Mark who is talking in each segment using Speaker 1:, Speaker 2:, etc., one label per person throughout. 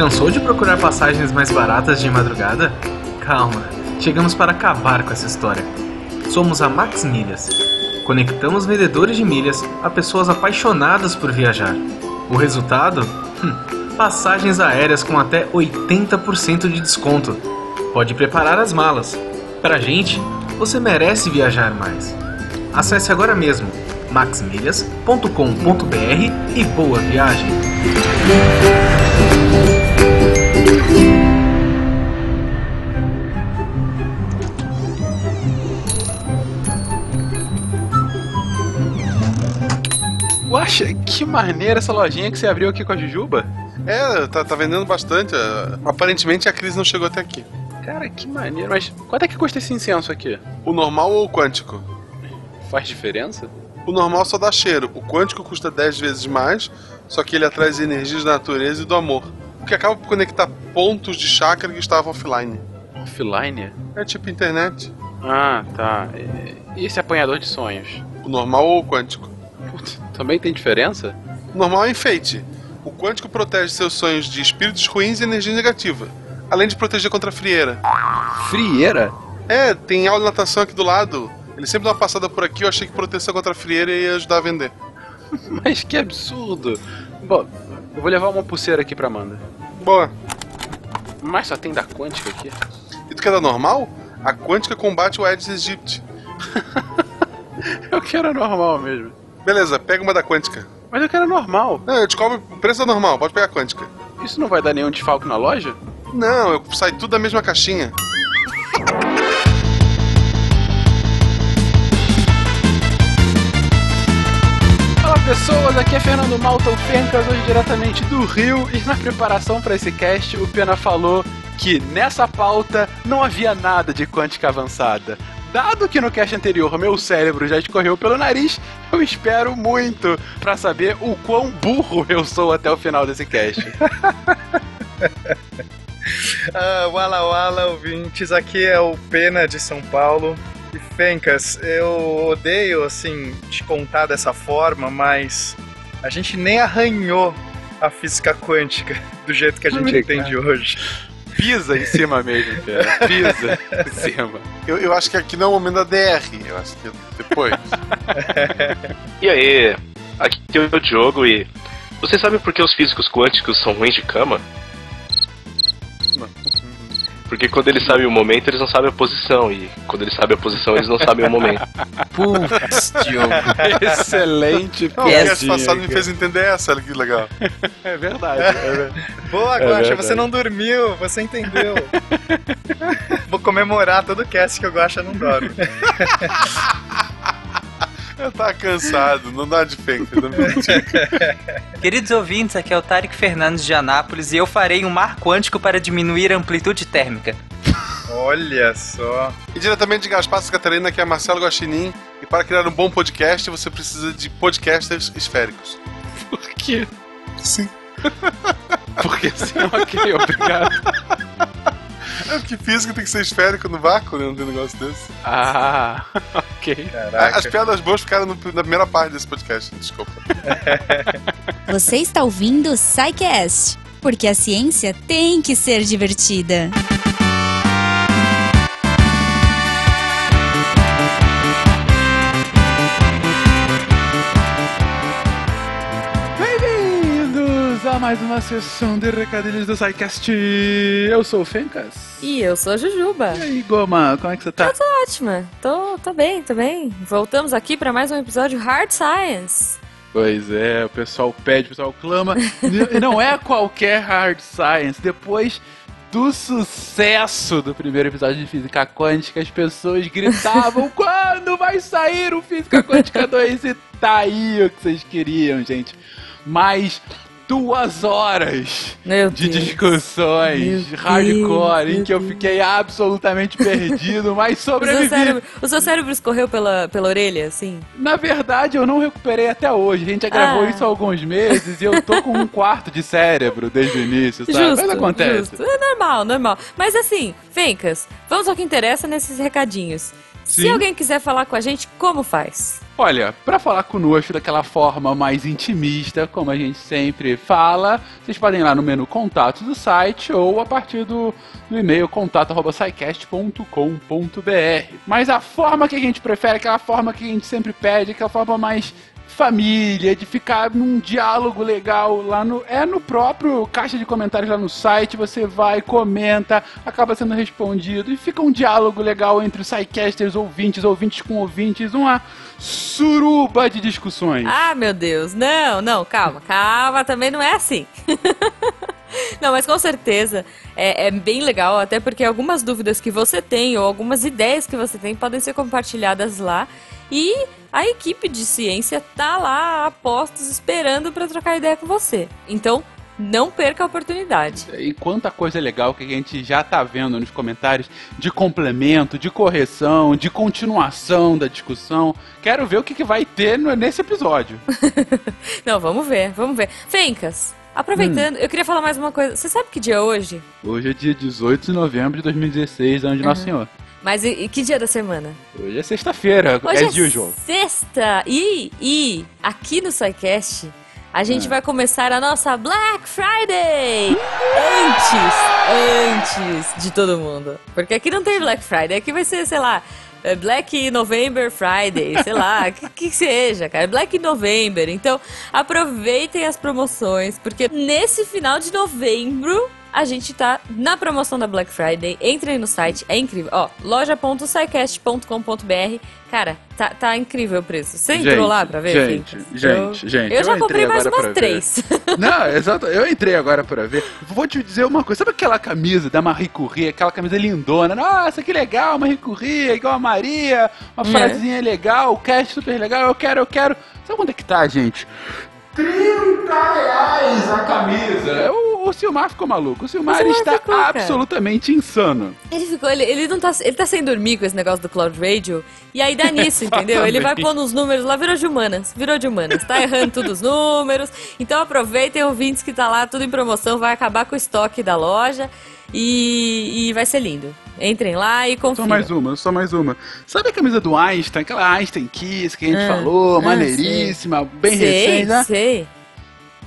Speaker 1: Cansou de procurar passagens mais baratas de madrugada? Calma, chegamos para acabar com essa história. Somos a Max Milhas. Conectamos vendedores de milhas a pessoas apaixonadas por viajar. O resultado? Hum, passagens aéreas com até 80% de desconto. Pode preparar as malas. Pra gente, você merece viajar mais. Acesse agora mesmo maxmilhas.com.br e boa viagem!
Speaker 2: Poxa, que maneira essa lojinha que você abriu aqui com a Jujuba.
Speaker 3: É, tá, tá vendendo bastante. Aparentemente a crise não chegou até aqui.
Speaker 2: Cara, que maneiro. Mas quanto é que custa esse incenso aqui?
Speaker 3: O normal ou o quântico?
Speaker 2: Faz diferença?
Speaker 3: O normal só dá cheiro. O quântico custa 10 vezes mais, só que ele atrai energias da natureza e do amor. O que acaba por conectar pontos de chakra que estavam offline.
Speaker 2: Offline?
Speaker 3: É tipo internet.
Speaker 2: Ah, tá. E esse apanhador de sonhos?
Speaker 3: O normal ou o quântico?
Speaker 2: Também tem diferença?
Speaker 3: Normal é enfeite. O quântico protege seus sonhos de espíritos ruins e energia negativa, além de proteger contra a frieira.
Speaker 2: Frieira?
Speaker 3: É, tem aula de natação aqui do lado. Ele sempre dá uma passada por aqui, eu achei que proteção contra a frieira ia ajudar a vender.
Speaker 2: Mas que absurdo! Bom, eu vou levar uma pulseira aqui pra Amanda.
Speaker 3: Boa.
Speaker 2: Mas só tem da quântica aqui.
Speaker 3: E tu quer da normal? A quântica combate o Aedes aegypti.
Speaker 2: eu quero a normal mesmo.
Speaker 3: Beleza, pega uma da quântica.
Speaker 2: Mas eu quero a normal.
Speaker 3: Não, eu te cobro o preço da normal, pode pegar a quântica.
Speaker 2: Isso não vai dar nenhum desfalque na loja?
Speaker 3: Não, eu sai tudo da mesma caixinha.
Speaker 2: Pessoas, aqui é Fernando Malta, o Fencas, hoje diretamente do Rio. E na preparação para esse cast, o Pena falou que nessa pauta não havia nada de quântica avançada. Dado que no cast anterior meu cérebro já escorreu pelo nariz, eu espero muito para saber o quão burro eu sou até o final desse cast.
Speaker 4: ah, wala wala, ouvintes, aqui é o Pena de São Paulo. E Fencas, eu odeio assim te contar dessa forma, mas a gente nem arranhou a física quântica do jeito que a gente entende hoje
Speaker 2: pisa em cima mesmo, cara. Pisa em cima.
Speaker 3: Eu, eu acho que aqui não é o momento da DR. Eu acho que depois.
Speaker 5: e aí? Aqui é o Diogo e. Você sabe por que os físicos quânticos são ruins de cama? Porque quando eles sabem o momento, eles não sabem a posição. E quando eles sabem a posição, eles não sabem o momento.
Speaker 2: Putz, Diogo. Excelente
Speaker 3: piadinha. O passado me fez entender essa, olha que legal.
Speaker 2: É verdade. É verdade.
Speaker 4: Boa, é Guaxa, você não dormiu, você entendeu. Vou comemorar todo o cast que o Guaxa não dorme.
Speaker 3: Eu tava cansado, não dá de fake, não
Speaker 6: Queridos ouvintes, aqui é o Tarek Fernandes de Anápolis e eu farei um mar quântico para diminuir a amplitude térmica.
Speaker 4: Olha só.
Speaker 3: E diretamente de Gaspar Catarina, que é Marcelo Guaxinim. E para criar um bom podcast, você precisa de podcasters esféricos.
Speaker 2: Por quê?
Speaker 3: Sim.
Speaker 2: Porque sim, ok, obrigado.
Speaker 3: É porque física tem que ser esférico no vácuo, né? Não tem negócio desse.
Speaker 2: Ah, ok.
Speaker 3: Caraca. As piadas boas ficaram no, na primeira parte desse podcast, desculpa.
Speaker 7: Você está ouvindo o Psycast, porque a ciência tem que ser divertida.
Speaker 2: Mais uma sessão de recadilhos do SciCast. Eu sou o Fencas.
Speaker 8: E eu sou a Jujuba.
Speaker 2: E aí, Goma, como é que você tá?
Speaker 8: Eu tô ótima. Tô, tô bem, tô bem. Voltamos aqui para mais um episódio Hard Science.
Speaker 2: Pois é, o pessoal pede, o pessoal clama. não é qualquer Hard Science. Depois do sucesso do primeiro episódio de Física Quântica, as pessoas gritavam: quando vai sair o Física Quântica 2? E tá aí o que vocês queriam, gente. Mas duas horas
Speaker 8: Meu
Speaker 2: de
Speaker 8: Deus.
Speaker 2: discussões
Speaker 8: Meu
Speaker 2: hardcore
Speaker 8: Deus,
Speaker 2: em que eu fiquei absolutamente perdido, mas sobrevivi.
Speaker 8: O seu cérebro, o seu cérebro escorreu pela, pela orelha, assim?
Speaker 2: Na verdade, eu não recuperei até hoje. A gente já gravou
Speaker 8: Ah.
Speaker 2: isso há alguns meses e eu tô com um quarto de cérebro desde o início, sabe?
Speaker 8: Justo,
Speaker 2: mas acontece.
Speaker 8: justo. É normal, normal. Mas assim, Fencas, vamos ao que interessa nesses recadinhos. Se
Speaker 2: Sim.
Speaker 8: alguém quiser falar com a gente, como faz?
Speaker 2: Olha, para falar conosco daquela forma mais intimista, como a gente sempre fala, vocês podem ir lá no menu contato do site ou a partir do, do e-mail contato@sicast.com.br. Mas a forma que a gente prefere, aquela forma que a gente sempre pede, aquela forma mais família, de ficar num diálogo legal lá no. É no próprio caixa de comentários lá no site, você vai, comenta, acaba sendo respondido e fica um diálogo legal entre os sidecasters, ouvintes, ouvintes com ouvintes, uma suruba de discussões.
Speaker 8: Ah, meu Deus. Não, não, calma, calma, também não é assim. Não, mas com certeza é, é, bem legal, até porque algumas dúvidas que você tem ou algumas ideias que você tem podem ser compartilhadas lá. E a equipe de ciência tá lá a postos esperando para trocar ideia com você. Então, não perca a oportunidade.
Speaker 2: E quanta coisa legal que a gente já tá vendo nos comentários de complemento, de correção, de continuação da discussão. Quero ver o que, que vai ter nesse episódio.
Speaker 8: não, vamos ver, vamos ver. Fencas, aproveitando, hum. eu queria falar mais uma coisa. Você sabe que dia é hoje?
Speaker 2: Hoje é dia 18 de novembro de 2016, ano de uhum. Nosso Senhor.
Speaker 8: Mas e, e, que dia da semana?
Speaker 2: Hoje é sexta-feira,
Speaker 8: Hoje
Speaker 2: é
Speaker 8: usual. Sexta! E, e aqui no SciCast a gente é. vai começar a nossa Black Friday! Antes, antes de todo mundo. Porque aqui não tem Black Friday, aqui vai ser, sei lá, é Black November Friday, sei lá, que, que seja, cara. Black November. Então, aproveitem as promoções, porque nesse final de novembro a gente tá na promoção da Black Friday. Entrem no site, é incrível. Ó, loja.sicast.com.br. Cara, tá, tá incrível o preço. Você entrou
Speaker 2: gente,
Speaker 8: lá pra ver?
Speaker 2: Gente, gente, eu, gente.
Speaker 8: Eu já eu comprei mais umas três.
Speaker 2: Não, exato. Eu entrei agora pra ver. Vou te dizer uma coisa. Sabe aquela camisa da Marie Curie? Aquela camisa lindona. Nossa, que legal, Marie Curie, igual a Maria. Uma é. frasezinha legal, o cast super legal. Eu quero, eu quero. Sabe quanto é que tá, gente? 30 reais a camisa. O, o Silmar ficou maluco. O Silmar, o Silmar está ficou, absolutamente insano.
Speaker 8: Ele ficou, ele, ele não tá, ele tá sem dormir com esse negócio do Cloud Radio. E aí dá nisso, entendeu? Ele vai pôr nos números lá, virou de humanas. Virou de humanas. Tá errando todos os números. Então aproveitem, ouvintes que tá lá, tudo em promoção. Vai acabar com o estoque da loja. E, e vai ser lindo. Entrem lá e confiram.
Speaker 2: Só mais uma, só mais uma. Sabe a camisa do Einstein? Aquela Einstein Kiss que a gente ah, falou, ah, maneiríssima, sei. bem
Speaker 8: sei,
Speaker 2: recente, né?
Speaker 8: Sei.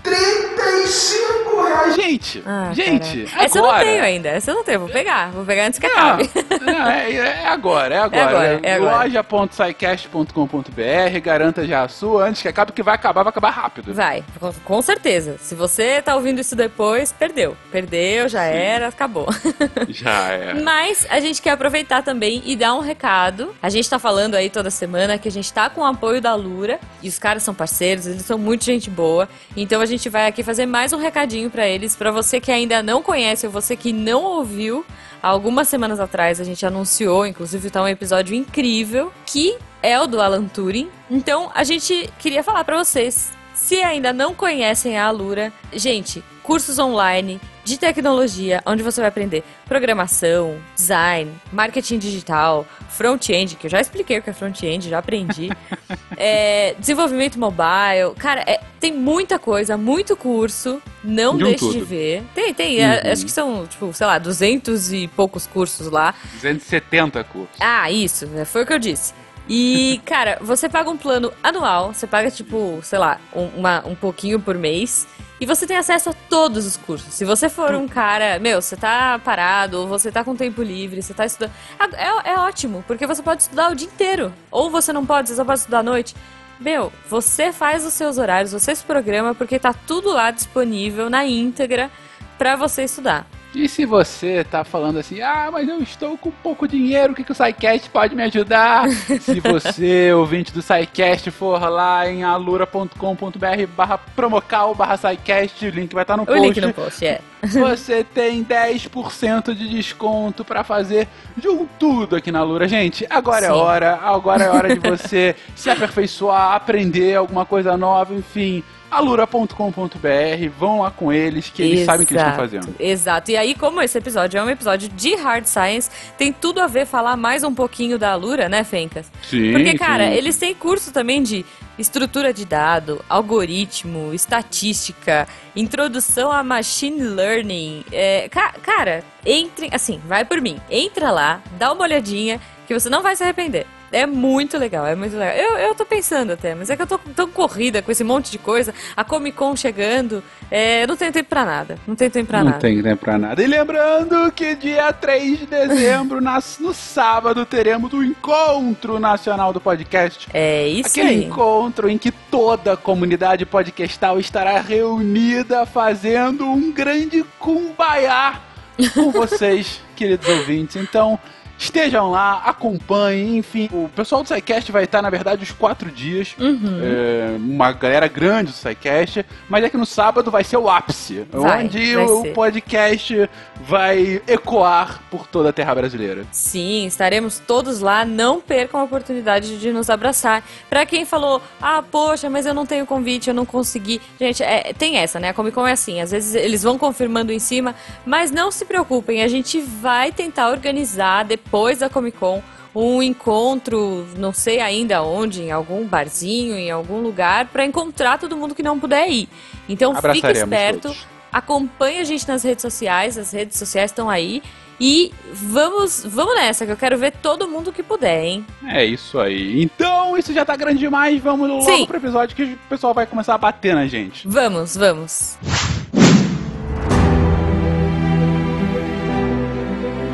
Speaker 2: 35 reais, gente! Ah, gente,
Speaker 8: agora. Essa eu não tenho ainda, essa eu não tenho, vou pegar, vou pegar antes que não, acabe.
Speaker 2: Não, é, é, agora, é agora. É agora, é agora. Loja.sicast.com.br, garanta já a sua antes que acabe, que vai acabar, vai acabar rápido.
Speaker 8: Vai, com, com certeza. Se você tá ouvindo isso depois, perdeu. Perdeu, já Sim. era, acabou.
Speaker 2: Já era.
Speaker 8: Mas a gente quer aproveitar também e dar um recado. A gente tá falando aí toda semana que a gente tá com o apoio da Lura, e os caras são parceiros, eles são muito gente boa. Então a gente vai aqui fazer mais um recadinho para eles, para você que ainda não conhece ou você que não ouviu. Algumas semanas atrás a gente anunciou, inclusive tá um episódio incrível, que é o do Alan Turing. Então a gente queria falar para vocês, se ainda não conhecem a Alura, gente, cursos online de tecnologia, onde você vai aprender programação, design, marketing digital, front-end, que eu já expliquei o que é front-end, já aprendi, é, desenvolvimento mobile. Cara, é, tem muita coisa, muito curso, não de um deixe tudo. de ver. Tem, tem, é, uhum. acho que são, tipo, sei lá, 200 e poucos cursos lá.
Speaker 2: 270 cursos.
Speaker 8: Ah, isso, né, foi o que eu disse. E, cara, você paga um plano anual, você paga, tipo, sei lá, um, uma, um pouquinho por mês. E você tem acesso a todos os cursos. Se você for um cara, meu, você tá parado, ou você tá com tempo livre, você tá estudando. É, é ótimo, porque você pode estudar o dia inteiro. Ou você não pode, você só pode estudar à noite. Meu, você faz os seus horários, você se programa, porque tá tudo lá disponível na íntegra para você estudar.
Speaker 2: E se você tá falando assim, ah, mas eu estou com pouco dinheiro, o que, que o SciCast pode me ajudar? se você, ouvinte do SciCast, for lá em alura.com.br barra promocal barra SciCast, o link vai estar no
Speaker 8: o
Speaker 2: post.
Speaker 8: O link no post, é.
Speaker 2: Você tem 10% de desconto para fazer de um tudo aqui na Alura. Gente, agora é Sim. é hora, agora é hora de você se aperfeiçoar, aprender alguma coisa nova, enfim alura.com.br, vão lá com eles, que eles Exato. sabem o que eles estão fazendo.
Speaker 8: Exato. E aí, como esse episódio é um episódio de hard science, tem tudo a ver falar mais um pouquinho da Alura, né, Fencas?
Speaker 2: Sim.
Speaker 8: Porque, cara,
Speaker 2: sim.
Speaker 8: eles têm curso também de estrutura de dado, algoritmo, estatística, introdução a machine learning. É, ca cara, entre, assim, vai por mim. Entra lá, dá uma olhadinha, que você não vai se arrepender. É muito legal, é muito legal. Eu, eu tô pensando até, mas é que eu tô tão corrida com esse monte de coisa, a Comic Con chegando, é, eu não tenho tempo pra nada. Não tenho tempo pra
Speaker 2: não
Speaker 8: nada.
Speaker 2: tem tempo pra nada. E lembrando que dia 3 de dezembro, nas- no sábado, teremos o Encontro Nacional do Podcast.
Speaker 8: É isso
Speaker 2: Aquele
Speaker 8: aí.
Speaker 2: encontro em que toda a comunidade podcastal estará reunida fazendo um grande cumbaiá com vocês, queridos ouvintes. Então, estejam lá, acompanhem, enfim. O pessoal do SciCast vai estar, na verdade, os quatro dias.
Speaker 8: Uhum.
Speaker 2: É, uma galera grande do SciCast, mas é que no sábado vai ser o ápice,
Speaker 8: Vai,
Speaker 2: onde
Speaker 8: vai
Speaker 2: o
Speaker 8: ser.
Speaker 2: podcast vai ecoar por toda a terra brasileira.
Speaker 8: Sim, estaremos todos lá. Não percam a oportunidade de nos abraçar. Pra quem falou, ah, poxa, mas eu não tenho convite, eu não consegui. Gente, é, tem essa, né? A Comic Con é assim. Às vezes eles vão confirmando em cima, mas não se preocupem, a gente vai tentar organizar depois da Comic Con um encontro, não sei ainda onde, em algum barzinho, em algum lugar, pra encontrar todo mundo que não puder ir. Então fique
Speaker 2: Abraçaremos
Speaker 8: esperto.
Speaker 2: todos.
Speaker 8: Acompanhe a gente nas redes sociais, as redes sociais estão aí. E vamos, vamos nessa, que eu quero ver todo mundo que puder, hein?
Speaker 2: É isso aí. Então, isso já tá grande demais. Vamos logo
Speaker 8: Sim.
Speaker 2: pro episódio que o pessoal vai começar a bater na gente.
Speaker 8: Vamos, vamos.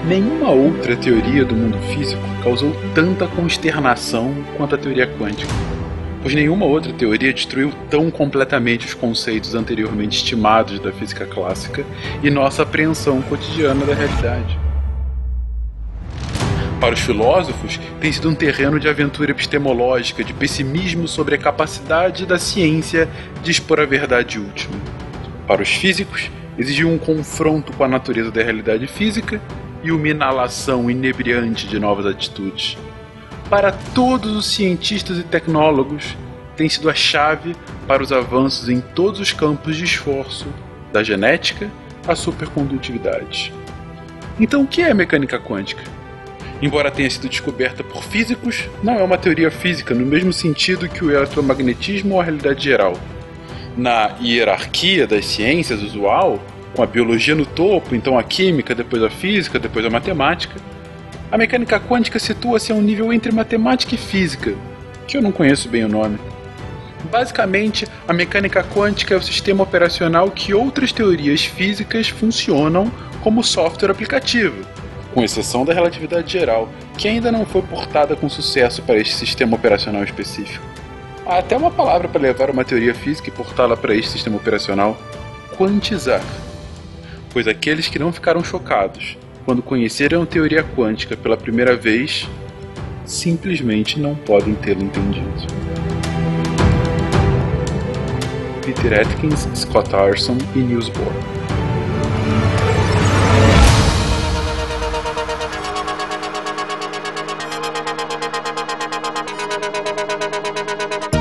Speaker 2: Nenhuma outra teoria do mundo físico causou tanta consternação quanto a teoria quântica, pois nenhuma outra teoria destruiu tão completamente os conceitos anteriormente estimados da física clássica e nossa apreensão cotidiana da realidade. Para os filósofos, tem sido um terreno de aventura epistemológica, de pessimismo sobre a capacidade da ciência de expor a verdade última. Para os físicos, exigiu um confronto com a natureza da realidade física e uma inalação inebriante de novas atitudes. Para todos os cientistas e tecnólogos, tem sido a chave para os avanços em todos os campos de esforço, da genética à supercondutividade. Então, o que é mecânica quântica? Embora tenha sido descoberta por físicos, não é uma teoria física no mesmo sentido que o eletromagnetismo ou a realidade geral. Na hierarquia das ciências usual, com a biologia no topo, então a química, depois a física, depois a matemática, a mecânica quântica situa-se a um nível entre matemática e física, que eu não conheço bem o nome. Basicamente, a mecânica quântica é o sistema operacional que outras teorias físicas funcionam como software aplicativo, com exceção da relatividade geral, que ainda não foi portada com sucesso para este sistema operacional específico. Há até uma palavra para levar uma teoria física e portá-la para este sistema operacional: quantizar. Pois aqueles que não ficaram chocados quando conheceram a teoria quântica pela primeira vez simplesmente não podem tê-la entendido. Peter Atkins, Scott Arson e Niels Bohr.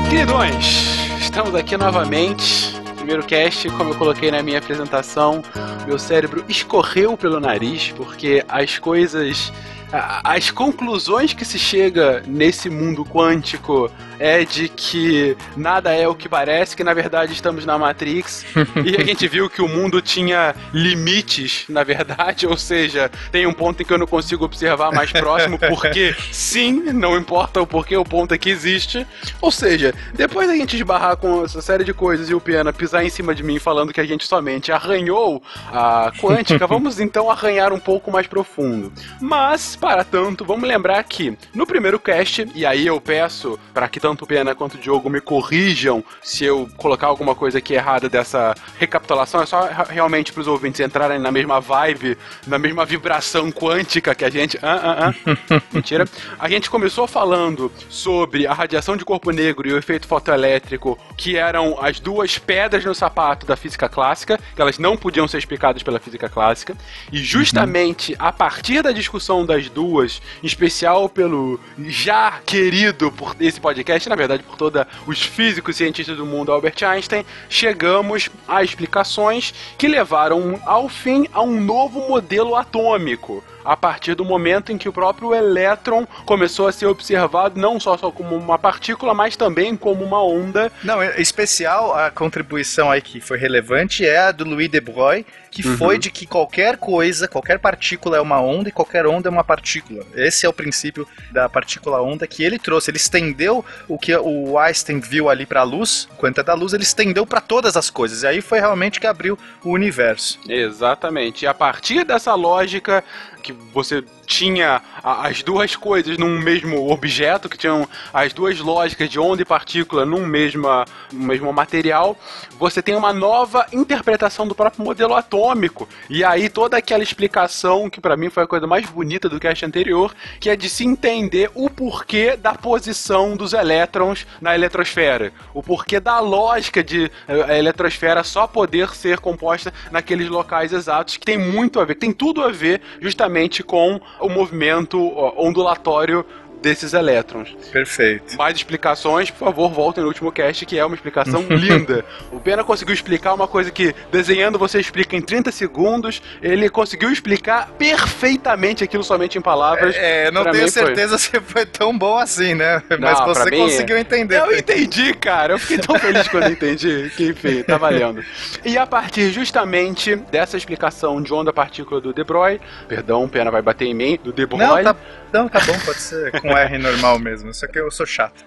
Speaker 2: Queridões, estamos aqui novamente. Primeiro cast, como eu coloquei na minha apresentação, meu cérebro escorreu pelo nariz porque as coisas. As conclusões que se chega nesse mundo quântico é de que nada é o que parece, que na verdade estamos na Matrix. e a gente viu que o mundo tinha limites, na verdade, ou seja, tem um ponto em que eu não consigo observar mais próximo, porque sim, não importa o porquê, o ponto é que existe. Ou seja, depois da gente esbarrar com essa série de coisas e o Piana pisar em cima de mim falando que a gente somente arranhou a quântica, vamos então arranhar um pouco mais profundo. Mas, para tanto, vamos lembrar que no primeiro cast, e aí eu peço para que tanto o Piana quanto o Diogo me corrijam se eu colocar alguma coisa aqui errada dessa recapitulação, é só realmente para os ouvintes entrarem na mesma vibe, na mesma vibração quântica que a gente. Ah, ah, ah. Mentira. A gente começou falando sobre a radiação de corpo negro e o efeito fotoelétrico, que eram as duas pedras no sapato da física clássica, que elas não podiam ser explicadas pela física clássica. E justamente a partir da discussão das duas, em especial pelo já querido por esse podcast, na verdade por todos os físicos e cientistas do mundo, Albert Einstein, chegamos a explicações que levaram ao fim a um novo modelo atômico. A partir do momento em que o próprio elétron começou a ser observado não só, só como uma partícula, mas também como uma onda.
Speaker 4: Não, em especial a contribuição aí que foi relevante é a do Louis de Broglie, que
Speaker 2: Uhum.
Speaker 4: foi de que qualquer coisa, qualquer partícula é uma onda e qualquer onda é uma partícula. Esse é o princípio da partícula onda que ele trouxe. Ele estendeu o que o Einstein viu ali para a luz, quanto é da luz, ele estendeu para todas as coisas. E aí foi realmente que abriu o universo.
Speaker 2: Exatamente. E a partir dessa lógica que você tinha a- as duas coisas num mesmo objeto, que tinham as duas lógicas de onda e partícula num mesma, mesmo material, você tem uma nova interpretação do próprio modelo atômico. E aí toda aquela explicação, que pra mim foi a coisa mais bonita do cast anterior, que é de se entender o porquê da posição dos elétrons na eletrosfera. O porquê da lógica de eh, a eletrosfera só poder ser composta naqueles locais exatos, que tem muito a ver, que tem tudo a ver justamente com o movimento ondulatório desses elétrons.
Speaker 4: Perfeito.
Speaker 2: Mais explicações, por favor, voltem no último cast, que é uma explicação linda. O Pena conseguiu explicar uma coisa que, desenhando, você explica em 30 segundos. Ele conseguiu explicar perfeitamente aquilo somente em palavras.
Speaker 4: É, não
Speaker 2: Pra
Speaker 4: tenho
Speaker 2: mim foi-
Speaker 4: certeza se foi tão bom assim, né? Mas
Speaker 2: Não,
Speaker 4: você
Speaker 2: pra mim,
Speaker 4: conseguiu entender.
Speaker 2: Eu entendi, cara. Eu fiquei tão feliz quando eu entendi. Que enfim, tá valendo. E a partir justamente dessa explicação de onda-partícula do De Broglie, perdão, o Pena vai bater em mim, do De Broglie,
Speaker 4: Não, tá, não, tá bom, pode ser com R normal mesmo. Só que eu sou chato.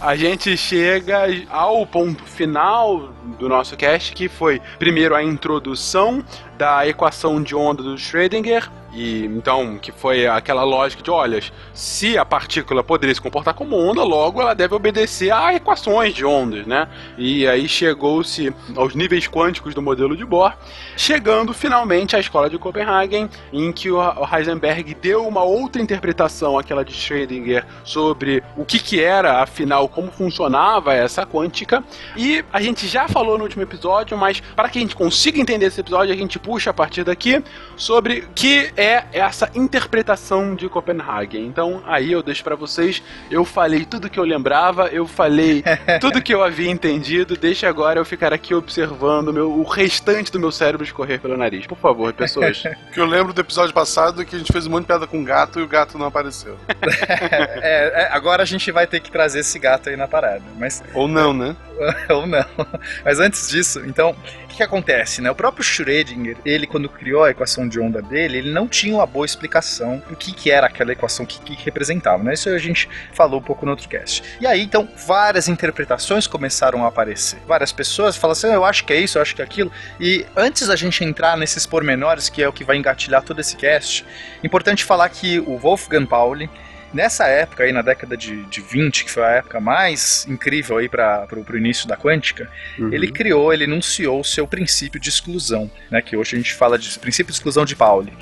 Speaker 2: a gente chega ao ponto final do nosso cast, que foi primeiro a introdução da equação de onda do Schrödinger, e então que foi aquela lógica de, olha, se a partícula poderia se comportar como onda, logo ela deve obedecer a equações de ondas, né? E aí chegou-se aos níveis quânticos do modelo de Bohr, chegando finalmente à escola de Copenhagen, em que o Heisenberg deu uma outra interpretação àquela de Schrödinger sobre o que que era, afinal, como funcionava essa quântica. E a gente já falou no último episódio, mas para que a gente consiga entender esse episódio, a gente puxa a partir daqui sobre o que é essa interpretação de Copenhagen. Então, aí eu deixo para vocês. Eu falei tudo que eu lembrava, eu falei tudo que eu havia entendido. Deixa agora eu ficar aqui observando meu, o restante do meu cérebro escorrer pelo nariz. Por favor, pessoas.
Speaker 3: Que eu lembro do episódio passado que a gente fez um monte de piada com o gato e o gato não apareceu.
Speaker 4: É, é, agora a gente vai ter que trazer esse gato aí na parada. Mas
Speaker 3: Ou não, né?
Speaker 4: ou não. Mas antes disso, então, o que, que acontece, né? O próprio Schrödinger, ele quando criou a equação de onda dele, ele não tinha uma boa explicação do que, que era aquela equação, o que, que representava, né? Isso a gente falou um pouco no outro cast. E aí, então, várias interpretações começaram a aparecer. Várias pessoas falam assim, "Ah, eu acho que é isso, eu acho que é aquilo. E antes da gente entrar nesses pormenores, que é o que vai engatilhar todo esse cast, importante falar que o Wolfgang Pauli, Nessa época aí, na década de, de 20, que foi a época mais incrível aí para o início da quântica, ele criou, ele enunciou o seu princípio de exclusão, né, que hoje a gente fala de princípio de exclusão de Pauli.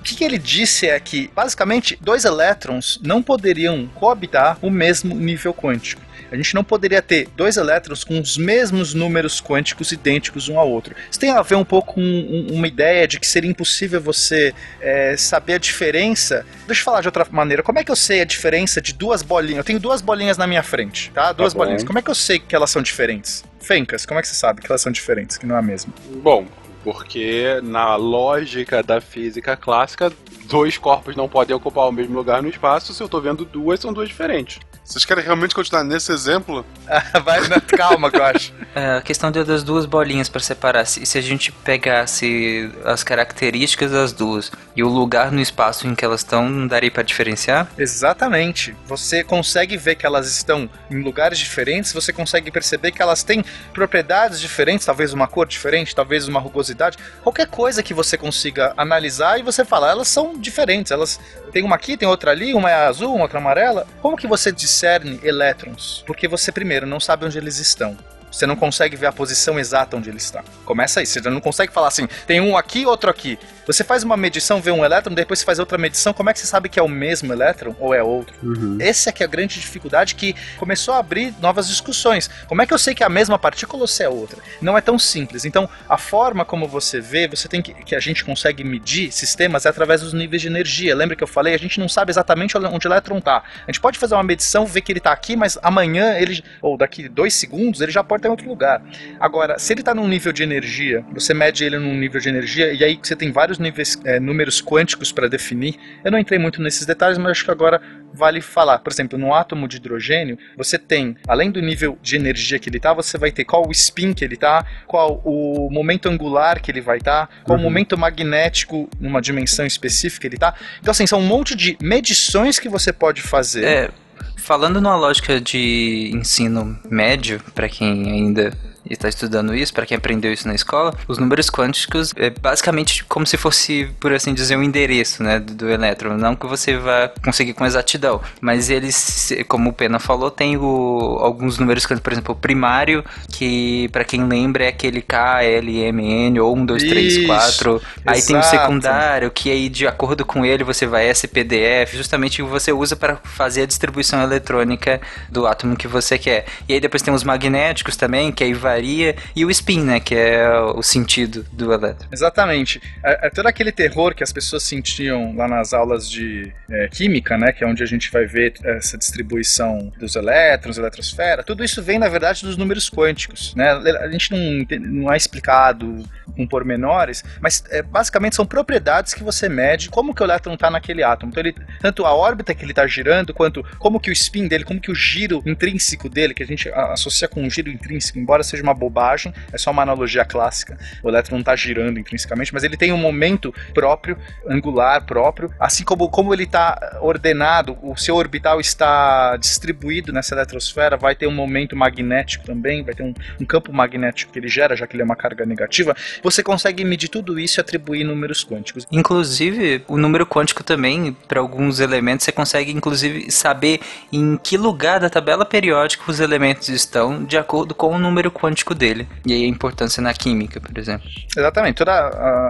Speaker 4: O que, que ele disse é que, basicamente, dois elétrons não poderiam coabitar o mesmo nível quântico. A gente não poderia ter dois elétrons com os mesmos números quânticos idênticos um ao outro. Isso tem a ver um pouco com um- uma ideia de que seria impossível você é, saber a diferença. Deixa eu falar de outra maneira. Como é que eu sei a diferença de duas bolinhas? Eu tenho duas bolinhas na minha frente, tá? Duas
Speaker 2: bom.
Speaker 4: bolinhas. Como é que eu sei que elas são diferentes? Fencas, como é que você sabe que elas são diferentes, que não é a mesma?
Speaker 2: Bom, porque na lógica da física clássica, dois corpos não podem ocupar o mesmo lugar no espaço. Se eu tô vendo duas, são duas diferentes.
Speaker 3: Vocês querem realmente continuar nesse exemplo?
Speaker 4: Vai, na- calma, que eu acho.
Speaker 6: É, a questão de- das duas bolinhas para separar. Se, se a gente pegasse as características das duas e o lugar no espaço em que elas estão, não daria para diferenciar?
Speaker 4: Exatamente. Você consegue ver que elas estão em lugares diferentes, você consegue perceber que elas têm propriedades diferentes, talvez uma cor diferente, talvez uma rugosidade, qualquer coisa que você consiga analisar e você fala, elas são diferentes, elas tem uma aqui, tem outra ali, uma é azul, uma outra amarela. Como que você discerne elétrons? Porque você primeiro não sabe onde eles estão. Você não consegue ver a posição exata onde ele está. Começa aí, você já não consegue falar assim, tem um aqui, outro aqui. Você faz uma medição, vê um elétron, depois você faz outra medição, como é que você sabe que é o mesmo elétron ou é outro? Essa é que é a grande dificuldade que começou a abrir novas discussões. Como é que eu sei que é a mesma partícula ou se é outra? Não é tão simples. Então, a forma como você vê, você tem que, que a gente consegue medir sistemas é através dos níveis de energia. Lembra que eu falei? A gente não sabe exatamente onde o elétron está. A gente pode fazer uma medição, ver que ele está aqui, mas amanhã ele, ou daqui dois segundos, ele já pode pode estar em outro lugar. Agora, se ele está num nível de energia, você mede ele num nível de energia e aí você tem vários níveis, é, números quânticos para definir. Eu não entrei muito nesses detalhes, mas acho que agora vale falar. Por exemplo, no átomo de hidrogênio, você tem, além do nível de energia que ele está, você vai ter qual o spin que ele está, qual o momento angular que ele vai estar, tá, qual uhum. o momento magnético numa dimensão específica ele está. Então, assim, são um monte de medições que você pode fazer.
Speaker 6: É, falando numa lógica de ensino médio, para quem ainda está estudando isso, para quem aprendeu isso na escola, os números quânticos é basicamente como se fosse, por assim dizer, um endereço né, do, do elétron. Não que você vá conseguir com exatidão, mas eles, como o Pena falou, tem o, alguns números quânticos, por exemplo, o primário, que para quem lembra é aquele K, L, M, N, ou 1, 2, 3, 4. Aí tem o secundário, que aí de acordo com ele você vai SPDF, justamente você usa para fazer a distribuição eletrônica do átomo que você quer. E aí depois tem os magnéticos também, que aí vai e o spin, né, que é o sentido do elétron.
Speaker 4: Exatamente. É, é todo aquele terror que as pessoas sentiam lá nas aulas de é, química, né, que é onde a gente vai ver essa distribuição dos elétrons, eletrosfera, tudo isso vem, na verdade, dos números quânticos, né? A gente não, não é explicado com pormenores, mas é, basicamente são propriedades que você mede como que o elétron está naquele átomo. Então, ele, tanto a órbita que ele está girando, quanto como que o spin dele, como que o giro intrínseco dele, que a gente associa com um giro intrínseco, embora seja uma bobagem, é só uma analogia clássica. O elétron não está girando intrinsecamente, mas ele tem um momento próprio, angular próprio, assim como, como ele está ordenado, o seu orbital está distribuído nessa eletrosfera, vai ter um momento magnético também, vai ter um, um campo magnético que ele gera, já que ele é uma carga negativa. Você consegue medir tudo isso e atribuir números quânticos.
Speaker 6: Inclusive, o número quântico também, para alguns elementos, você consegue inclusive saber em que lugar da tabela periódica os elementos estão de acordo com o número quântico quântico dele. E aí a importância na química, por exemplo.
Speaker 4: Exatamente. Todas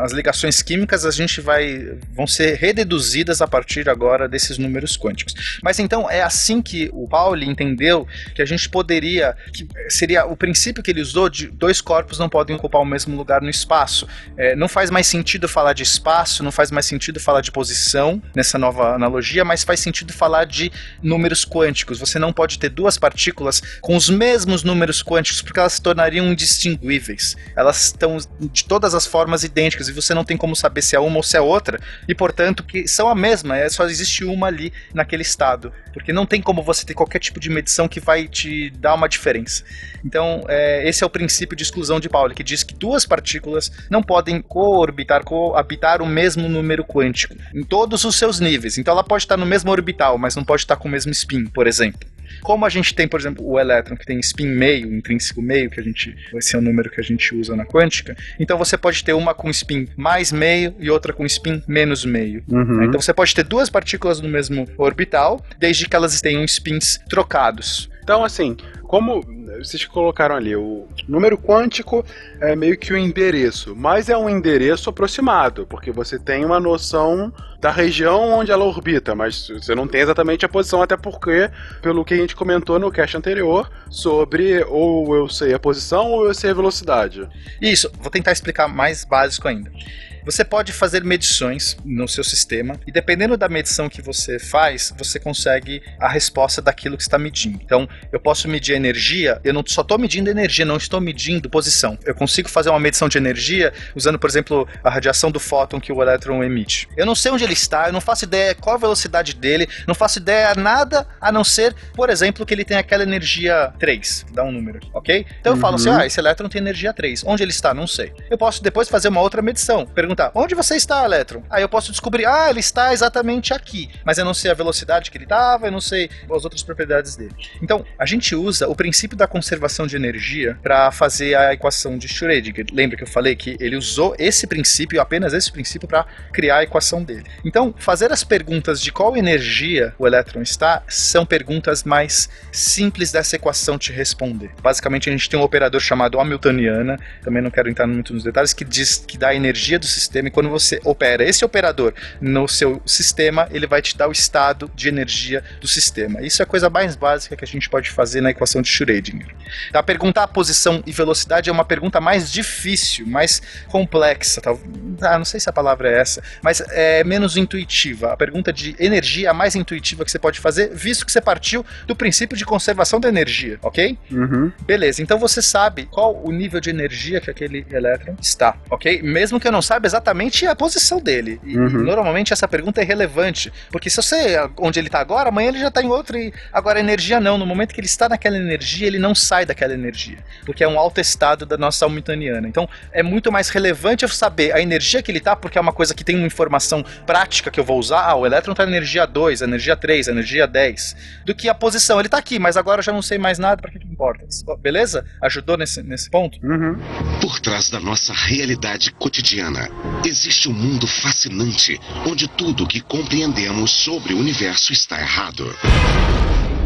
Speaker 4: as ligações químicas a gente vai vão ser rededuzidas a partir agora desses números quânticos. Mas então é assim que o Pauli entendeu que a gente poderia, que seria o princípio que ele usou de dois corpos não podem ocupar o mesmo lugar no espaço. É, não faz mais sentido falar de espaço, não faz mais sentido falar de posição nessa nova analogia, mas faz sentido falar de números quânticos. Você não pode ter duas partículas com os mesmos números quânticos porque elas se tornariam indistinguíveis. Elas estão de todas as formas idênticas e você não tem como saber se é uma ou se é outra, e portanto que são a mesma, é, só existe uma ali naquele estado. Porque não tem como você ter qualquer tipo de medição que vai te dar uma diferença. Então, é, esse é o princípio de exclusão de Pauli, que diz que duas partículas não podem coorbitar, coabitar o mesmo número quântico em todos os seus níveis. Então, ela pode estar no mesmo orbital, mas não pode estar com o mesmo spin, por exemplo. Como a gente tem, por exemplo, o elétron que tem spin meio, intrínseco meio, que a gente esse é o número que a gente usa na quântica. Então você pode ter uma com spin mais meio e outra com spin menos meio. Uhum. Então você pode ter duas partículas no mesmo orbital, desde que elas tenham spins trocados.
Speaker 9: Então, assim, como vocês colocaram ali, o número quântico é meio que o endereço, mas é um endereço aproximado, porque você tem uma noção da região onde ela orbita, mas você não tem exatamente a posição, até porque, pelo que a gente comentou no cast anterior, sobre ou eu sei a posição ou eu sei a velocidade.
Speaker 4: Isso, vou tentar explicar mais básico ainda. Você pode fazer medições no seu sistema e dependendo da medição que você faz, você consegue a resposta daquilo que está medindo. Então, eu posso medir energia, eu não só estou medindo energia, não estou medindo posição. Eu consigo fazer uma medição de energia usando, por exemplo, a radiação do fóton que o elétron emite. Eu não sei onde ele está, eu não faço ideia qual a velocidade dele, não faço ideia nada a não ser, por exemplo, que ele tem aquela energia 3, dá um número, ok? Então eu falo assim, uhum. ah, esse elétron tem energia 3. Onde ele está? Não sei. Eu posso depois fazer uma outra medição, perguntar perguntar: onde você está, Elétron? Aí eu posso descobrir: ah, ele está exatamente aqui. Mas eu não sei a velocidade que ele estava, eu não sei as outras propriedades dele. Então, a gente usa o princípio da conservação de energia para fazer a equação de Schrödinger. Lembra que eu falei que ele usou esse princípio, apenas esse princípio, para criar a equação dele. Então, fazer as perguntas de qual energia o elétron está são perguntas mais simples dessa equação te responder. Basicamente, a gente tem um operador chamado Hamiltoniana, também não quero entrar muito nos detalhes, que diz que dá a energia do sistema sistema, e quando você opera esse operador no seu sistema, ele vai te dar o estado de energia do sistema. Isso é a coisa mais básica que a gente pode fazer na equação de Schrödinger. Tá? Perguntar a posição e velocidade é uma pergunta mais difícil, mais complexa. Tá? Ah, não sei se a palavra é essa, mas é menos intuitiva. A pergunta de energia é a mais intuitiva que você pode fazer, visto que você partiu do princípio de conservação da energia, ok?
Speaker 9: Uhum.
Speaker 4: Beleza, então você sabe qual o nível de energia que aquele elétron está, ok? Mesmo que eu não saiba exatamente a posição dele. E,
Speaker 9: Uhum.
Speaker 4: normalmente essa pergunta é relevante, porque se você onde ele está agora, amanhã ele já está em outro e agora a energia não. No momento que ele está naquela energia, ele não sai daquela energia, porque é um alto estado da nossa hamiltoniana. Então é muito mais relevante eu saber a energia que ele está, porque é uma coisa que tem uma informação prática que eu vou usar. Ah, o elétron está na energia 2, energia 3, energia 10, do que a posição. Ele está aqui, mas agora eu já não sei mais nada, para que, que importa? Beleza? Ajudou nesse, nesse ponto?
Speaker 9: Uhum.
Speaker 10: Por trás da nossa realidade cotidiana, existe um mundo fascinante onde tudo que compreendemos sobre o universo está errado.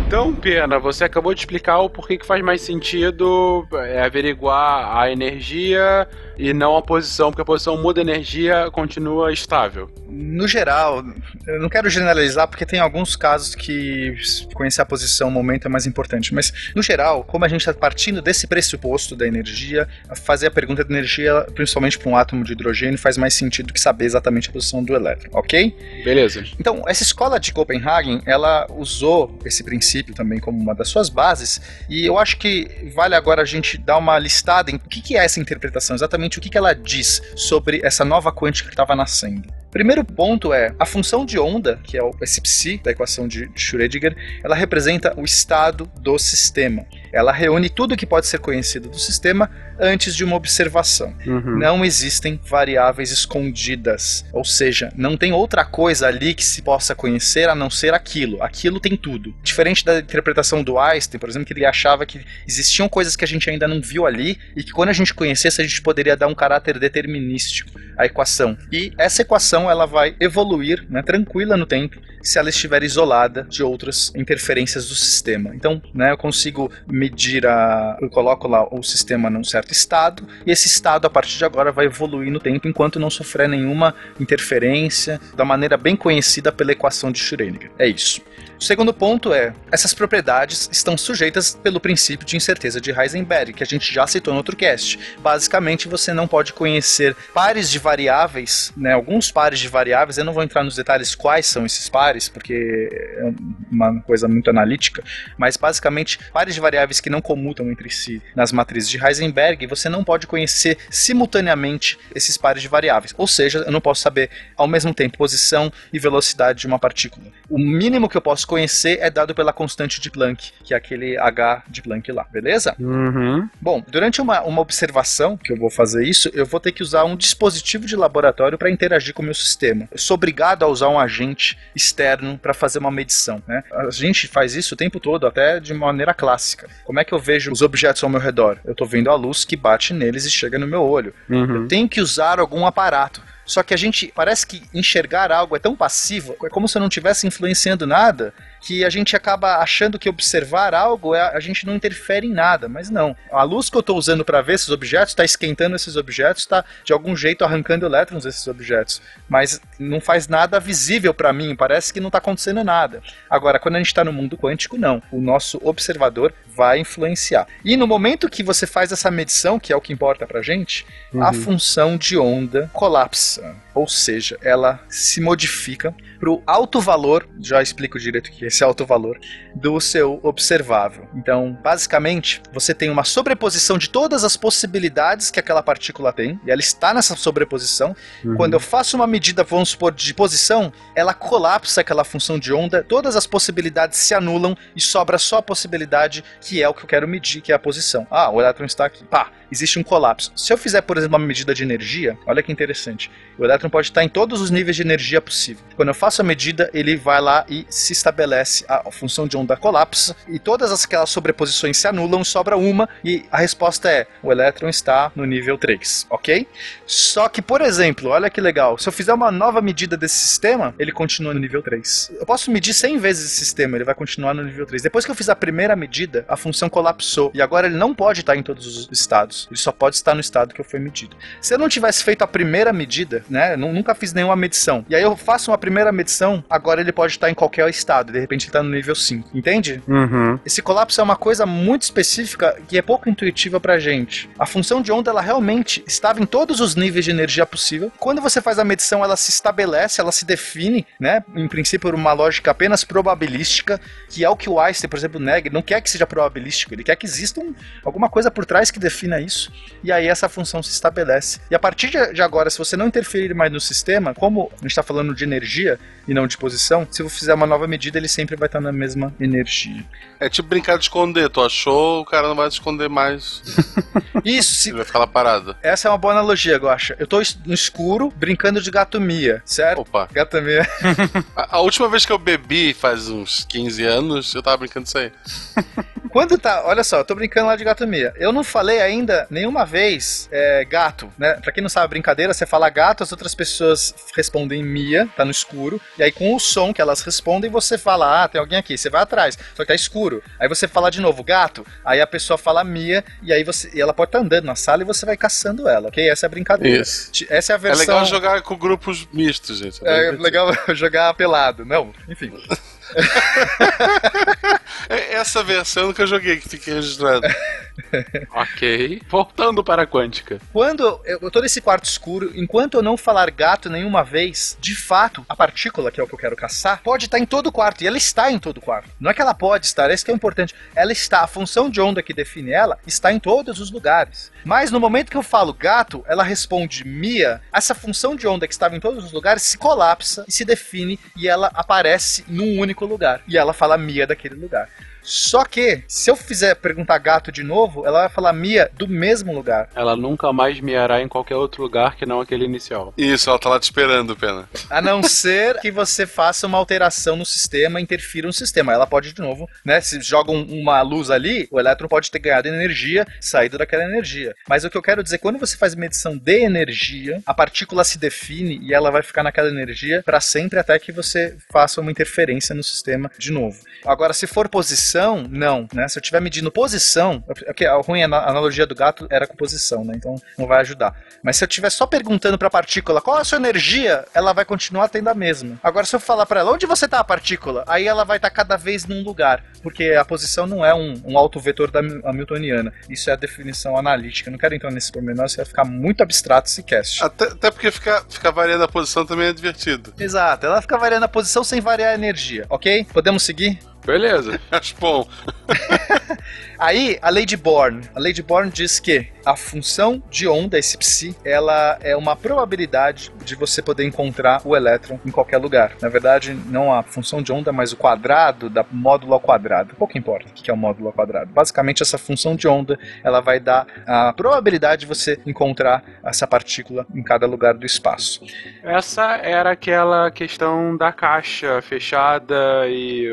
Speaker 9: Então, Pena, você acabou de explicar o porquê que faz mais sentido é, averiguar a energia e não a posição, porque a posição muda a energia, continua estável.
Speaker 4: No geral, eu não quero generalizar porque tem alguns casos que conhecer a posição, o momento é mais importante, mas no geral, como a gente está partindo desse pressuposto da energia, fazer a pergunta de energia, principalmente para um átomo de hidrogênio, faz mais sentido que saber exatamente a posição do elétron, ok?
Speaker 9: Beleza.
Speaker 4: Então, essa escola de Copenhagen, ela usou esse princípio também como uma das suas bases, e eu acho que vale agora a gente dar uma listada em o que, que é essa interpretação, exatamente o que, que ela diz sobre essa nova quântica que estava nascendo. Primeiro ponto é a função de onda, que é o- esse psi da equação de Schrödinger, ela representa o estado do sistema. Ela reúne tudo que pode ser conhecido do sistema antes de uma observação.
Speaker 9: Uhum.
Speaker 4: Não existem variáveis escondidas, ou seja, não tem outra coisa ali que se possa conhecer a não ser aquilo. Aquilo tem tudo. Diferente da interpretação do Einstein, por exemplo, que ele achava que existiam coisas que a gente ainda não viu ali e que quando a gente conhecesse a gente poderia dar um caráter determinístico à equação. E essa equação ela vai evoluir, né, tranquila no tempo, se ela estiver isolada de outras interferências do sistema. Então, né, eu consigo medir a, eu coloco lá o sistema num certo estado e esse estado a partir de agora vai evoluir no tempo enquanto não sofrer nenhuma interferência da maneira bem conhecida pela equação de Schrödinger. É isso. O segundo ponto é, essas propriedades estão sujeitas pelo princípio de incerteza de Heisenberg, que a gente já citou no outro cast. Basicamente, você não pode conhecer pares de variáveis, né, alguns pares de variáveis, eu não vou entrar nos detalhes quais são esses pares, porque é uma coisa muito analítica, mas basicamente, pares de variáveis que não comutam entre si nas matrizes de Heisenberg, você não pode conhecer simultaneamente esses pares de variáveis. Ou seja, eu não posso saber ao mesmo tempo posição e velocidade de uma partícula. O mínimo que eu posso conhecer é dado pela constante de Planck, que é aquele H de Planck lá, beleza?
Speaker 9: Uhum.
Speaker 4: Bom, durante uma, uma observação que eu vou fazer isso, eu vou ter que usar um dispositivo de laboratório para interagir com o meu sistema. Eu sou obrigado a usar um agente externo para fazer uma medição. Né? A gente faz isso o tempo todo, até de maneira clássica. Como é que eu vejo os objetos ao meu redor? Eu estou vendo a luz que bate neles e chega no meu olho.
Speaker 9: Uhum.
Speaker 4: Tem que usar algum aparato. Só que a gente parece que enxergar algo é tão passivo, é como se eu não estivesse influenciando nada, que a gente acaba achando que observar algo é a gente não interfere em nada, mas não. A luz que eu estou usando para ver esses objetos está esquentando esses objetos, está de algum jeito arrancando elétrons desses objetos, mas não faz nada visível para mim, parece que não está acontecendo nada. Agora, quando a gente está no mundo quântico, não. O nosso observador vai influenciar. E no momento que você faz essa medição, que é o que importa pra gente, a função de onda colapsa. Ou seja, ela se modifica para o alto valor, já explico direito o que é esse alto valor, do seu observável. Então, basicamente, você tem uma sobreposição de todas as possibilidades que aquela partícula tem, e ela está nessa sobreposição. Quando eu faço uma medida, vamos supor, de posição, ela colapsa aquela função de onda, todas as possibilidades se anulam e sobra só a possibilidade que é o que eu quero medir, que é a posição. Ah, o elétron está aqui. Pá, existe um colapso. Se eu fizer, por exemplo, uma medida de energia, olha que interessante. O elétron pode estar em todos os níveis de energia possível. Quando eu faço a medida, ele vai lá e se estabelece estabelece a função de onda colapsa e todas aquelas sobreposições se anulam, sobra uma e a resposta é o elétron está no nível 3, ok? Só que, por exemplo, olha que legal, se eu fizer uma nova medida desse sistema, ele continua no nível 3. Eu posso medir 100 vezes esse sistema, ele vai continuar no nível 3. Depois que eu fiz a primeira medida, a função colapsou e agora ele não pode estar em todos os estados, ele só pode estar no estado que foi medido. Se eu não tivesse feito a primeira medida, né, nunca fiz nenhuma medição, e aí eu faço uma primeira medição, agora ele pode estar em qualquer estado, de repente ele está no nível 5, entende?
Speaker 9: Uhum.
Speaker 4: Esse colapso é uma coisa muito específica que é pouco intuitiva pra gente. A função de onda, ela realmente estava em todos os níveis de energia possível. Quando você faz a medição, ela se estabelece, ela se define, né? Em princípio, por uma lógica apenas probabilística, que é o que o Einstein, por exemplo, nega. Ele não quer que seja probabilístico, ele quer que exista um, alguma coisa por trás que defina isso. E aí essa função se estabelece. E a partir de, de agora, se você não interferir no sistema, como a gente está falando de energia e não de posição, se eu fizer uma nova medida, ele sempre vai estar na mesma energia.
Speaker 3: É tipo brincar de esconder. Tu achou, o cara não vai se esconder mais.
Speaker 4: Isso, se...
Speaker 3: Ele vai ficar lá parado.
Speaker 4: Essa é uma boa analogia, Guaxa. Eu tô es- no escuro brincando de gatomia, certo?
Speaker 3: Opa.
Speaker 4: Gatomia.
Speaker 3: A, a última vez que eu bebi, faz uns 15 anos, eu tava brincando disso aí.
Speaker 4: Quando tá, olha só, eu tô brincando lá de gatomia. Eu não falei ainda nenhuma vez é, gato, né? Pra quem não sabe a brincadeira, você fala gato, as outras pessoas respondem Mia, tá no escuro. E aí com o som que elas respondem, você fala, ah, tem alguém aqui. Você vai atrás, só que tá escuro. Aí você fala de novo, gato. Aí a pessoa fala Mia, e aí você, e ela pode estar andando na sala e você vai caçando ela, ok? Essa é a brincadeira.
Speaker 3: Isso.
Speaker 4: Essa é a
Speaker 3: É
Speaker 4: versão.
Speaker 3: legal jogar com grupos mistos, gente.
Speaker 4: É legal jogar pelado. Não, enfim.
Speaker 3: É essa versão que eu joguei, que fica registrado.
Speaker 9: Ok. Voltando para a quântica.
Speaker 4: Quando eu eu tô nesse quarto escuro, enquanto eu não falar gato nenhuma vez, de fato, a partícula, que é o que eu quero caçar, pode estar em todo o quarto. E ela está em todo o quarto. Não é que ela pode estar, é isso que é importante. Ela está, a função de onda que define ela está em todos os lugares. Mas no momento que eu falo gato, ela responde Mia, essa função de onda que estava em todos os lugares se colapsa e se define e ela aparece num único lugar. E ela fala Mia daquele lugar. that. Só que, se eu fizer perguntar gato de novo, ela vai falar Mia do mesmo lugar.
Speaker 9: Ela nunca mais miará em qualquer outro lugar que não aquele inicial.
Speaker 3: Isso, ela tá lá te esperando, Pena.
Speaker 4: A não ser que você faça uma alteração no sistema, interfira no sistema. Ela pode, de novo, né? Se joga um- uma luz ali, o elétron pode ter ganhado energia, saído daquela energia. Mas o que eu quero dizer, quando você faz medição de energia, a partícula se define e ela vai ficar naquela energia para sempre até que você faça uma interferência no sistema de novo. Agora, se for posição, não, né? Se eu estiver medindo posição, que a ruim a analogia do gato era com posição, né? Então não vai ajudar. Mas se eu estiver só perguntando para a partícula qual é a sua energia, ela vai continuar tendo a mesma. Agora, se eu falar para ela onde você está a partícula, aí ela vai estar cada vez num lugar, porque a posição não é um, um autovetor da Mi- Hamiltoniana. Isso é a definição analítica. Eu não quero entrar nesse pormenor, isso vai ficar muito abstrato esse cast.
Speaker 3: Até, até porque ficar ficar variando a posição também é divertido.
Speaker 4: Exato, ela fica variando a posição sem variar a energia, ok? Podemos seguir?
Speaker 9: Beleza.
Speaker 3: Acho bom.
Speaker 4: Aí, a lei de Born. A lei de Born diz que a função de onda, esse psi, ela é uma probabilidade de você poder encontrar o elétron em qualquer lugar. Na verdade, não a função de onda, mas o quadrado da módulo ao quadrado. Pouco importa o que é o módulo ao quadrado. Basicamente, essa função de onda, ela vai dar a probabilidade de você encontrar essa partícula em cada lugar do espaço.
Speaker 9: Essa era aquela questão da caixa fechada e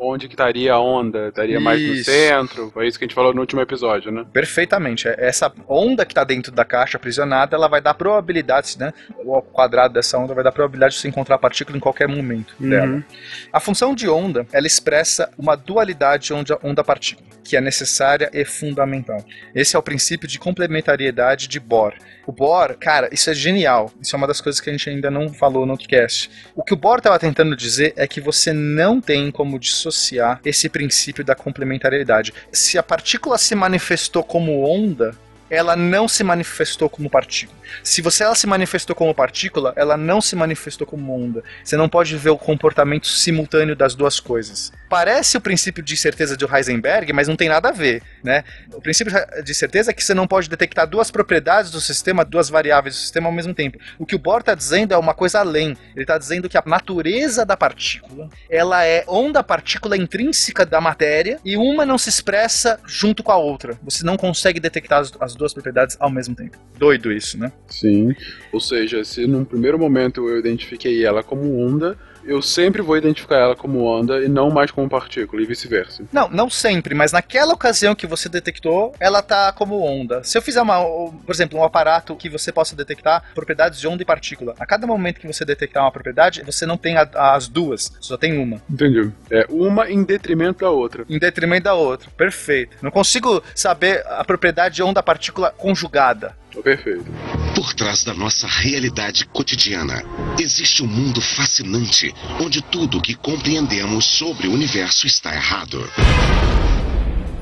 Speaker 9: onde que estaria a onda? Estaria mais no centro? Foi isso que a gente falou no último episódio, né?
Speaker 4: Perfeitamente. Essa onda que está dentro da caixa aprisionada, ela vai dar probabilidades, né? O quadrado dessa onda vai dar probabilidade de você encontrar a partícula em qualquer momento dela. A função de onda, ela expressa uma dualidade onda- onda-partícula, que é necessária e fundamental. Esse é o princípio de complementariedade de Bohr. O Bohr, cara, isso é genial. Isso é uma das coisas que a gente ainda não falou no outro cast. O que o Bohr estava tentando dizer é que você não tem como dissociar esse princípio da complementariedade. Se a partícula se manifestou como onda, ela não se manifestou como partícula. Se você ela se manifestou como partícula, ela não se manifestou como onda. Você não pode ver o comportamento simultâneo das duas coisas. Parece o princípio de certeza de Heisenberg, mas não tem nada a ver, né? O princípio de certeza é que você não pode detectar duas propriedades do sistema, duas variáveis do sistema ao mesmo tempo. O que o Bohr está dizendo é uma coisa além. Ele está dizendo que a natureza da partícula, ela é onda-partícula intrínseca da matéria e uma não se expressa junto com a outra. Você não consegue detectar as, as duas propriedades ao mesmo tempo. Doido isso, né?
Speaker 9: Sim. Ou seja, se num primeiro momento eu identifiquei ela como onda,
Speaker 2: eu sempre vou identificar ela como onda e não mais como partícula, e vice-versa.
Speaker 4: Não, não sempre, mas naquela ocasião que você detectou, ela tá como onda. Se eu fizer uma, por exemplo, um aparato que você possa detectar propriedades de onda e partícula, a cada momento que você detectar uma propriedade, você não tem a, as duas, só tem uma.
Speaker 2: Entendi. É uma em detrimento da outra.
Speaker 4: Em detrimento da outra. Perfeito. Não consigo saber a propriedade de onda-partícula conjugada.
Speaker 2: Perfeito.
Speaker 10: Por trás da nossa realidade cotidiana, existe um mundo fascinante onde tudo o que compreendemos sobre o universo está errado.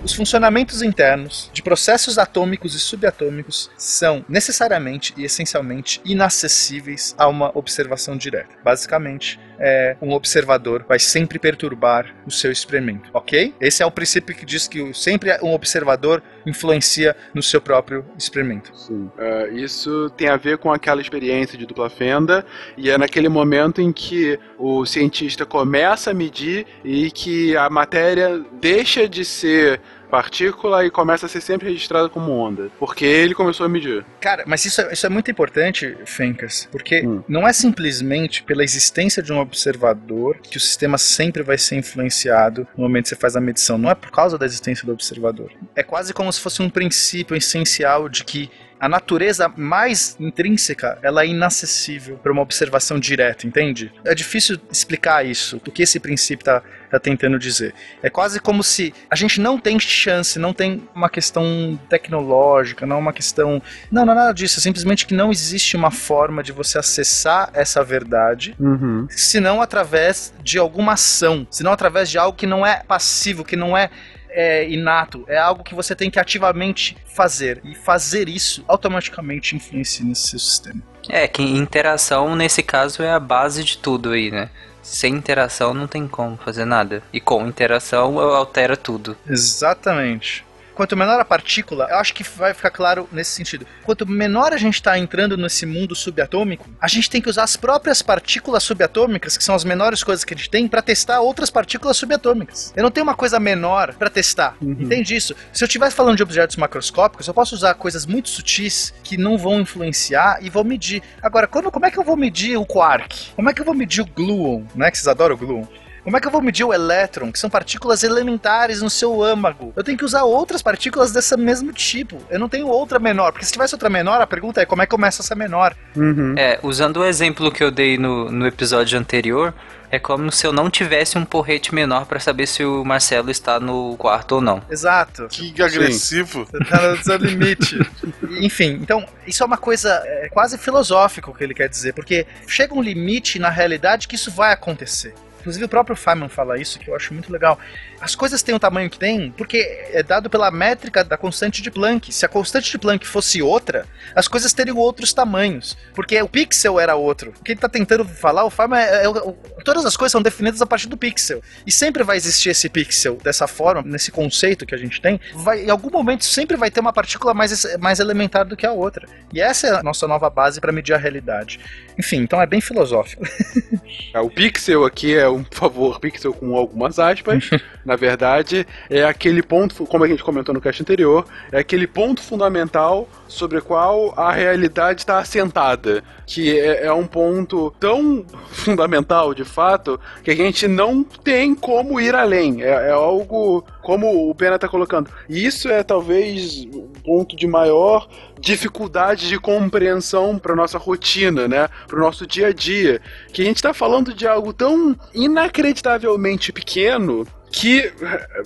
Speaker 4: Os funcionamentos internos de processos atômicos e subatômicos são necessariamente e essencialmente inacessíveis a uma observação direta. Basicamente, é, um observador vai sempre perturbar o seu experimento, ok? Esse é o princípio que diz que sempre um observador influencia no seu próprio experimento.
Speaker 2: Sim. Uh, isso tem a ver com aquela experiência de dupla fenda, e é naquele momento em que o cientista começa a medir e que a matéria deixa de ser partícula e começa a ser sempre registrada como onda. Porque ele começou a medir.
Speaker 4: Cara, mas isso, é, isso é muito importante, Fencas, porque hum. não é simplesmente pela existência de um observador que o sistema sempre vai ser influenciado no momento que você faz a medição. Não é por causa da existência do observador. É quase como se fosse um princípio essencial de que a natureza mais intrínseca ela é inacessível para uma observação direta, entende? É difícil explicar isso, o que esse princípio está tá tentando dizer. É quase como se a gente não tem chance, não tem uma questão tecnológica, não é uma questão. Não, não é nada disso, é simplesmente que não existe uma forma de você acessar essa verdade,
Speaker 2: uhum.
Speaker 4: senão através de alguma ação, senão através de algo que não é passivo, que não é é inato, é algo que você tem que ativamente fazer. E fazer isso automaticamente influencia nesse seu sistema.
Speaker 6: É, que interação nesse caso é a base de tudo aí, né? Sem interação não tem como fazer nada. E com interação altera tudo.
Speaker 4: Exatamente quanto menor a partícula, eu acho que vai ficar claro nesse sentido. Quanto menor a gente está entrando nesse mundo subatômico, a gente tem que usar as próprias partículas subatômicas, que são as menores coisas que a gente tem, para testar outras partículas subatômicas. Eu não tenho uma coisa menor para testar. Uhum. Entende isso? Se eu estiver falando de objetos macroscópicos, eu posso usar coisas muito sutis que não vão influenciar e vou medir. Agora, quando, como é que eu vou medir o quark? Como é que eu vou medir o gluon? Né? Que vocês adoram o gluon. Como é que eu vou medir o elétron, que são partículas elementares no seu âmago? Eu tenho que usar outras partículas desse mesmo tipo. Eu não tenho outra menor, porque se tivesse outra menor, a pergunta é como é que começa essa menor?
Speaker 6: Uhum. É, usando o exemplo que eu dei no, no episódio anterior, é como se eu não tivesse um porrete menor para saber se o Marcelo está no quarto ou não.
Speaker 4: Exato.
Speaker 3: Que agressivo.
Speaker 4: Você tá no seu limite. Enfim, então, isso é uma coisa é, quase filosófica o que ele quer dizer, porque chega um limite na realidade que isso vai acontecer. Inclusive o próprio Feynman fala isso, que eu acho muito legal. As coisas têm o tamanho que têm porque é dado pela métrica da constante de Planck. Se a constante de Planck fosse outra, as coisas teriam outros tamanhos, porque o pixel era outro. O que ele está tentando falar, o Feynman, é, é, é, todas as coisas são definidas a partir do pixel. E sempre vai existir esse pixel dessa forma, nesse conceito que a gente tem. Vai, em algum momento sempre vai ter uma partícula mais, mais elementar do que a outra. E essa é a nossa nova base para medir a realidade. Enfim, então é bem filosófico.
Speaker 2: É, o pixel aqui é um, por favor, pixel com algumas aspas. Na verdade, é aquele ponto, como a gente comentou no cast anterior, é aquele ponto fundamental sobre o qual a realidade está assentada. Que é, é um ponto tão fundamental, de fato, que a gente não tem como ir além. É, é algo como o Pena está colocando. E isso é talvez o ponto de maior dificuldade de compreensão para nossa rotina, né? Para o nosso dia a dia. Que a gente está falando de algo tão inacreditavelmente pequeno que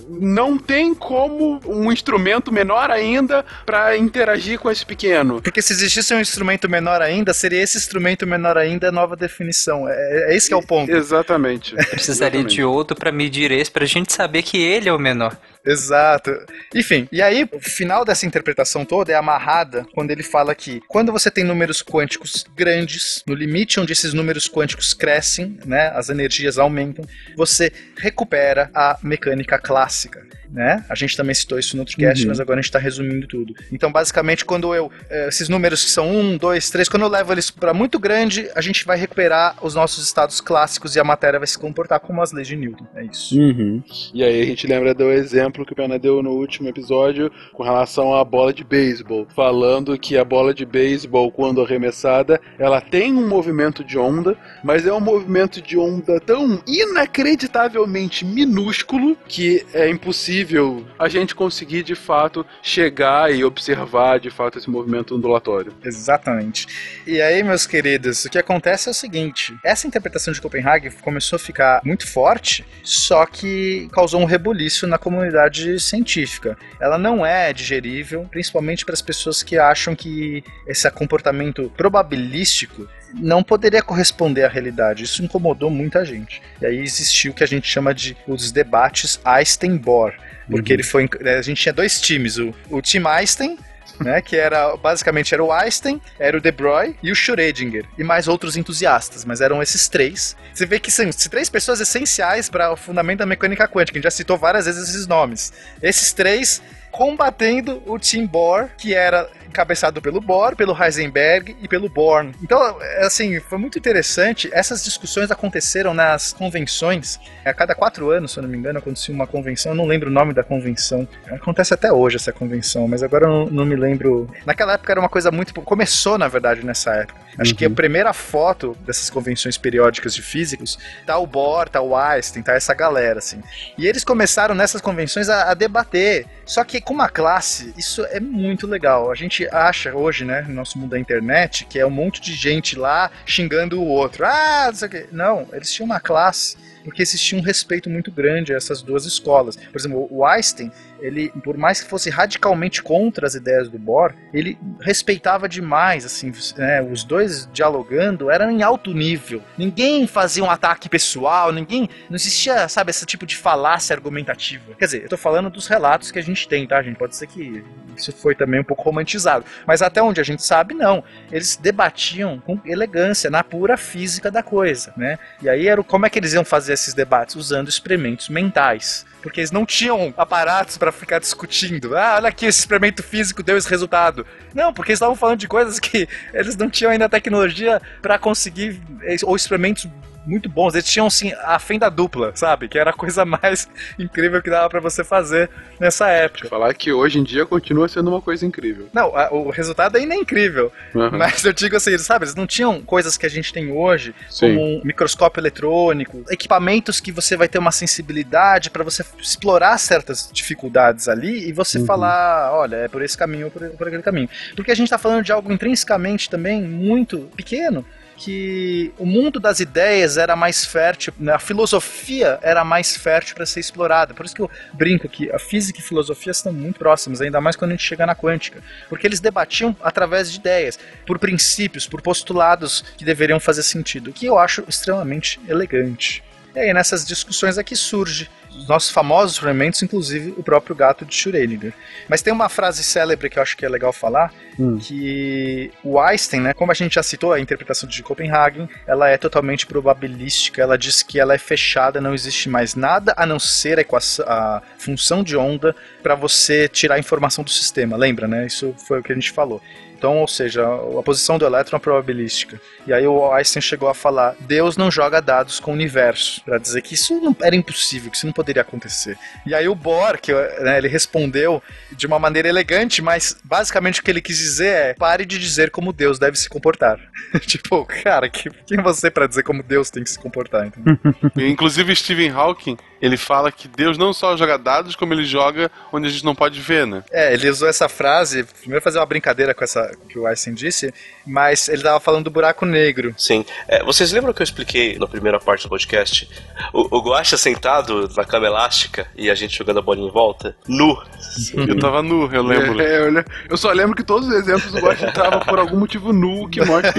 Speaker 2: não tem como um instrumento menor ainda para interagir com esse pequeno.
Speaker 4: Porque se existisse um instrumento menor ainda, seria esse instrumento menor ainda a nova definição. É, é esse que é o ponto.
Speaker 2: Exatamente.
Speaker 6: Precisaria
Speaker 2: Exatamente.
Speaker 6: de outro para medir esse, para a gente saber que ele é o menor.
Speaker 4: Exato. Enfim, e aí o final dessa interpretação toda é amarrada quando ele fala que quando você tem números quânticos grandes, no limite onde esses números quânticos crescem, né, as energias aumentam, você recupera a mecânica clássica né? A gente também citou isso no outro cast, uhum. mas agora a gente está resumindo tudo. Então, basicamente, quando eu. Eh, esses números que são 1, 2, 3, quando eu levo eles para muito grande, a gente vai recuperar os nossos estados clássicos e a matéria vai se comportar como as leis de Newton. É isso.
Speaker 2: Uhum. E aí a gente lembra do exemplo
Speaker 9: exemplo que o Pena deu no último episódio com relação à bola de beisebol, falando que a bola de beisebol, quando arremessada, ela tem um movimento de onda, mas é um movimento de onda tão inacreditavelmente minúsculo que é impossível a gente conseguir de fato chegar e observar de fato esse movimento ondulatório.
Speaker 4: Exatamente. E aí, meus queridos, o que acontece é o seguinte: essa interpretação de Copenhague começou a ficar muito forte, só que causou um rebuliço na comunidade científica. Ela não é digerível, principalmente para as pessoas que acham que esse comportamento probabilístico não poderia corresponder à realidade. Isso incomodou muita gente. E aí existiu o que a gente chama de os debates Einstein-Bohr. Porque ele foi. A gente tinha dois times, o, o time Einstein né? Que era basicamente era o Einstein, era o De Broglie e o Schrödinger e mais outros entusiastas, mas eram esses três. Você vê que são três pessoas essenciais para o fundamento da mecânica quântica. A gente já citou várias vezes esses nomes. Esses três combatendo o Tim Bohr, que era encabeçado pelo Bohr, pelo Heisenberg e pelo Born. Então, assim, foi muito interessante. Essas discussões aconteceram nas convenções. A cada quatro anos, se eu não me engano, acontecia uma convenção. Eu não lembro o nome da convenção. Acontece até hoje essa convenção, mas agora eu não, não me lembro. Naquela época era uma coisa muito. Começou, na verdade, nessa época. Acho uhum. que a primeira foto dessas convenções periódicas de físicos tá o Bohr, tá o Einstein, tá essa galera, assim. E eles começaram nessas convenções a, a debater. Só que com uma classe, isso é muito legal. A gente acha hoje, né, no nosso mundo da internet, que é um monte de gente lá xingando o outro. Ah, não sei o quê. Não, eles tinham uma classe porque existia um respeito muito grande a essas duas escolas. Por exemplo, o Einstein, ele, por mais que fosse radicalmente contra as ideias do Bohr, ele respeitava demais, assim, né, os dois dialogando eram em alto nível. Ninguém fazia um ataque pessoal, ninguém, não existia, sabe, esse tipo de falácia argumentativa. Quer dizer, eu tô falando dos relatos que a gente tem, tá, gente? Pode ser que isso foi também um pouco romantizado, mas até onde a gente sabe, não. Eles debatiam com elegância, na pura física da coisa, né? E aí era como é que eles iam fazer esses debates usando experimentos mentais porque eles não tinham aparatos para ficar discutindo. Ah, olha aqui, esse experimento físico deu esse resultado. Não, porque eles estavam falando de coisas que eles não tinham ainda tecnologia para conseguir, ou experimentos muito bons. Eles tinham, assim, a fenda dupla, sabe? Que era a coisa mais incrível que dava para você fazer nessa época.
Speaker 9: Falar que hoje em dia continua sendo uma coisa incrível.
Speaker 4: Não, a, o resultado ainda é incrível. Uhum. Mas eu digo assim, sabe? Eles não tinham coisas que a gente tem hoje, Sim. como um microscópio eletrônico, equipamentos que você vai ter uma sensibilidade para você explorar certas dificuldades ali e você uhum. falar, olha, é por esse caminho ou por, por aquele caminho. Porque a gente tá falando de algo intrinsecamente também muito pequeno que o mundo das ideias era mais fértil, né? a filosofia era mais fértil para ser explorada. Por isso que eu brinco que a física e a filosofia estão muito próximas, ainda mais quando a gente chega na quântica, porque eles debatiam através de ideias, por princípios, por postulados que deveriam fazer sentido, o que eu acho extremamente elegante. E aí nessas discussões aqui surge os nossos famosos experimentos, inclusive o próprio gato de Schrödinger. Mas tem uma frase célebre que eu acho que é legal falar, hum. que o Einstein, né, como a gente já citou, a interpretação de Copenhagen, ela é totalmente probabilística, ela diz que ela é fechada, não existe mais nada a não ser a, equação, a função de onda para você tirar a informação do sistema. Lembra, né? Isso foi o que a gente falou. Então, ou seja, a posição do elétron é probabilística. E aí o Einstein chegou a falar: Deus não joga dados com o universo, para dizer que isso não era impossível, que isso não poderia acontecer. E aí o Bohr, que né, ele respondeu de uma maneira elegante, mas basicamente o que ele quis dizer é: pare de dizer como Deus deve se comportar. tipo, cara, que, quem você para dizer como Deus tem que se comportar?
Speaker 3: Inclusive Stephen Hawking ele fala que Deus não só joga dados, como ele joga onde a gente não pode ver, né?
Speaker 4: É, ele usou essa frase, primeiro fazer uma brincadeira com essa que o Einstein disse, mas ele tava falando do buraco negro.
Speaker 5: Sim. É, vocês lembram que eu expliquei na primeira parte do podcast? O, o Guacha sentado na cama elástica e a gente jogando a bolinha em volta, nu.
Speaker 3: Eu tava nu, eu lembro.
Speaker 9: É, eu, eu, só lembro que todos os exemplos o Guacha tava por algum motivo nu, que mostra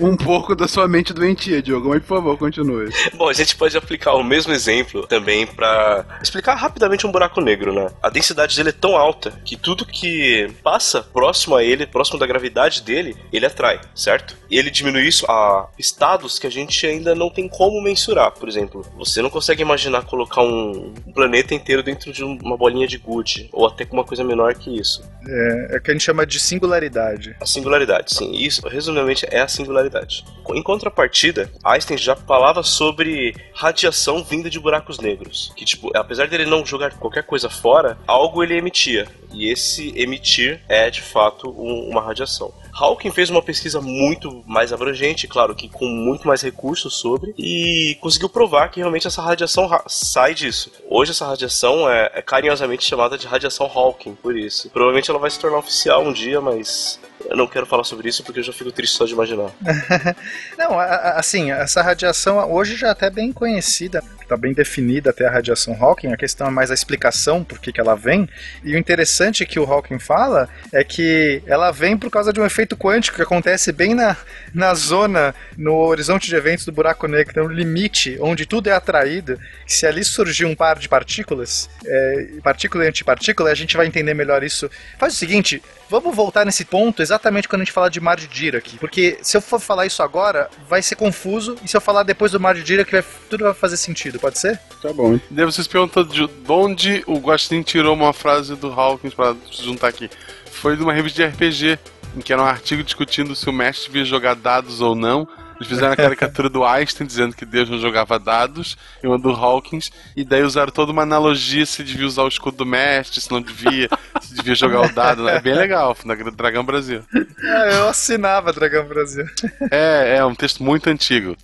Speaker 9: um pouco da sua mente doentia, Diogo. Mas por favor, continue.
Speaker 5: Bom, a gente pode aplicar o mesmo exemplo também para explicar rapidamente um buraco negro, né? A densidade dele é tão alta que tudo que passa próximo a ele, próximo da gravidade dele, ele atrai, certo? E ele diminui isso a estados que a gente ainda não tem como mensurar. Por exemplo, você não consegue imaginar colocar um planeta inteiro dentro de uma bolinha de gude, ou até com uma coisa menor que isso.
Speaker 4: É, é o que a gente chama de singularidade.
Speaker 5: A singularidade, sim. Isso, resumidamente, é a singularidade. Em contrapartida, Einstein já falava sobre radiação vinda de buracos negros Que, tipo, apesar dele não jogar qualquer coisa fora, algo ele emitia. E esse emitir é, de fato, um, uma radiação. Hawking fez uma pesquisa muito mais abrangente, claro que com muito mais recursos sobre, e conseguiu provar que realmente essa radiação ra sai disso. Hoje essa radiação é, é carinhosamente chamada de radiação Hawking, por isso. Provavelmente ela vai se tornar oficial um dia, mas eu não quero falar sobre isso porque eu já fico triste só de imaginar.
Speaker 4: não, assim, essa radiação hoje já é até bem conhecida, está bem definida até a radiação Hawking, a questão é mais a explicação por que, que ela vem. E o interessante que o Hawking fala é que ela vem por causa de um efeito quântico que acontece bem na, na zona, no horizonte de eventos do buraco negro, no limite, onde tudo é atraído. Se ali surgir um par de partículas, é, partícula e antipartícula, a gente vai entender melhor isso. Faz o seguinte, vamos voltar nesse ponto exatamente quando a gente falar de mar de Dirac, porque se eu for falar isso agora, vai ser confuso, e se eu falar depois do mar de Dirac, vai, tudo vai fazer sentido, pode ser?
Speaker 3: Tá bom. Daí vocês perguntam de onde o Guaxinim tirou uma frase do Hawkins para juntar aqui. Foi de uma revista de RPG, em que era um artigo discutindo se o mestre devia jogar dados ou não, eles fizeram a caricatura do Einstein dizendo que Deus não jogava dados, e uma do Hawkins, e daí usaram toda uma analogia se devia usar o escudo do mestre, se não devia, se devia jogar o dado. Né? É bem legal, na Dragão Brasil.
Speaker 4: Ah, eu assinava Dragão Brasil.
Speaker 3: É, é um texto muito antigo.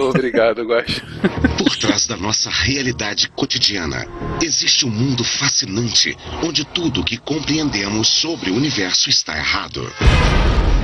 Speaker 9: Obrigado, Guax.
Speaker 10: Por trás da nossa realidade cotidiana, existe um mundo fascinante onde tudo que compreendemos sobre o universo está errado.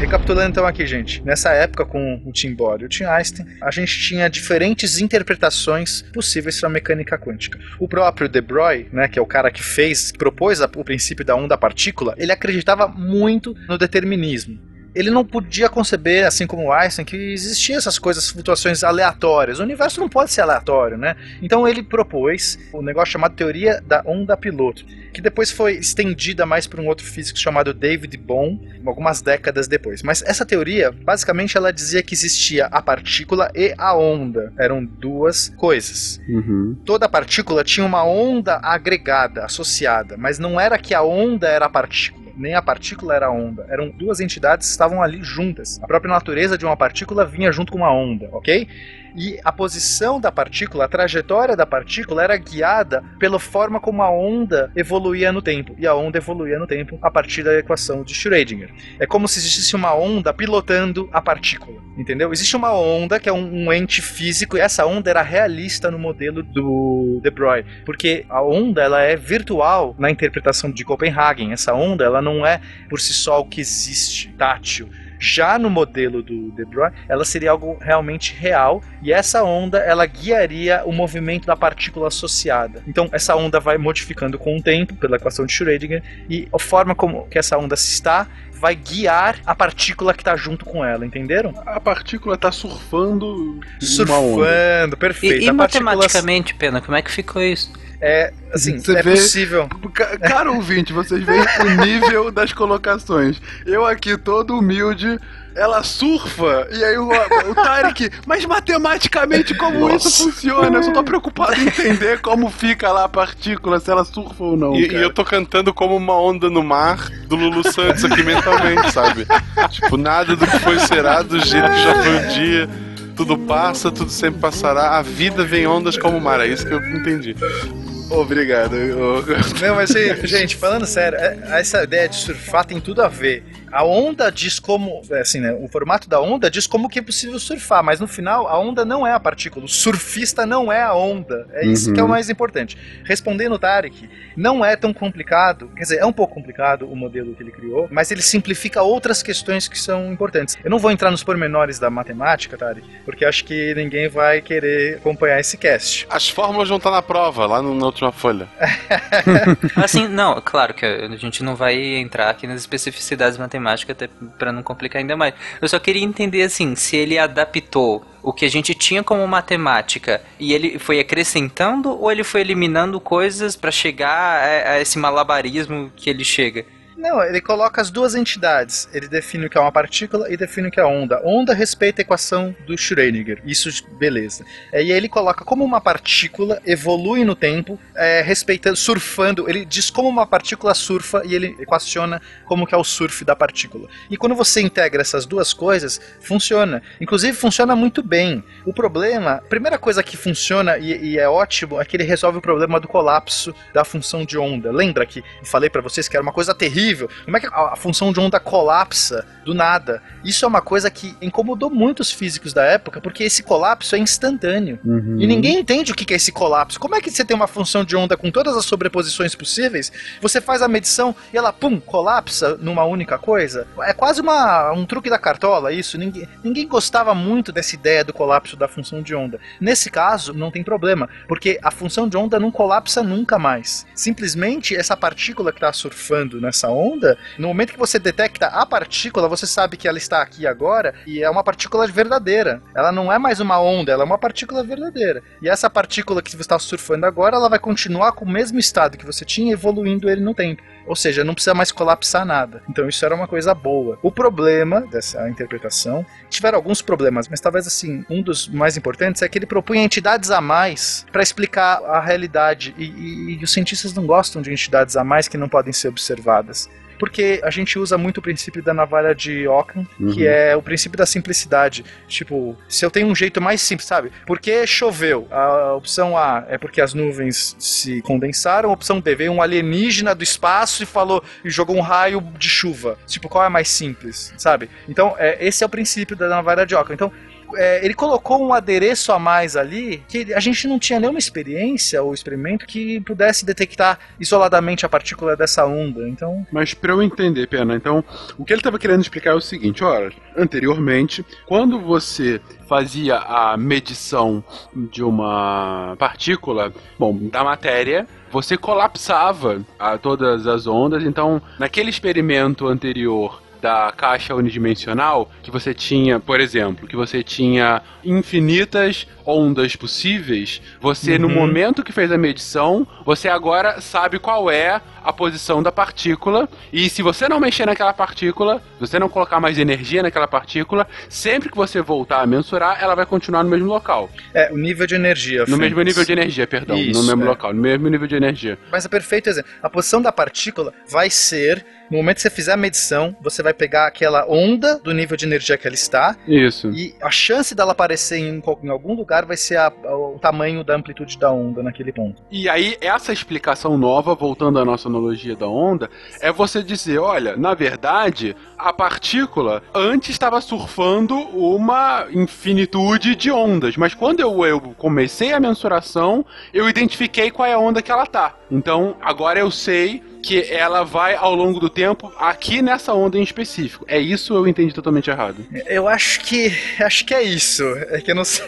Speaker 4: Recapitulando então aqui, gente. Nessa época, com o Tim Boyle e o Tim Einstein, a gente tinha diferentes interpretações possíveis para a mecânica quântica. O próprio De Broglie, né, que é o cara que fez, propôs o princípio da onda-partícula, ele acreditava muito no determinismo ele não podia conceber, assim como Einstein, que existiam essas coisas, flutuações aleatórias. O universo não pode ser aleatório, né? Então ele propôs o um negócio chamado teoria da onda piloto, que depois foi estendida mais por um outro físico chamado David Bohm, algumas décadas depois. Mas essa teoria, basicamente, ela dizia que existia a partícula e a onda. Eram duas coisas.
Speaker 3: Uhum.
Speaker 4: Toda partícula tinha uma onda agregada, associada, mas não era que a onda era a partícula nem a partícula era onda. Eram duas entidades que estavam ali juntas. A própria natureza de uma partícula vinha junto com uma onda, ok? E a posição da partícula, a trajetória da partícula era guiada pela forma como a onda evoluía no tempo. E a onda evoluía no tempo a partir da equação de Schrödinger. É como se existisse uma onda pilotando a partícula, entendeu? Existe uma onda que é um, um ente físico e essa onda era realista no modelo do De Broglie, porque a onda ela é virtual na interpretação de Copenhagen. Essa onda ela não é por si só o que existe, tátil já no modelo do De Broglie, ela seria algo realmente real e essa onda ela guiaria o movimento da partícula associada. Então essa onda vai modificando com o tempo pela equação de Schrödinger e a forma como que essa onda se está vai guiar a partícula que está junto com ela, entenderam?
Speaker 3: A partícula está surfando
Speaker 4: surfando, perfeito.
Speaker 6: E, e matematicamente, Pena, como é que ficou isso?
Speaker 4: É, assim,
Speaker 3: Você
Speaker 4: é
Speaker 3: vê,
Speaker 4: possível.
Speaker 3: Caro ouvinte, vocês veem o nível das colocações. Eu aqui, todo humilde, ela surfa, e aí o, o Tarek, mas matematicamente como
Speaker 5: Nossa.
Speaker 3: isso funciona? Eu só tô preocupado em entender como fica lá a partícula, se ela surfa ou não.
Speaker 9: E, e eu tô cantando como uma onda no mar do Lulu Santos aqui mentalmente, sabe? Tipo, nada do que foi será, do jeito que já foi um dia. Tudo passa, tudo sempre passará. A vida vem ondas como o mar. É isso que eu entendi.
Speaker 3: Obrigado.
Speaker 4: Não, mas gente, falando sério, é- essa ideia de surfar tem tudo a ver. A onda diz como, assim, né, o formato da onda diz como que é possível surfar, mas no final a onda não é a partícula, o surfista não é a onda. É isso
Speaker 3: Uhum.
Speaker 4: que é o mais importante. Respondendo o Tarek, não é tão complicado, quer dizer, é um pouco complicado o modelo que ele criou, mas ele simplifica outras questões que são importantes. Eu não vou entrar nos pormenores da matemática, Tarek, porque acho que ninguém vai querer acompanhar esse cast.
Speaker 9: As fórmulas vão estar na prova, lá no- na última folha.
Speaker 6: Assim, não, claro que a gente não vai entrar aqui nas especificidades matemáticas até pra não complicar ainda mais. Eu só queria entender assim, se ele adaptou o que a gente tinha como matemática e ele foi acrescentando ou ele foi eliminando coisas pra chegar a, a esse malabarismo que ele chega.
Speaker 4: Não, ele coloca as duas entidades. Ele define o que é uma partícula e define o que é onda. Onda respeita a equação do Schrödinger. Isso, beleza. É, e aí ele coloca como uma partícula evolui no tempo, é, respeitando, surfando. Ele diz como uma partícula surfa e ele equaciona como que é o surf da partícula. E quando você integra essas duas coisas, funciona. Inclusive, funciona muito bem. O problema, a primeira coisa que funciona e, e é ótimo é que ele resolve o problema do colapso da função de onda. Lembra que eu falei para vocês que era uma coisa terrível? Como é que a, a função de onda colapsa do nada? Isso é uma coisa que incomodou muitos físicos da época, porque esse colapso é instantâneo.
Speaker 2: Uhum.
Speaker 4: E ninguém entende o que é esse colapso. Como é que você tem uma função de onda com todas as sobreposições possíveis? Você faz a medição e ela, pum, colapsa numa única coisa? É quase uma, um truque da cartola isso. Ninguém, ninguém gostava muito dessa ideia do colapso da função de onda. Nesse caso, não tem problema, porque a função de onda não colapsa nunca mais. Simplesmente essa partícula que está surfando nessa onda, no momento que você detecta a partícula, você sabe que ela está aqui agora e é uma partícula verdadeira. Ela não é mais uma onda, ela é uma partícula verdadeira. E essa partícula que você está surfando agora, ela vai continuar com o mesmo estado que você tinha, evoluindo ele no tempo. Ou seja, não precisa mais colapsar nada. Então isso era uma coisa boa. O problema dessa interpretação, tiveram alguns problemas, mas talvez assim, um dos mais importantes é que ele propunha entidades a mais para explicar a realidade. E, e, e os cientistas não gostam de entidades a mais que não podem ser observadas porque a gente usa muito o princípio da navalha de Ockham,
Speaker 2: Uhum.
Speaker 4: que é o princípio da simplicidade. Tipo, se eu tenho um jeito mais simples, sabe? Porque choveu? A opção A é porque as nuvens se condensaram, a opção B veio um alienígena do espaço e falou e jogou um raio de chuva. Tipo, qual é mais simples, sabe? Então, é, esse é o princípio da navalha de Ockham. Então, é, ele colocou um adereço a mais ali que a gente não tinha nenhuma experiência ou experimento que pudesse detectar isoladamente a partícula dessa onda. Então,
Speaker 2: Mas pra eu entender, Pena, então, o que ele estava querendo explicar é o seguinte, olha, anteriormente, quando você fazia a medição de uma partícula, bom, da matéria, você colapsava a todas as ondas, então, naquele experimento anterior da caixa unidimensional, que você tinha, por exemplo, que você tinha infinitas ondas possíveis, você no
Speaker 4: Uhum.
Speaker 2: momento que fez a medição, você agora sabe qual é a posição da partícula e se você não mexer naquela partícula, se você não colocar mais energia naquela partícula, sempre que você voltar a mensurar, ela vai continuar no mesmo local.
Speaker 4: é o nível de energia.
Speaker 2: No mesmo nível de energia, perdão,
Speaker 4: Isso,
Speaker 2: no mesmo
Speaker 4: é.
Speaker 2: local, no mesmo nível de energia.
Speaker 4: Mas é perfeito exemplo. A posição da partícula vai ser, no momento que você fizer a medição, você vai pegar aquela onda do nível de energia que ela está,
Speaker 2: Isso.
Speaker 4: e a chance dela aparecer em, em algum lugar vai ser a- o tamanho da amplitude da onda naquele ponto.
Speaker 2: E aí, essa explicação nova, voltando à nossa analogia da onda, é você dizer: olha, na verdade, a partícula antes estava surfando uma infinitude de ondas, mas quando eu, eu comecei a mensuração, eu identifiquei qual é a onda que ela tá. Então, agora eu sei que ela vai ao longo do tempo aqui nessa onda em específico. É isso eu entendi totalmente errado?
Speaker 4: Eu acho que. Acho que é isso. É que eu não sei.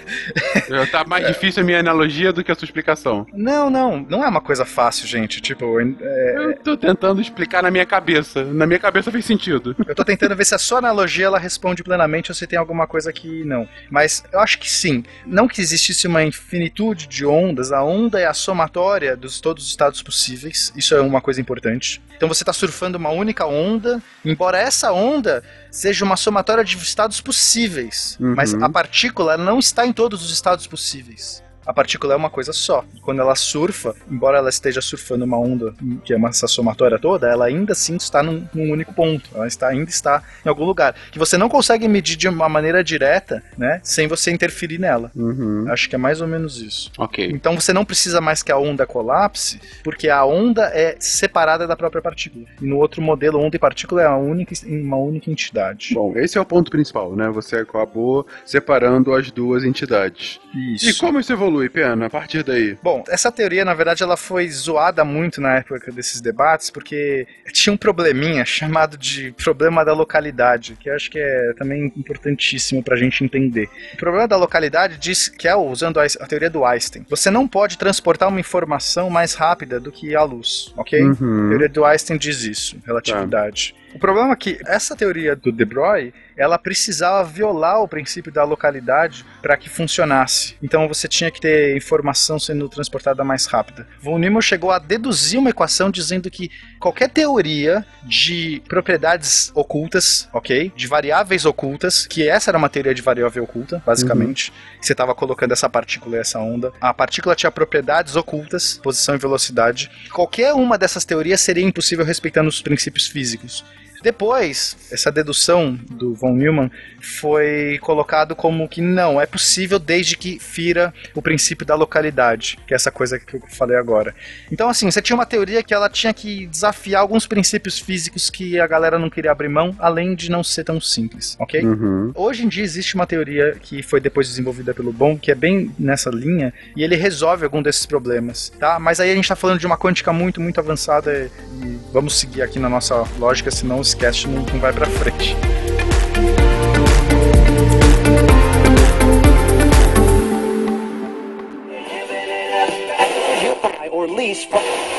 Speaker 2: Já Tá mais difícil a minha analogia do que a sua explicação.
Speaker 4: Não, não. Não é uma coisa fácil, gente. Tipo, é,
Speaker 2: Eu tô tentando explicar na minha cabeça. Na minha cabeça fez sentido.
Speaker 4: Eu tô tentando ver se a sua analogia ela responde plenamente ou se tem alguma coisa que não. Mas eu acho que sim. Não que existisse uma infinitude de ondas, a onda é a somatória dos todos os estados possíveis. Isso é uma coisa importante. Então você está surfando uma única onda, embora essa onda seja uma somatória de estados possíveis,
Speaker 2: Uhum.
Speaker 4: mas a partícula não está em todos os estados possíveis. A partícula é uma coisa só. Quando ela surfa, embora ela esteja surfando uma onda que é essa somatória toda, ela ainda assim está num, num único ponto. Ela está, ainda está em algum lugar. Que você não consegue medir de uma maneira direta, né? Sem você interferir nela.
Speaker 2: Uhum.
Speaker 4: Acho que é mais ou menos isso.
Speaker 2: Ok.
Speaker 4: Então você não precisa mais que a onda colapse, porque a onda é separada da própria partícula. E no outro modelo, onda e partícula é uma única, uma única entidade.
Speaker 2: Bom, esse é o ponto principal, né? Você acabou separando as duas entidades.
Speaker 4: Isso.
Speaker 2: E como isso evolui, Pena, a partir daí?
Speaker 4: Bom, essa teoria, na verdade, ela foi zoada muito na época desses debates, porque tinha um probleminha chamado de problema da localidade, que eu acho que é também importantíssimo pra gente entender. O problema da localidade diz que é usando a a teoria do Einstein. Você não pode transportar uma informação mais rápida do que a luz, ok? A
Speaker 2: Uhum.
Speaker 4: teoria do Einstein diz isso, relatividade. O problema é que essa teoria do De Broglie, ela precisava violar o princípio da localidade para que funcionasse. Então você tinha que ter informação sendo transportada mais rápida. Von Neumann chegou a deduzir uma equação dizendo que qualquer teoria de propriedades ocultas, ok? De variáveis ocultas, que essa era uma teoria de variável oculta, basicamente. Você estava colocando essa partícula e essa onda. A partícula tinha propriedades ocultas, posição e velocidade. Qualquer uma dessas teorias seria impossível respeitando os princípios físicos. Depois, essa dedução do von Neumann foi colocado como que não, é possível desde que fira o princípio da localidade, que é essa coisa que eu falei agora. Então, assim, você tinha uma teoria que ela tinha que desafiar alguns princípios físicos que a galera não queria abrir mão, além de não ser tão simples, ok?
Speaker 2: Uhum.
Speaker 4: Hoje em dia existe uma teoria que foi depois desenvolvida pelo Bohm, que é bem nessa linha, e ele resolve algum desses problemas, tá? Mas aí a gente tá falando de uma quântica muito, muito avançada e vamos seguir aqui na nossa lógica, senão esse cast não, não vai pra frente.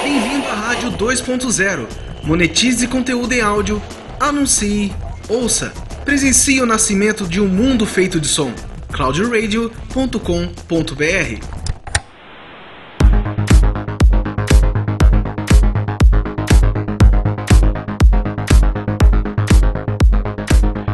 Speaker 1: Bem-vindo à Rádio 2.0. Monetize conteúdo em áudio, anuncie, ouça, presencie o nascimento de um mundo feito de som. cloudradio.com.br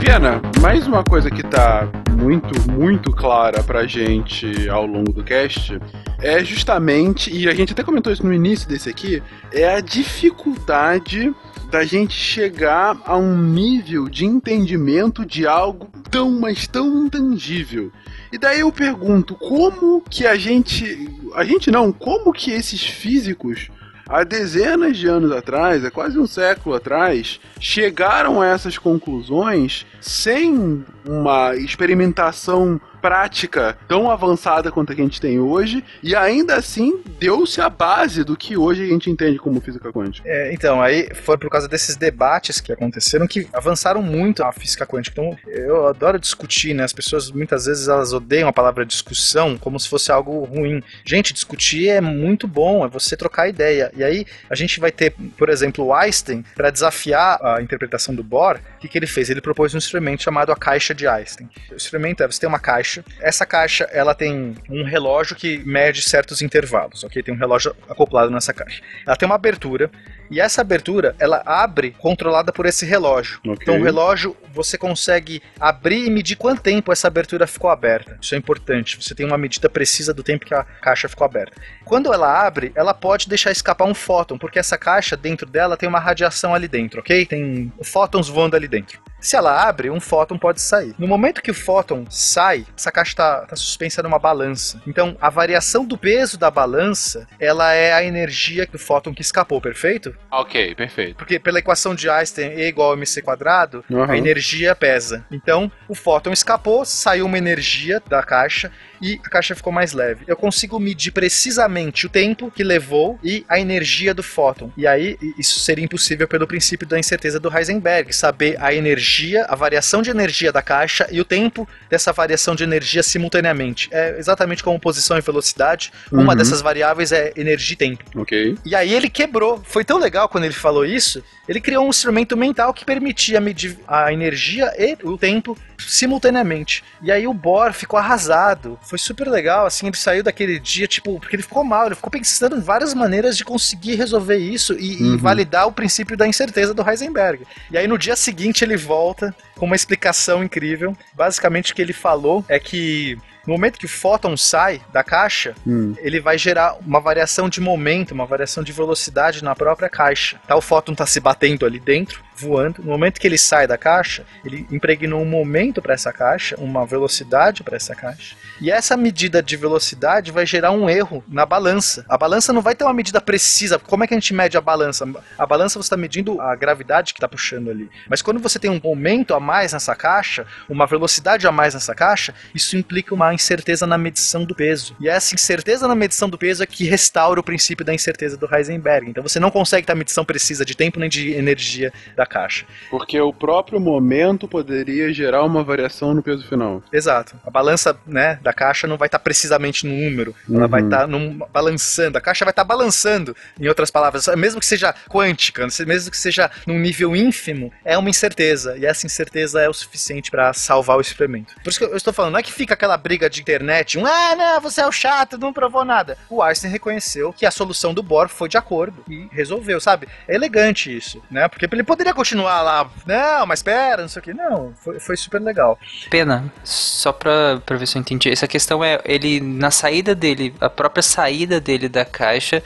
Speaker 2: Pena, mais uma coisa que tá muito, muito clara pra gente ao longo do cast é justamente, e a gente até comentou isso no início desse aqui, é a dificuldade da gente chegar a um nível de entendimento de algo tão, mas tão intangível. E daí eu pergunto, como que a gente. A gente não, como que esses físicos há dezenas de anos atrás, é quase um século atrás, chegaram a essas conclusões sem uma experimentação prática tão avançada quanto a que a gente tem hoje, e ainda assim deu-se a base do que hoje a gente entende como física quântica.
Speaker 4: É, então, aí foi por causa desses debates que aconteceram que avançaram muito a física quântica. Então, eu adoro discutir, né? As pessoas muitas vezes elas odeiam a palavra discussão como se fosse algo ruim. Gente, discutir é muito bom, é você trocar ideia. E aí a gente vai ter, por exemplo, o Einstein para desafiar a interpretação do Bohr. O que, que ele fez? Ele propôs um instrumento chamado a caixa de Einstein. O instrumento é você tem uma caixa. Essa caixa ela tem um relógio que mede certos intervalos, ok? Tem um relógio acoplado nessa caixa. Ela tem uma abertura e essa abertura ela abre controlada por esse relógio.
Speaker 2: Ok.
Speaker 4: Então o relógio você consegue abrir e medir quanto tempo essa abertura ficou aberta. Isso é importante. Você tem uma medida precisa do tempo que a caixa ficou aberta. Quando ela abre, ela pode deixar escapar um fóton, porque essa caixa dentro dela tem uma radiação ali dentro, ok? Tem fótons voando ali dentro. Se ela abre, um fóton pode sair. No momento que o fóton sai, essa caixa está suspensa numa balança. Então, a variação do peso da balança, ela é a energia do fóton que escapou, perfeito?
Speaker 2: Ok, perfeito.
Speaker 4: Porque pela equação de Einstein, E igual a mc quadrado,
Speaker 2: Uhum.
Speaker 4: a energia pesa. Então, o fóton escapou, saiu uma energia da caixa e a caixa ficou mais leve. Eu consigo medir precisamente o tempo que levou e a energia do fóton. E aí, isso seria impossível pelo princípio da incerteza do Heisenberg, saber a energia, a variação de energia da caixa e o tempo dessa variação de energia simultaneamente. É exatamente como posição e velocidade. Uma
Speaker 2: Uhum.
Speaker 4: dessas variáveis é energia e tempo.
Speaker 2: Ok.
Speaker 4: E aí ele quebrou. Foi tão legal quando ele falou isso. Ele criou um instrumento mental que permitia medir a energia e o tempo simultaneamente. E aí o Bohr ficou arrasado. Foi super legal, assim, ele saiu daquele dia, tipo, porque ele ficou mal, ele ficou pensando em várias maneiras de conseguir resolver isso e, e
Speaker 2: Uhum.
Speaker 4: validar o princípio da incerteza do Heisenberg. E aí no dia seguinte ele volta com uma explicação incrível. Basicamente o que ele falou é que no momento que o fóton sai da caixa,
Speaker 2: Hum.
Speaker 4: ele vai gerar uma variação de momento, uma variação de velocidade na própria caixa. Tá, o fóton está se batendo ali dentro, voando. No momento que ele sai da caixa, ele impregnou um momento para essa caixa, uma velocidade para essa caixa. E essa medida de velocidade vai gerar um erro na balança. A balança não vai ter uma medida precisa. Como é que a gente mede a balança? A balança você está medindo a gravidade que está puxando ali. Mas quando você tem um momento a mais nessa caixa, uma velocidade a mais nessa caixa, isso implica uma incerteza na medição do peso. E essa incerteza na medição do peso é que restaura o princípio da incerteza do Heisenberg. Então você não consegue ter a medição precisa de tempo nem de energia da caixa.
Speaker 2: Porque o próprio momento poderia gerar uma variação no peso final.
Speaker 4: Exato. A balança né, da caixa não vai estar precisamente no número. Ela vai
Speaker 2: Uhum.
Speaker 4: estar num- balançando. A caixa vai estar balançando, em outras palavras. Mesmo que seja quântica, mesmo que seja num nível ínfimo, é uma incerteza. E essa incerteza é o suficiente para salvar o experimento. Por isso que eu estou falando, não é que fica aquela briga de internet, um, ah, não, você é o chato, não provou nada. O Einstein reconheceu que a solução do Bohr foi de acordo e resolveu, sabe? É elegante isso, né? Porque ele poderia continuar lá, não, mas pera, não sei o que. Não, foi, foi super legal.
Speaker 6: Pena, só pra, pra ver se eu entendi. Essa questão é, ele, na saída dele, a própria saída dele da caixa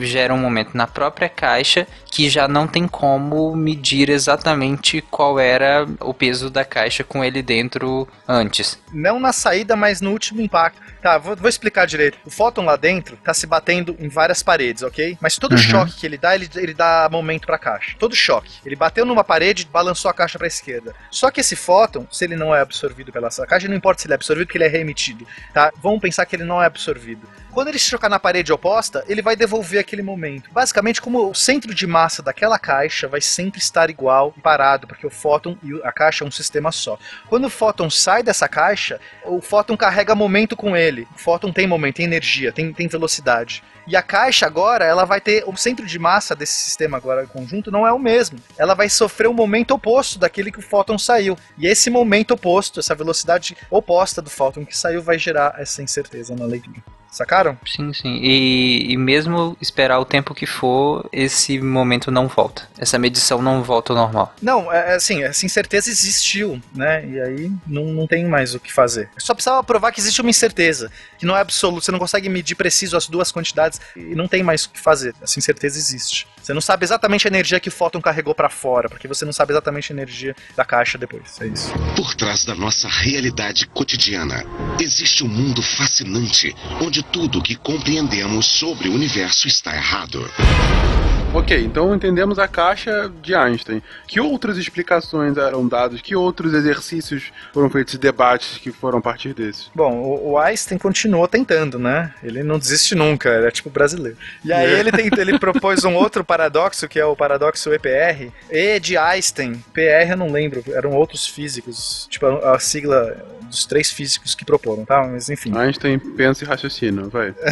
Speaker 6: gera um momento na própria caixa que já não tem como medir exatamente qual era o peso da caixa com ele dentro antes.
Speaker 4: Não na saída, mas no último impacto. Tá, vou, vou explicar direito. O fóton lá dentro tá se batendo em várias paredes, ok? Mas todo
Speaker 6: Uhum.
Speaker 4: choque que ele dá, ele, ele dá momento pra caixa. Todo choque. Ele bateu numa parede, balançou a caixa pra esquerda. Só que esse fóton, se ele não é absorvido pela caixa, não importa se ele é absorvido, porque ele é reemitido, tá? Vamos pensar que ele não é absorvido. Quando ele se chocar na parede oposta, ele vai devolver aquele momento. Basicamente, como o centro de massa daquela caixa vai sempre estar igual e parado, porque o fóton e a caixa é um sistema só. Quando o fóton sai dessa caixa, o fóton carrega momento com ele. O fóton tem momento, tem energia, tem, tem velocidade. E a caixa agora, ela vai ter. O centro de massa desse sistema agora conjunto não é o mesmo. Ela vai sofrer um momento oposto daquele que o fóton saiu. E esse momento oposto, essa velocidade oposta do fóton que saiu, vai gerar essa incerteza na leitura. Sacaram?
Speaker 6: Sim, sim. E, e mesmo esperar o tempo que for, esse momento não volta. Essa medição não volta ao normal.
Speaker 4: Não, é, é assim, essa incerteza existiu, né? E aí não, não tem mais o que fazer. Só precisava provar que existe uma incerteza, que não é absoluta, você não consegue medir preciso as duas quantidades e não tem mais o que fazer. Essa incerteza existe. Você não sabe exatamente a energia que o fóton carregou pra fora, porque você não sabe exatamente a energia da caixa depois. É isso.
Speaker 10: Por trás da nossa realidade cotidiana, existe um mundo fascinante onde tudo que compreendemos sobre o universo está errado.
Speaker 2: Ok, então entendemos a caixa de Einstein. Que outras explicações eram dadas? Que outros exercícios foram feitos, debates que foram a partir desses?
Speaker 4: Bom, o, o Einstein continuou tentando, né? Ele não desiste nunca, ele é tipo brasileiro. E aí
Speaker 2: É.
Speaker 4: ele, tem, ele propôs um outro paradoxo, que é o paradoxo EPR. E de Einstein, PR eu não lembro, eram outros físicos, tipo a, a sigla dos três físicos que proporam, tá? Mas enfim.
Speaker 2: Einstein pensa e raciocina, vai.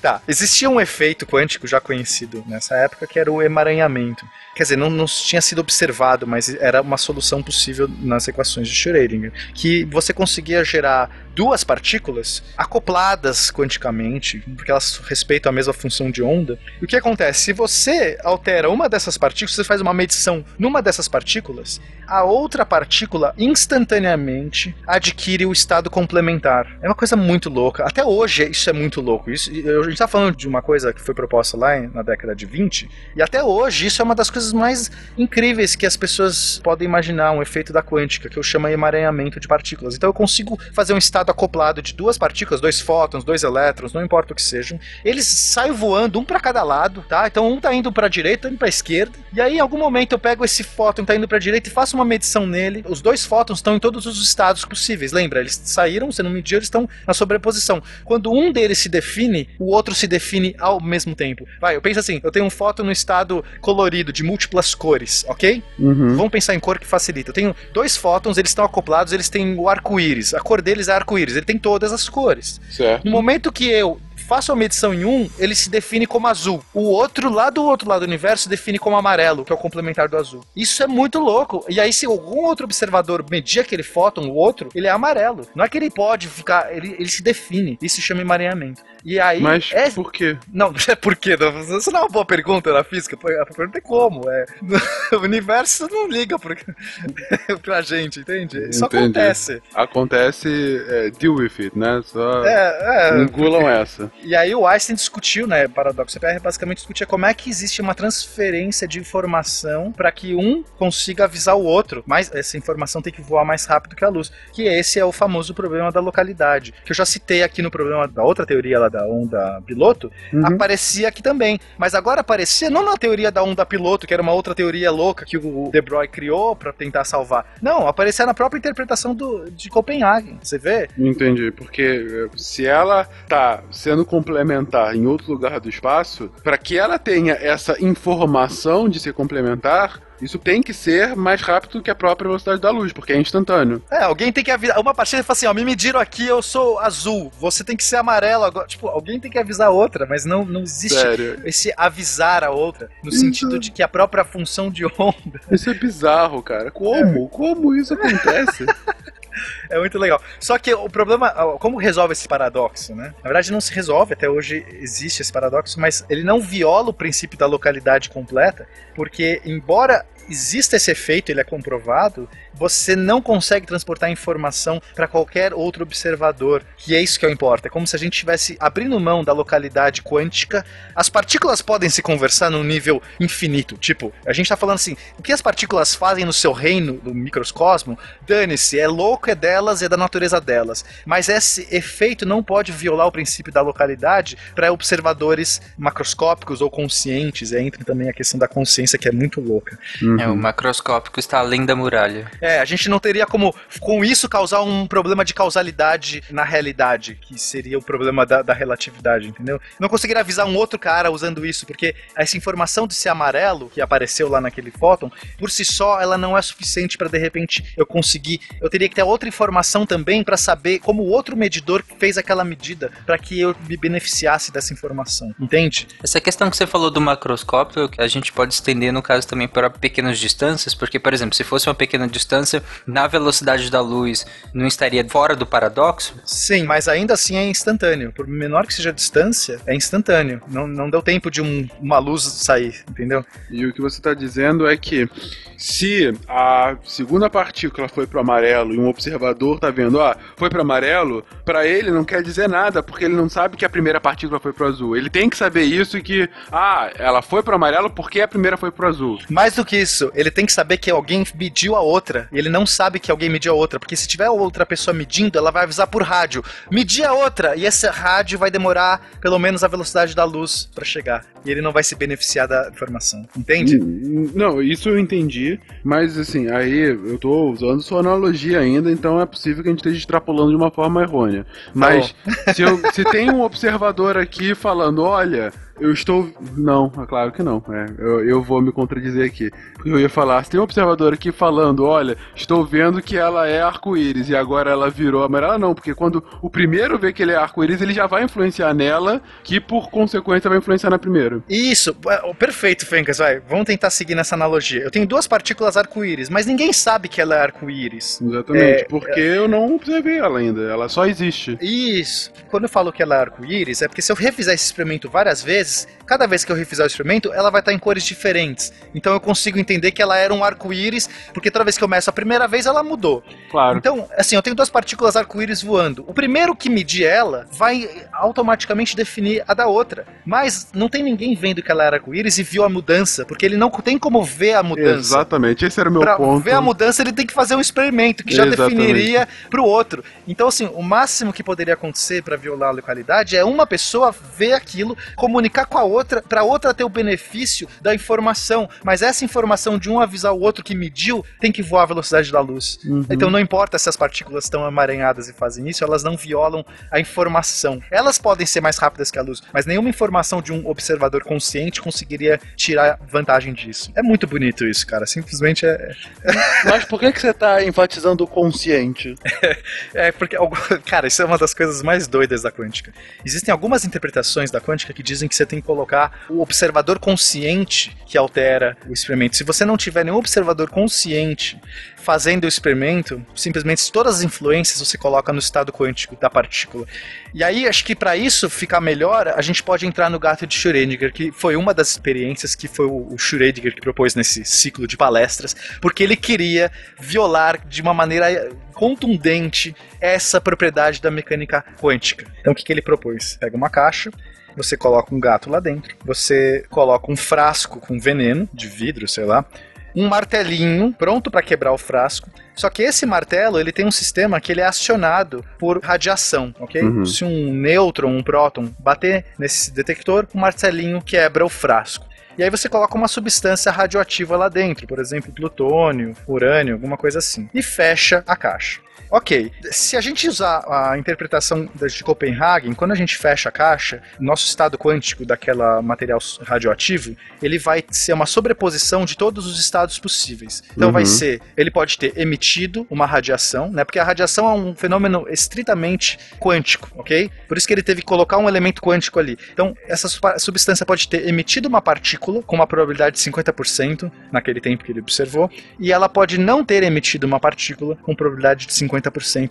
Speaker 4: Tá, existia um efeito quântico já conhecido nessa época que era o emaranhamento. Quer dizer, não, não tinha sido observado, mas era uma solução possível nas equações de Schrödinger, que você conseguia gerar duas partículas acopladas quanticamente, porque elas respeitam a mesma função de onda. E o que acontece? Se você altera uma dessas partículas, você faz uma medição numa dessas partículas, a outra partícula instantaneamente adquire o estado complementar. É uma coisa muito louca. Até hoje isso é muito louco. Isso, a gente está falando de uma coisa que foi proposta lá na década de 20, e até hoje isso é uma das coisas mais incríveis que as pessoas podem imaginar, um efeito da quântica, que eu chamo de emaranhamento de partículas. Então eu consigo fazer um estado acoplado de duas partículas, dois fótons, dois elétrons, não importa o que sejam. Eles saem voando um para cada lado, tá? Então um tá indo para direita, um para esquerda. E aí em algum momento eu pego esse fóton que tá indo para direita e faço uma medição nele. Os dois fótons estão em todos os estados possíveis. Lembra? Eles saíram, você não mediu, eles estão na sobreposição. Quando um deles se define, o outro se define ao mesmo tempo. Vai, eu penso assim, eu tenho um fóton no estado colorido de múltiplas cores, ok?
Speaker 2: Uhum.
Speaker 4: Vamos pensar em cor que facilita. Eu tenho dois fótons, eles estão acoplados, eles têm o arco-íris. A cor deles é arco-íris, ele tem todas as cores.
Speaker 2: Certo.
Speaker 4: No momento que eu faço a medição em um, ele se define como azul. O outro, lá do outro lado do universo, se define como amarelo, que é o complementar do azul. Isso é muito louco. E aí, se algum outro observador medir aquele fóton, o outro, ele é amarelo. Não é que ele pode ficar, ele, ele se define. Isso se chama emaranhamento. E aí.
Speaker 2: Mas
Speaker 4: é...
Speaker 2: por quê?
Speaker 4: Não, é por quê? Isso não é uma boa pergunta na física. A pergunta é como. É... O universo não liga pra, pra gente, entende? Isso
Speaker 2: Entendi.
Speaker 4: acontece.
Speaker 2: Acontece, é, deal with it, né? Só
Speaker 4: É, é.
Speaker 2: engulam essa.
Speaker 4: E aí o Einstein discutiu, né, paradoxo CPR basicamente discutia como é que existe uma transferência de informação para que um consiga avisar o outro, mas essa informação tem que voar mais rápido que a luz, que esse é o famoso problema da localidade, que eu já citei aqui no problema da outra teoria lá da onda piloto,
Speaker 2: Uhum.
Speaker 4: aparecia aqui também, mas agora aparecia não na teoria da onda piloto, que era uma outra teoria louca que o De Broglie criou para tentar salvar. Não, aparecia na própria interpretação do, de Copenhagen. Você vê?
Speaker 2: Entendi, porque eh, se ela tá sendo complementar em outro lugar do espaço, para que ela tenha essa informação de se complementar, isso tem que ser mais rápido do que a própria velocidade da luz, porque é instantâneo.
Speaker 4: É, alguém tem que avisar. Uma partida fala assim: ó, me mediram aqui, eu sou azul, você tem que ser amarelo agora. Tipo, alguém tem que avisar a outra, mas não, não existe
Speaker 2: Sério.
Speaker 4: esse avisar a outra, no
Speaker 2: Isso.
Speaker 4: sentido de que a própria função de onda
Speaker 2: Isso é bizarro, cara. Como? Como isso acontece?
Speaker 4: é muito legal. Só que o problema, como resolve esse paradoxo, né? Na verdade, não se resolve, até hoje existe esse paradoxo, mas ele não viola o princípio da localidade completa, porque, embora exista esse efeito, ele é comprovado, você não consegue transportar informação para qualquer outro observador, que é isso que importa. É como se a gente estivesse abrindo mão da localidade quântica. As partículas podem se conversar num nível infinito. Tipo, a gente está falando assim, o que as partículas fazem no seu reino, do microcosmo, dane-se, é louco, é delas, é da natureza delas. Mas esse efeito não pode violar o princípio da localidade para observadores macroscópicos ou conscientes. E aí entra também a questão da consciência, que é muito louca.
Speaker 6: É, o macroscópico está além da muralha.
Speaker 4: É, a gente não teria como, com isso, causar um problema de causalidade na realidade, que seria o problema da, da relatividade, entendeu? Não conseguiria avisar um outro cara usando isso, porque essa informação de ser amarelo, que apareceu lá naquele fóton, por si só, ela não é suficiente para de repente eu conseguir. Eu teria que ter outra informação também para saber como o outro medidor fez aquela medida, para que eu me beneficiasse dessa informação, entende?
Speaker 6: Essa questão que você falou do macroscópio, a gente pode estender no caso também para pequenas distâncias, porque, por exemplo, se fosse uma pequena distância, na velocidade da luz, não estaria fora do paradoxo?
Speaker 4: Sim, mas ainda assim é instantâneo. Por menor que seja a distância, é instantâneo. Não, não deu tempo de um- uma luz sair, entendeu?
Speaker 2: E o que você está dizendo é que se a segunda partícula foi pro amarelo e um observador tá vendo, ah, foi pro amarelo, para ele não quer dizer nada, porque ele não sabe que a primeira partícula foi pro azul. Ele tem que saber isso e que, ah, ela foi pro amarelo porque a primeira foi pro azul.
Speaker 4: Mais do que isso, ele tem que saber que alguém mediu a outra. E ele não sabe que alguém mediu a outra. Porque se tiver outra pessoa medindo, ela vai avisar por rádio. Medir a outra! E esse rádio vai demorar pelo menos a velocidade da luz para chegar. E ele não vai se beneficiar da informação. Entende?
Speaker 2: Hum, Não, isso eu entendi, mas assim, aí eu tô usando sua analogia ainda, então é possível que a gente esteja extrapolando de uma forma errônea. Mas se, eu- se tem um observador aqui falando, olha, eu estou. Não, é claro que não. É, eu, eu vou me contradizer aqui. Eu ia falar, se tem um observador aqui falando, olha, estou vendo que ela é arco-íris e agora ela virou amarela, não, porque quando o primeiro vê que ele é arco-íris, ele já vai influenciar nela, que por consequência vai influenciar na primeira.
Speaker 4: Isso, é, perfeito, Fencas, vai. Vamos tentar seguir nessa analogia. Eu tenho duas partículas arco-íris, mas ninguém sabe que ela é arco-íris.
Speaker 2: Exatamente,
Speaker 4: É,
Speaker 2: porque eu não observei ela ainda, ela só existe.
Speaker 4: Isso. Quando eu falo que ela é arco-íris, é porque se eu refizer esse experimento várias vezes, cada vez que eu refizer o experimento, ela vai estar em cores diferentes. Então eu consigo entender que ela era um arco-íris, porque toda vez que eu meço a primeira vez, ela mudou.
Speaker 2: Claro.
Speaker 4: Então, assim, eu tenho duas partículas arco-íris voando. O primeiro que medir ela vai automaticamente definir a da outra. Mas não tem ninguém vendo que ela era arco-íris e viu a mudança, porque ele não tem como ver a mudança.
Speaker 2: Exatamente, esse era o meu
Speaker 4: Pra
Speaker 2: ponto.
Speaker 4: ver a mudança, ele tem que fazer um experimento que já
Speaker 2: Exatamente.
Speaker 4: Definiria pro outro. Então, assim, o máximo que poderia acontecer para violar a localidade é uma pessoa ver aquilo, comunicar com a outra, pra outra ter o benefício da informação. Mas essa informação de um avisar o outro que mediu tem que voar a velocidade da luz.
Speaker 2: Uhum.
Speaker 4: Então, não importa se as partículas estão amaranhadas e fazem isso, elas não violam a informação. Elas podem ser mais rápidas que a luz, mas nenhuma informação de um observador consciente conseguiria tirar vantagem disso. É muito bonito isso, cara. Simplesmente é,
Speaker 11: Mas por que, que você tá enfatizando o consciente?
Speaker 4: É, porque, cara, isso é uma das coisas mais doidas da quântica. Existem algumas interpretações da quântica que dizem que você tem que colocar o observador consciente que altera o experimento. Se você não tiver nenhum observador consciente fazendo o experimento, simplesmente todas as influências você coloca no estado quântico da partícula. E aí, acho que para isso ficar melhor, a gente pode entrar no gato de Schrödinger, que foi uma das experiências que foi o Schrödinger que propôs nesse ciclo de palestras, porque ele queria violar de uma maneira contundente essa propriedade da mecânica quântica. Então, o que, que ele propôs? Pega uma caixa, você coloca um gato lá dentro, você coloca um frasco com veneno de vidro, sei lá, um martelinho pronto para quebrar o frasco. Só que esse martelo, ele tem um sistema que ele é acionado por radiação, ok?
Speaker 2: Uhum.
Speaker 4: Se um nêutron, um próton bater nesse detector, o martelinho quebra o frasco. E aí você coloca uma substância radioativa lá dentro, por exemplo, plutônio, urânio, alguma coisa assim, e fecha a caixa. Ok, se a gente usar a interpretação de Copenhagen, quando a gente fecha a caixa, nosso estado quântico daquela material radioativo, ele vai ser uma sobreposição de todos os estados possíveis. Então
Speaker 2: Uhum.
Speaker 4: vai ser, ele pode ter emitido uma radiação, né? Porque a radiação é um fenômeno estritamente quântico, ok? Por isso que ele teve que colocar um elemento quântico ali. Então, essa su- substância pode ter emitido uma partícula com uma probabilidade de 50% naquele tempo que ele observou, e ela pode não ter emitido uma partícula com probabilidade de 50%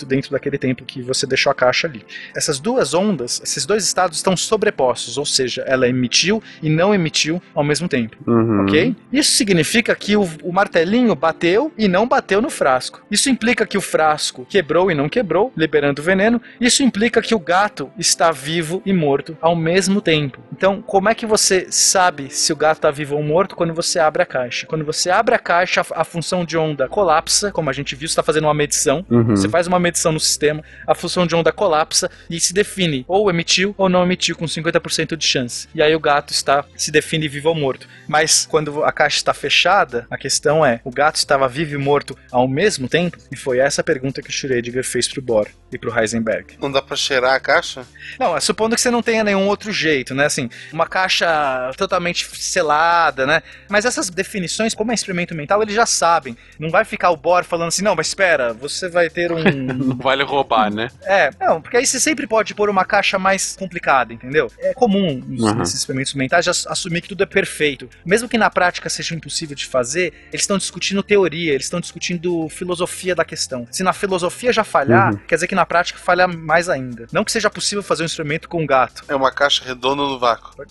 Speaker 4: dentro daquele tempo que você deixou a caixa ali. Essas duas ondas, esses dois estados estão sobrepostos, ou seja, ela emitiu e não emitiu ao mesmo tempo.
Speaker 2: Uhum.
Speaker 4: Ok? Isso significa que o, o martelinho bateu e não bateu no frasco. Isso implica que o frasco quebrou e não quebrou, liberando veneno. Isso implica que o gato está vivo e morto ao mesmo tempo. Então, como é que você sabe se o gato está vivo ou morto quando você abre a caixa? Quando você abre a caixa, a, função de onda colapsa, como a gente viu, você está fazendo uma medição.
Speaker 2: Uhum.
Speaker 4: Você faz uma medição no sistema, a função de onda colapsa e se define ou emitiu ou não emitiu com 50% de chance. E aí o gato está se define vivo ou morto. Mas quando a caixa está fechada, a questão é: o gato estava vivo e morto ao mesmo tempo? E foi essa a pergunta que o Schrödinger fez pro Bohr e pro Heisenberg.
Speaker 3: Não dá pra cheirar a caixa?
Speaker 4: Não, é supondo que você não tenha nenhum outro jeito, né? Assim, uma caixa totalmente selada, né? Mas essas definições, como é experimento mental, eles já sabem. Não vai ficar o Bohr falando assim, não, mas espera, você vai ter um.
Speaker 2: Não vale roubar, né?
Speaker 4: É, não, porque aí você sempre pode pôr uma caixa mais complicada, entendeu? É comum nos-
Speaker 2: Uhum.
Speaker 4: nesses experimentos mentais já assumir que tudo é perfeito. Mesmo que na prática seja impossível de fazer, eles estão discutindo teoria, eles estão discutindo filosofia da questão. Se na filosofia já falhar,
Speaker 3: Uhum.
Speaker 4: quer dizer que na prática falha mais ainda. Não que seja possível fazer um instrumento com um gato.
Speaker 3: É uma caixa redonda no vácuo.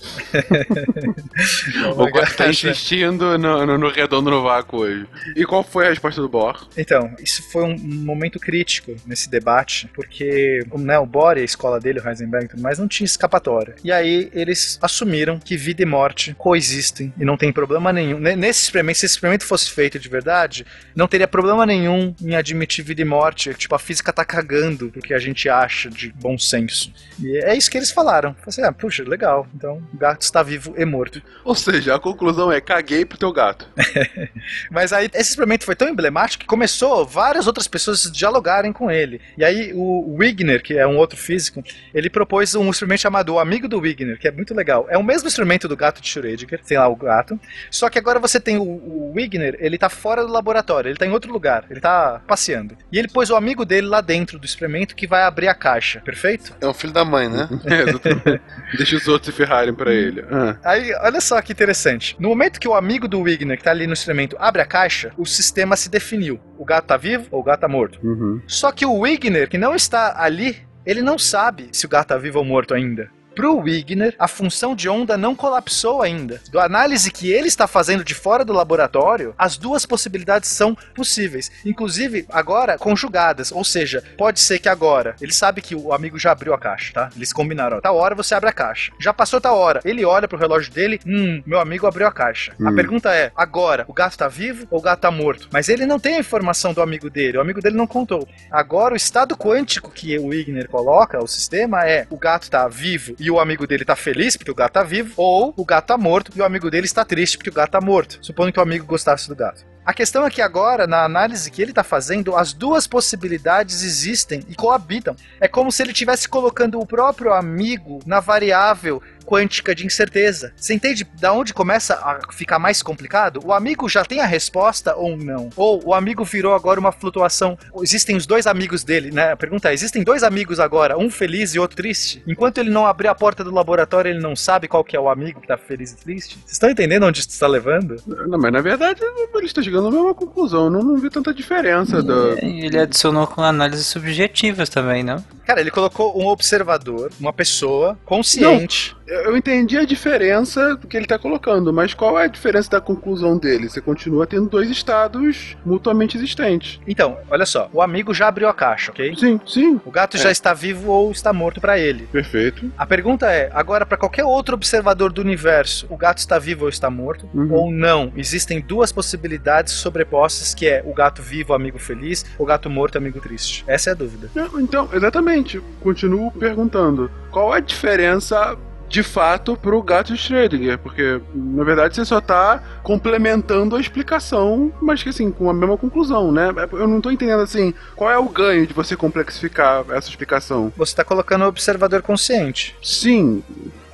Speaker 2: O Guax tá insistindo no, no, no redondo no vácuo hoje. E qual foi a resposta do Bohr?
Speaker 4: Então, isso foi um momento crítico nesse debate, porque né, o Bohr e a escola dele, o Heisenberg e tudo mais, não tinha escapatória. E aí eles assumiram que vida e morte coexistem e não tem problema nenhum. Ne- Nesse experimento, se esse experimento fosse feito de verdade, não teria problema nenhum em admitir vida e morte. Tipo, a física tá cagando do que a gente acha de bom senso. E é isso que eles falaram. Falaram Assim, ah, puxa, legal. Então o gato está vivo e morto.
Speaker 2: Ou seja, a conclusão é: caguei pro teu gato.
Speaker 4: Mas aí esse experimento foi tão emblemático que começou várias outras pessoas dialogarem com ele. E aí o Wigner, que é um outro físico, ele propôs um experimento chamado O Amigo do Wigner, que é muito legal. É o mesmo instrumento do gato de Schrödinger, tem lá o gato, só que agora você tem o, o Wigner, ele tá fora do laboratório, ele tá em outro lugar, ele tá passeando. E ele pôs o amigo dele lá dentro do experimento que vai abrir a caixa, perfeito?
Speaker 3: É o filho da mãe, né?
Speaker 2: É, exatamente. Deixa os outros se ferrarem pra ele. Ah.
Speaker 4: Aí, olha só que interessante. No momento que o amigo do Wigner, que tá ali no experimento, abre a caixa, o sistema se definiu. O gato tá vivo ou o gato tá morto.
Speaker 2: Uhum.
Speaker 4: Só que o Wigner, que não está ali, ele não sabe se o gato tá vivo ou morto ainda. Pro Wigner, a função de onda não colapsou ainda. Do análise que ele está fazendo de fora do laboratório, as duas possibilidades são possíveis. Inclusive, agora conjugadas. Ou seja, pode ser que agora, ele sabe que o amigo já abriu a caixa, tá? Eles combinaram, ó, tal hora você abre a caixa. Já passou tal hora. Ele olha pro relógio dele, hum, meu amigo abriu a caixa. A
Speaker 2: Hum.
Speaker 4: pergunta é, agora, o gato tá vivo ou o gato tá morto? Mas ele não tem a informação do amigo dele, o amigo dele não contou. Agora, o estado quântico que o Wigner coloca, o sistema, é o gato tá vivo e o amigo dele tá feliz porque o gato tá vivo, ou o gato tá morto e o amigo dele está triste porque o gato tá morto. Supondo que o amigo gostasse do gato. A questão é que agora, na análise que ele está fazendo, as duas possibilidades existem e coabitam. É como se ele estivesse colocando o próprio amigo na variável quântica de incerteza. Você entende da onde começa a ficar mais complicado? O amigo já tem a resposta ou não? Ou o amigo virou agora uma flutuação? Existem os dois amigos dele, né? A pergunta é: existem dois amigos agora, um feliz e outro triste? Enquanto ele não abrir a porta do laboratório, ele não sabe qual que é o amigo que tá feliz e triste? Vocês estão entendendo onde isso está levando?
Speaker 2: Não, mas na verdade ele está chegando à mesma conclusão. Não, não vi tanta diferença do.
Speaker 6: E ele adicionou com análises subjetivas também, não?
Speaker 4: Cara, ele colocou um observador, uma pessoa consciente.
Speaker 2: Eu eu entendi a diferença do que ele está colocando, mas qual é a diferença da conclusão dele? Você continua tendo dois estados mutuamente existentes.
Speaker 4: Então, olha só, o amigo já abriu a caixa, ok?
Speaker 2: Sim, sim.
Speaker 4: O gato
Speaker 2: É.
Speaker 4: já está vivo ou está morto para ele.
Speaker 2: Perfeito.
Speaker 4: A pergunta é, agora para qualquer outro observador do universo, o gato está vivo ou está morto?
Speaker 2: Uhum.
Speaker 4: Ou não? Existem duas possibilidades sobrepostas que é o gato vivo, amigo feliz, o gato morto, amigo triste. Essa é a dúvida.
Speaker 2: Então, exatamente. Continuo perguntando. Qual é a diferença de fato pro gato de Schrödinger, porque na verdade você só tá complementando a explicação, mas que assim, com a mesma conclusão, né? Eu não tô entendendo assim, qual é o ganho de você complexificar essa explicação?
Speaker 4: Você tá colocando o observador consciente.
Speaker 2: Sim,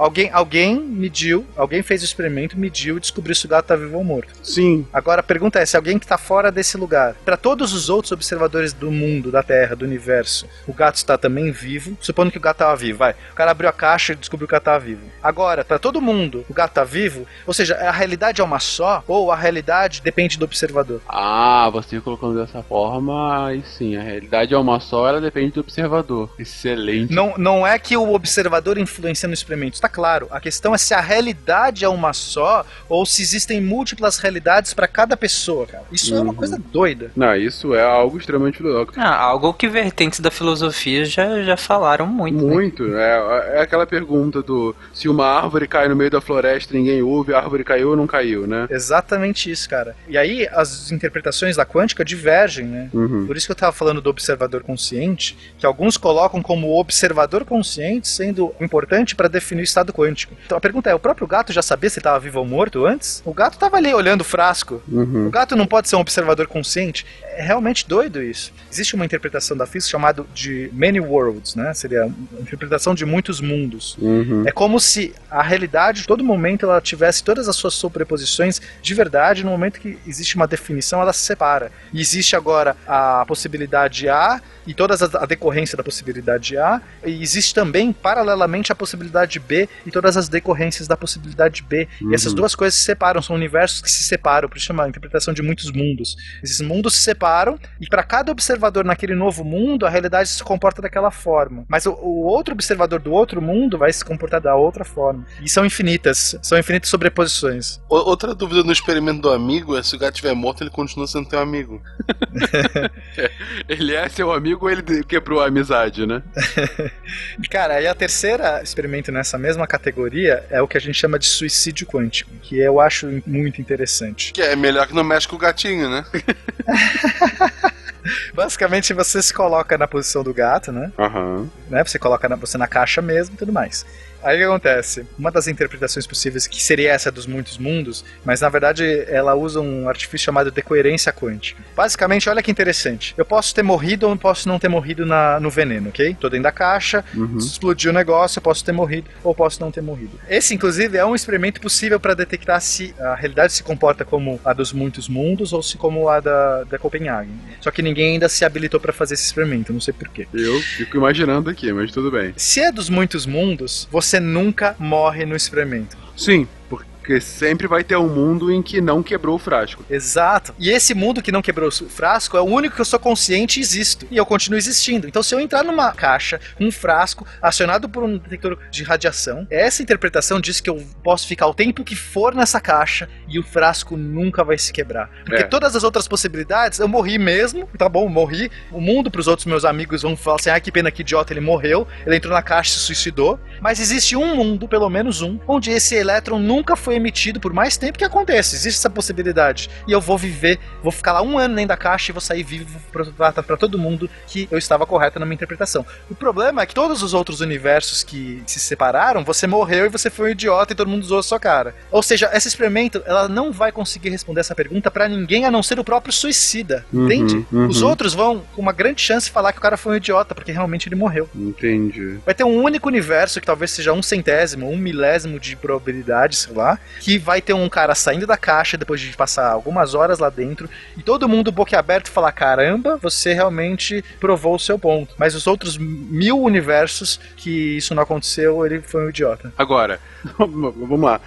Speaker 4: Alguém, alguém mediu, alguém fez o experimento, mediu e descobriu se o gato tá vivo ou morto.
Speaker 2: sim.
Speaker 4: Agora a pergunta é: se alguém que tá fora desse lugar, para todos os outros observadores do mundo, da Terra, do universo, o gato está também vivo, supondo que o gato tava vivo, vai. O cara abriu a caixa e descobriu que o gato tava vivo. Agora, para todo mundo, o gato tá vivo, ou seja, a realidade é uma só, ou a realidade depende do observador.
Speaker 2: Ah, você colocando dessa forma, aí sim, a realidade é uma só, ela depende do observador. Excelente.
Speaker 4: Não, não é que o observador influencia no experimento, está claro. A questão é se a realidade é uma só ou se existem múltiplas realidades para cada pessoa, cara. Isso é uma
Speaker 2: Uhum.
Speaker 4: coisa doida.
Speaker 2: Não, isso é algo extremamente filosófico.
Speaker 6: Ah, algo que vertentes da filosofia já, já falaram muito. né?
Speaker 2: Muito, é, é aquela pergunta do se uma árvore cai no meio da floresta e ninguém ouve, a árvore caiu ou não caiu, né?
Speaker 4: Exatamente isso, cara. E aí as interpretações da quântica divergem, né?
Speaker 2: Uhum.
Speaker 4: Por isso que eu tava falando do observador consciente, que alguns colocam como o observador consciente sendo importante para definir o estado quântico. Então a pergunta é: o próprio gato já sabia se estava vivo ou morto antes? O gato tava ali olhando o frasco.
Speaker 2: Uhum.
Speaker 4: O gato não pode ser um observador consciente. É realmente doido isso. Existe uma interpretação da física chamada de many worlds, né? Seria uma interpretação de muitos mundos.
Speaker 2: Uhum.
Speaker 4: É como se a realidade, todo momento, ela tivesse todas as suas sobreposições de verdade. No momento que existe uma definição, ela se separa. E existe agora a possibilidade A e toda a decorrência da possibilidade A. E existe também, paralelamente, a possibilidade B e todas as decorrências da possibilidade B.
Speaker 2: Uhum.
Speaker 4: E essas duas coisas se separam, são universos que se separam. Por isso chama a interpretação de muitos mundos. Esses mundos se separam e para cada observador naquele novo mundo, a realidade se comporta daquela forma. Mas o, o outro observador do outro mundo vai se comportar da outra forma. E são infinitas, são infinitas sobreposições.
Speaker 3: O- Outra dúvida no experimento do amigo é se o gato estiver morto, ele continua sendo teu amigo.
Speaker 2: Ele é seu amigo ou ele quebrou a amizade, né?
Speaker 4: Cara, aí a terceira experimento nessa mesma categoria é o que a gente chama de suicídio quântico, que eu acho muito interessante.
Speaker 3: Que é melhor que não mexe com o gatinho, né?
Speaker 4: Basicamente, você se coloca na posição do gato, né?
Speaker 2: Aham.
Speaker 4: né? Você coloca na- você na caixa mesmo e tudo mais. Aí o que acontece? Uma das interpretações possíveis, que seria essa dos muitos mundos, mas na verdade ela usa um artifício chamado decoerência quântica. Basicamente, olha que interessante. Eu posso ter morrido ou posso não ter morrido na- no veneno, ok? Tô dentro da caixa,
Speaker 2: Uhum.
Speaker 4: explodiu o negócio, eu posso ter morrido ou posso não ter morrido. Esse, inclusive, é um experimento possível para detectar se a realidade se comporta como a dos muitos mundos ou se como a da, da Copenhagen. Só que ninguém ainda se habilitou para fazer esse experimento, não sei porquê.
Speaker 2: Eu fico imaginando aqui, mas tudo bem.
Speaker 4: Se é dos muitos mundos, você nunca morre no experimento.
Speaker 2: Sim, porque sempre vai ter um mundo em que não quebrou o frasco.
Speaker 4: Exato. E esse mundo que não quebrou o frasco é o único que eu sou consciente e existo. E eu continuo existindo. Então, se eu entrar numa caixa, um frasco, acionado por um detector de radiação, essa interpretação diz que eu posso ficar o tempo que for nessa caixa e o frasco nunca vai se quebrar. Porque
Speaker 2: É.
Speaker 4: todas as outras possibilidades, eu morri mesmo, tá bom, morri. O mundo pros outros meus amigos vão falar assim: ah, que pena que idiota, ele morreu. Ele entrou na caixa e se suicidou. Mas existe um mundo, pelo menos um, onde esse elétron nunca foi emitido por mais tempo que aconteça. Existe essa possibilidade. E eu vou viver, vou ficar lá um ano dentro da caixa e vou sair vivo pra todo mundo que eu estava correto na minha interpretação. O problema é que todos os outros universos que se separaram, você morreu e você foi um idiota e todo mundo usou a sua cara. Ou seja, esse experimento, ela não vai conseguir responder essa pergunta pra ninguém a não ser o próprio suicida.
Speaker 2: Uhum,
Speaker 4: entende?
Speaker 2: uhum.
Speaker 4: Os outros vão com uma grande chance falar que o cara foi um idiota, porque realmente ele morreu.
Speaker 2: Entendi.
Speaker 4: Vai ter um único universo que talvez seja um centésimo, um milésimo de probabilidade, sei lá, que vai ter um cara saindo da caixa depois de passar algumas horas lá dentro e todo mundo boquiaberto falar: caramba, você realmente provou o seu ponto. Mas os outros mil universos que isso não aconteceu, ele foi um idiota.
Speaker 2: Agora, vamos lá.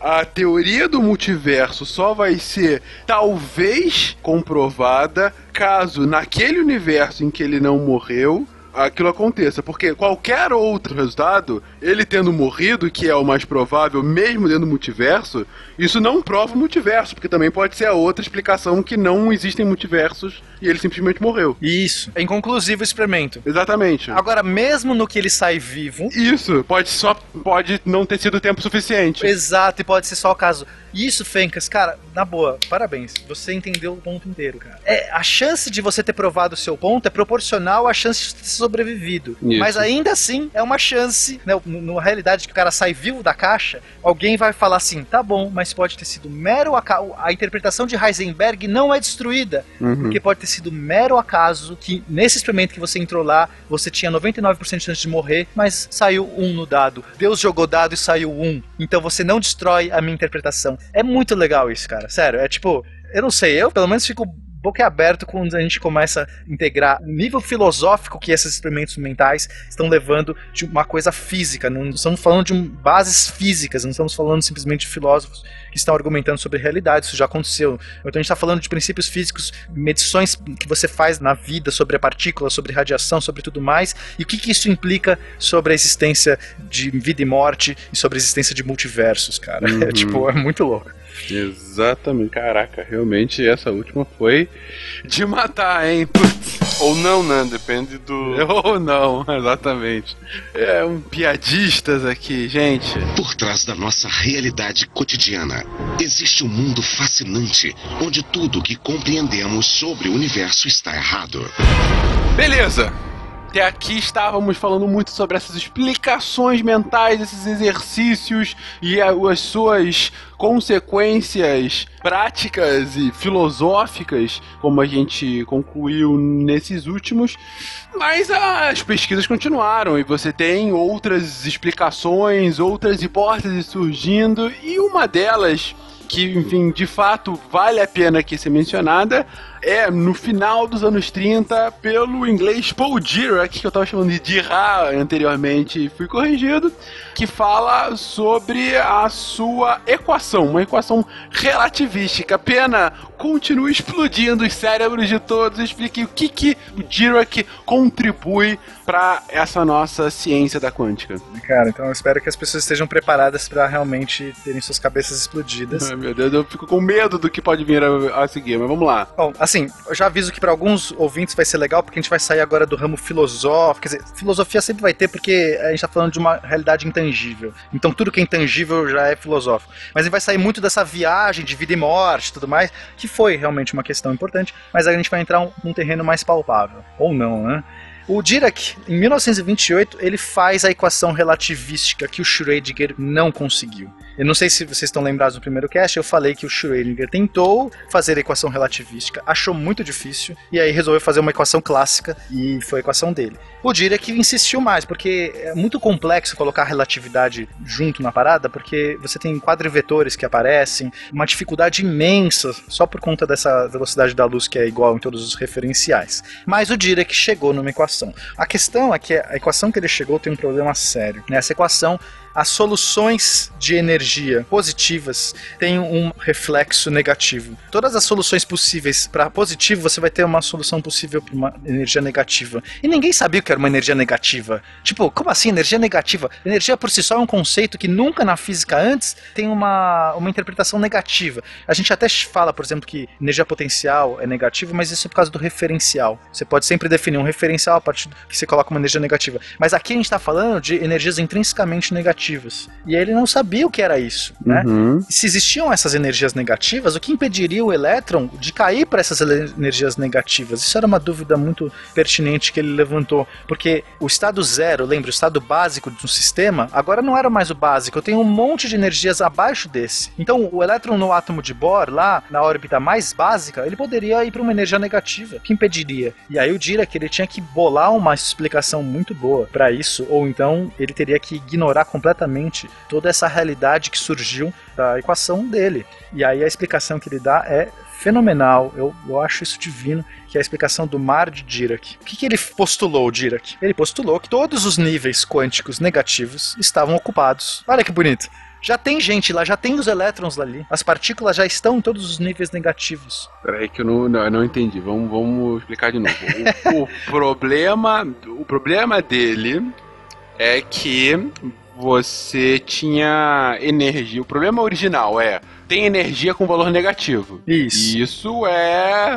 Speaker 2: A teoria do multiverso só vai ser talvez comprovada caso naquele universo em que ele não morreu aquilo aconteça, porque qualquer outro resultado, ele tendo morrido, que é o mais provável, mesmo dentro do multiverso, isso não prova o multiverso, porque também pode ser a outra explicação que não existem multiversos e ele simplesmente morreu.
Speaker 4: Isso. É inconclusivo o experimento.
Speaker 2: Exatamente.
Speaker 4: Agora, mesmo no que ele sai vivo.
Speaker 2: Isso, pode só pode não ter sido tempo suficiente.
Speaker 4: Exato, e pode ser só o caso. Isso, Fencas, cara, na boa, parabéns. Você entendeu o ponto inteiro, cara. É, a chance de você ter provado o seu ponto é proporcional à chance de sobrevivido.
Speaker 2: Isso.
Speaker 4: Mas ainda assim, é uma chance, né? n- Na realidade que o cara sai vivo da caixa, alguém vai falar assim: tá bom, mas pode ter sido mero acaso. A interpretação de Heisenberg não é destruída.
Speaker 2: Uhum.
Speaker 4: Porque pode ter sido mero acaso que nesse experimento que você entrou lá, você tinha 99% de chance de morrer, mas saiu um no dado. Deus jogou dado e saiu um. Então você não destrói a minha interpretação. É muito legal isso, cara. Sério, é tipo, eu não sei, eu pelo menos fico boca aberto quando a gente começa a integrar o nível filosófico que esses experimentos mentais estão levando de uma coisa física. Não estamos falando de um- bases físicas, não estamos falando simplesmente de filósofos que estão argumentando sobre realidade, isso já aconteceu. Então a gente está falando de princípios físicos, medições que você faz na vida sobre a partícula, sobre radiação, sobre tudo mais, e o que, que isso implica sobre a existência de vida e morte e sobre a existência de multiversos, cara.
Speaker 2: Uhum.
Speaker 4: É tipo, é muito louco.
Speaker 2: Exatamente. Caraca, realmente essa última foi de matar, hein? Putz.
Speaker 3: Ou não, né? Depende do.
Speaker 2: Ou não, exatamente. É um piadistas aqui, gente.
Speaker 10: Por trás da nossa realidade cotidiana, existe um mundo fascinante onde tudo que compreendemos sobre o universo está errado.
Speaker 2: Beleza. Até aqui estávamos falando muito sobre essas explicações mentais, esses exercícios e as suas consequências práticas e filosóficas, como a gente concluiu nesses últimos. Mas as pesquisas continuaram e você tem outras explicações, outras hipóteses surgindo, e uma delas que, enfim, de fato vale a pena aqui ser mencionada, é no final dos anos 30, pelo inglês Paul Dirac, que eu estava chamando de Dirac anteriormente fui corrigido, que fala sobre a sua equação, uma equação relativística. Pena, continue explodindo os cérebros de todos, explique o que, que o Dirac contribui para essa nossa ciência da quântica.
Speaker 4: Cara, então eu espero que as pessoas estejam preparadas para realmente terem suas cabeças explodidas.
Speaker 2: Ai, meu Deus, eu fico com medo do que pode vir a, a seguir, mas vamos lá.
Speaker 4: Bom, assim, eu já aviso que para alguns ouvintes vai ser legal, porque a gente vai sair agora do ramo filosófico. Quer dizer, filosofia sempre vai ter, porque a gente tá falando de uma realidade intangível. Então tudo que é intangível já é filosófico. Mas gente vai sair muito dessa viagem de vida e morte e tudo mais, que foi realmente uma questão importante, mas a gente vai entrar um- num terreno mais palpável. Ou não, né? O Dirac, em 1928, ele faz a equação relativística que o Schrödinger não conseguiu. Eu não sei se vocês estão lembrados do primeiro cast, eu falei que o Schrödinger tentou fazer a equação relativística, achou muito difícil, e aí resolveu fazer uma equação clássica, e foi a equação dele. O Dirac insistiu mais, porque é muito complexo colocar a relatividade junto na parada, porque você tem quadrivetores que aparecem, uma dificuldade imensa, só por conta dessa velocidade da luz que é igual em todos os referenciais. Mas o Dirac chegou numa equação. A questão é que a equação que ele chegou tem um problema sério. Nessa equação, as soluções de energia positivas têm um reflexo negativo. Todas as soluções possíveis para positivo, você vai ter uma solução possível para uma energia negativa. E ninguém sabia o que era uma energia negativa. Tipo, como assim energia negativa? Energia por si só é um conceito que nunca na física antes tem uma, uma interpretação negativa. A gente até fala, por exemplo, que energia potencial é negativa, mas isso é por causa do referencial. Você pode sempre definir um referencial a partir do que você coloca uma energia negativa. Mas aqui a gente está falando de energias intrinsecamente negativas. E ele não sabia o que era isso, né?
Speaker 2: Uhum.
Speaker 4: Se existiam essas energias negativas, o que impediria o elétron de cair para essas energias negativas? Isso era uma dúvida muito pertinente que ele levantou, porque o estado zero, lembra, o estado básico de um sistema, agora não era mais o básico, eu tenho um monte de energias abaixo desse. Então, o elétron no átomo de Bohr, lá na órbita mais básica, ele poderia ir para uma energia negativa. O que impediria? E aí o Dirac ele tinha que bolar uma explicação muito boa para isso, ou então ele teria que ignorar completamente toda essa realidade que surgiu da equação dele. E aí a explicação que ele dá é fenomenal. Eu, eu acho isso divino, que é a explicação do mar de Dirac. O que, que ele postulou, Dirac? Ele postulou que todos os níveis quânticos negativos estavam ocupados. Olha que bonito. Já tem gente lá, já tem os elétrons ali. As partículas já estão em todos os níveis negativos.
Speaker 2: Peraí que eu não, não, eu não entendi. Vamos, vamos explicar de novo. O, o problema, o problema dele é que você tinha energia. O problema original é tem energia com valor negativo.
Speaker 4: Isso.
Speaker 2: Isso é,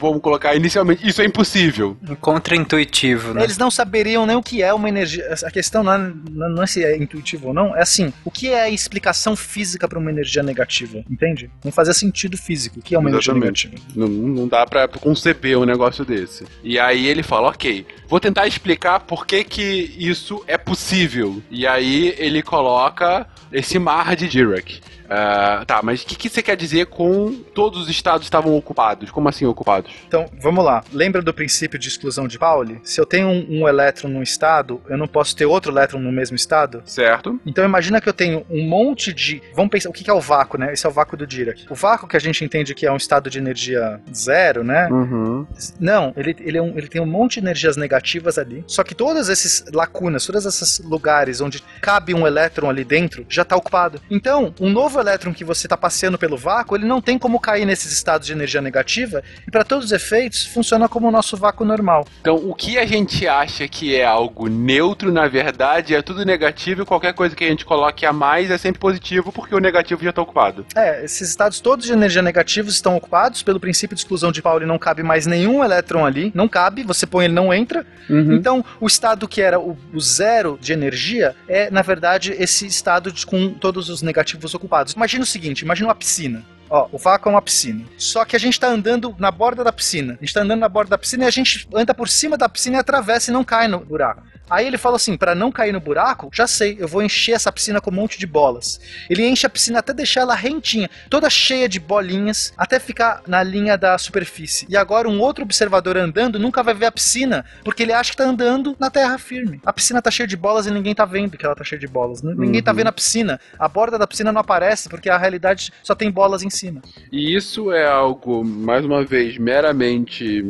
Speaker 2: vamos colocar inicialmente, isso é impossível.
Speaker 6: Contra-intuitivo, né?
Speaker 4: Eles não saberiam nem o que é uma energia. A questão não é, não é se é intuitivo ou não, é assim: o que é a explicação física para uma energia negativa? Entende? Não fazia sentido físico. O que é uma energia
Speaker 2: Exatamente.
Speaker 4: negativa?
Speaker 2: Não, não dá pra conceber um negócio desse. E aí ele fala, ok, vou tentar explicar por que que isso é possível. E aí ele coloca esse mar de Dirac. Ah, tá, mas o que, que você quer dizer com todos os estados estavam ocupados? Como assim ocupados?
Speaker 4: Então, vamos lá. Lembra do princípio de exclusão de Pauli? Se eu tenho um, um elétron num estado, eu não posso ter outro elétron no mesmo estado?
Speaker 2: Certo.
Speaker 4: Então imagina que eu tenho um monte de. Vamos pensar, o que que é o vácuo, né? Esse é o vácuo do Dirac. O vácuo que a gente entende que é um estado de energia zero, né?
Speaker 2: Uhum.
Speaker 4: Não, ele, ele, é um- ele tem um monte de energias negativas ali. Só que todas essas lacunas, todos esses lugares onde cabe um elétron ali dentro, já está ocupado. Então, um novo elétron que você está passeando pelo vácuo, ele não tem como cair nesses estados de energia negativa, e para todos os efeitos, funciona como o nosso vácuo normal.
Speaker 2: Então, o que a gente acha que é algo neutro, na verdade, é tudo negativo e qualquer coisa que a gente coloque a mais é sempre positivo porque o negativo já está ocupado.
Speaker 4: É, esses estados todos de energia negativos estão ocupados pelo princípio de exclusão de Pauli, não cabe mais nenhum elétron ali, não cabe, você põe ele não entra. Então, o estado que era o, o zero de energia é, na verdade, esse estado de- com todos os negativos ocupados. Imagina o seguinte, imagina uma piscina. Ó, o vácuo é uma piscina. Só que a gente tá andando na borda da piscina. A gente tá andando na borda da piscina e a gente anda por cima da piscina e atravessa e não cai no buraco. Aí ele falou assim: para não cair no buraco, já sei, eu vou encher essa piscina com um monte de bolas. Ele enche a piscina até deixar ela rentinha, toda cheia de bolinhas, até ficar na linha da superfície. E agora um outro observador andando nunca vai ver a piscina, porque ele acha que tá andando na terra firme. A piscina tá cheia de bolas e ninguém tá vendo que ela tá cheia de bolas. N- Ninguém tá
Speaker 2: Uhum.
Speaker 4: vendo a piscina. A borda da piscina não aparece, porque a realidade só tem bolas em cima.
Speaker 2: E isso é algo, mais uma vez, meramente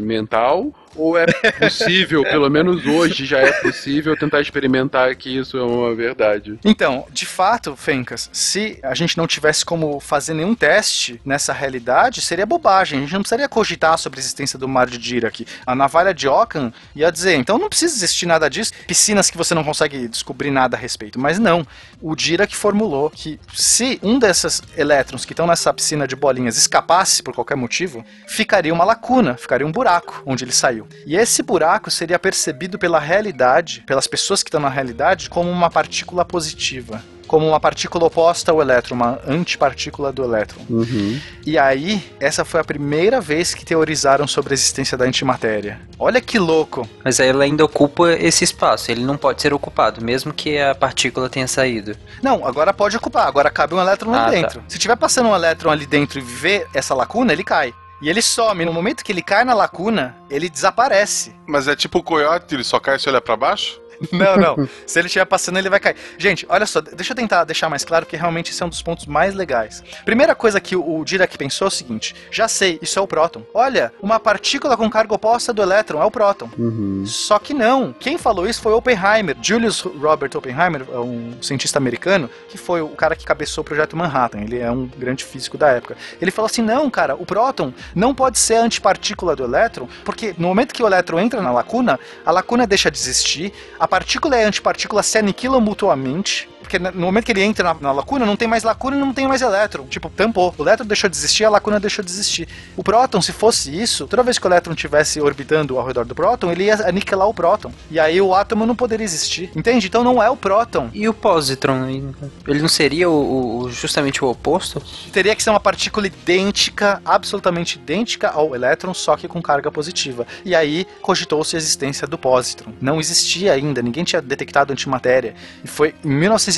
Speaker 2: mental? Ou é possível, pelo menos hoje já é possível, tentar experimentar que isso é uma verdade?
Speaker 4: Então, de fato, Fencas, se a gente não tivesse como fazer nenhum teste nessa realidade, seria bobagem. A gente não precisaria cogitar sobre a existência do mar de Dirac. A navalha de Ockham ia dizer, então não precisa existir nada disso. Piscinas que você não consegue descobrir nada a respeito. Mas não. O Dirac formulou que se um desses elétrons que estão nessa piscina de bolinhas escapasse por qualquer motivo, ficaria uma lacuna, ficaria um buraco onde ele saiu. E esse buraco seria percebido pela realidade, pelas pessoas que estão na realidade, como uma partícula positiva. Como uma partícula oposta ao elétron, uma antipartícula do elétron.
Speaker 2: Uhum.
Speaker 4: E aí, essa foi a primeira vez que teorizaram sobre a existência da antimatéria. Olha que louco!
Speaker 6: Mas aí ele ainda ocupa esse espaço, ele não pode ser ocupado, mesmo que a partícula tenha saído.
Speaker 4: Não, agora pode ocupar, agora cabe um elétron
Speaker 6: Ah,
Speaker 4: ali
Speaker 6: tá.
Speaker 4: dentro. Se tiver passando um elétron ali dentro e ver essa lacuna, ele cai. E ele some. No momento que ele cai na lacuna, ele desaparece.
Speaker 3: Mas é tipo o coiote, ele só cai se olhar pra baixo?
Speaker 4: Não, não. Se ele estiver passando, ele vai cair. Gente, olha só, deixa eu tentar deixar mais claro, porque realmente esse é um dos pontos mais legais. Primeira coisa que o Dirac pensou é o seguinte: já sei, isso é o próton. Olha, uma partícula com carga oposta do elétron é o próton.
Speaker 2: Uhum.
Speaker 4: Só que não. Quem falou isso foi Oppenheimer. Julius Robert Oppenheimer, é um cientista americano, que foi o cara que cabeçou o projeto Manhattan. Ele é um grande físico da época. Ele falou assim: não, cara, o próton não pode ser a antipartícula do elétron, porque no momento que o elétron entra na lacuna, a lacuna deixa de existir, a partícula e a antipartícula se aniquilam mutuamente. Porque no momento que ele entra na, na lacuna, não tem mais lacuna e não tem mais elétron. Tipo, tampou. O elétron deixou de existir, a lacuna deixou de existir. O próton, se fosse isso, toda vez que o elétron estivesse orbitando ao redor do próton, ele ia aniquilar o próton. E aí o átomo não poderia existir. Entende? Então não é o próton.
Speaker 6: E o positron? Ele não seria o, o- justamente o oposto?
Speaker 4: Teria que ser uma partícula idêntica, absolutamente idêntica ao elétron, só que com carga positiva. E aí cogitou-se a existência do positron. Não existia ainda, ninguém tinha detectado antimatéria. E foi em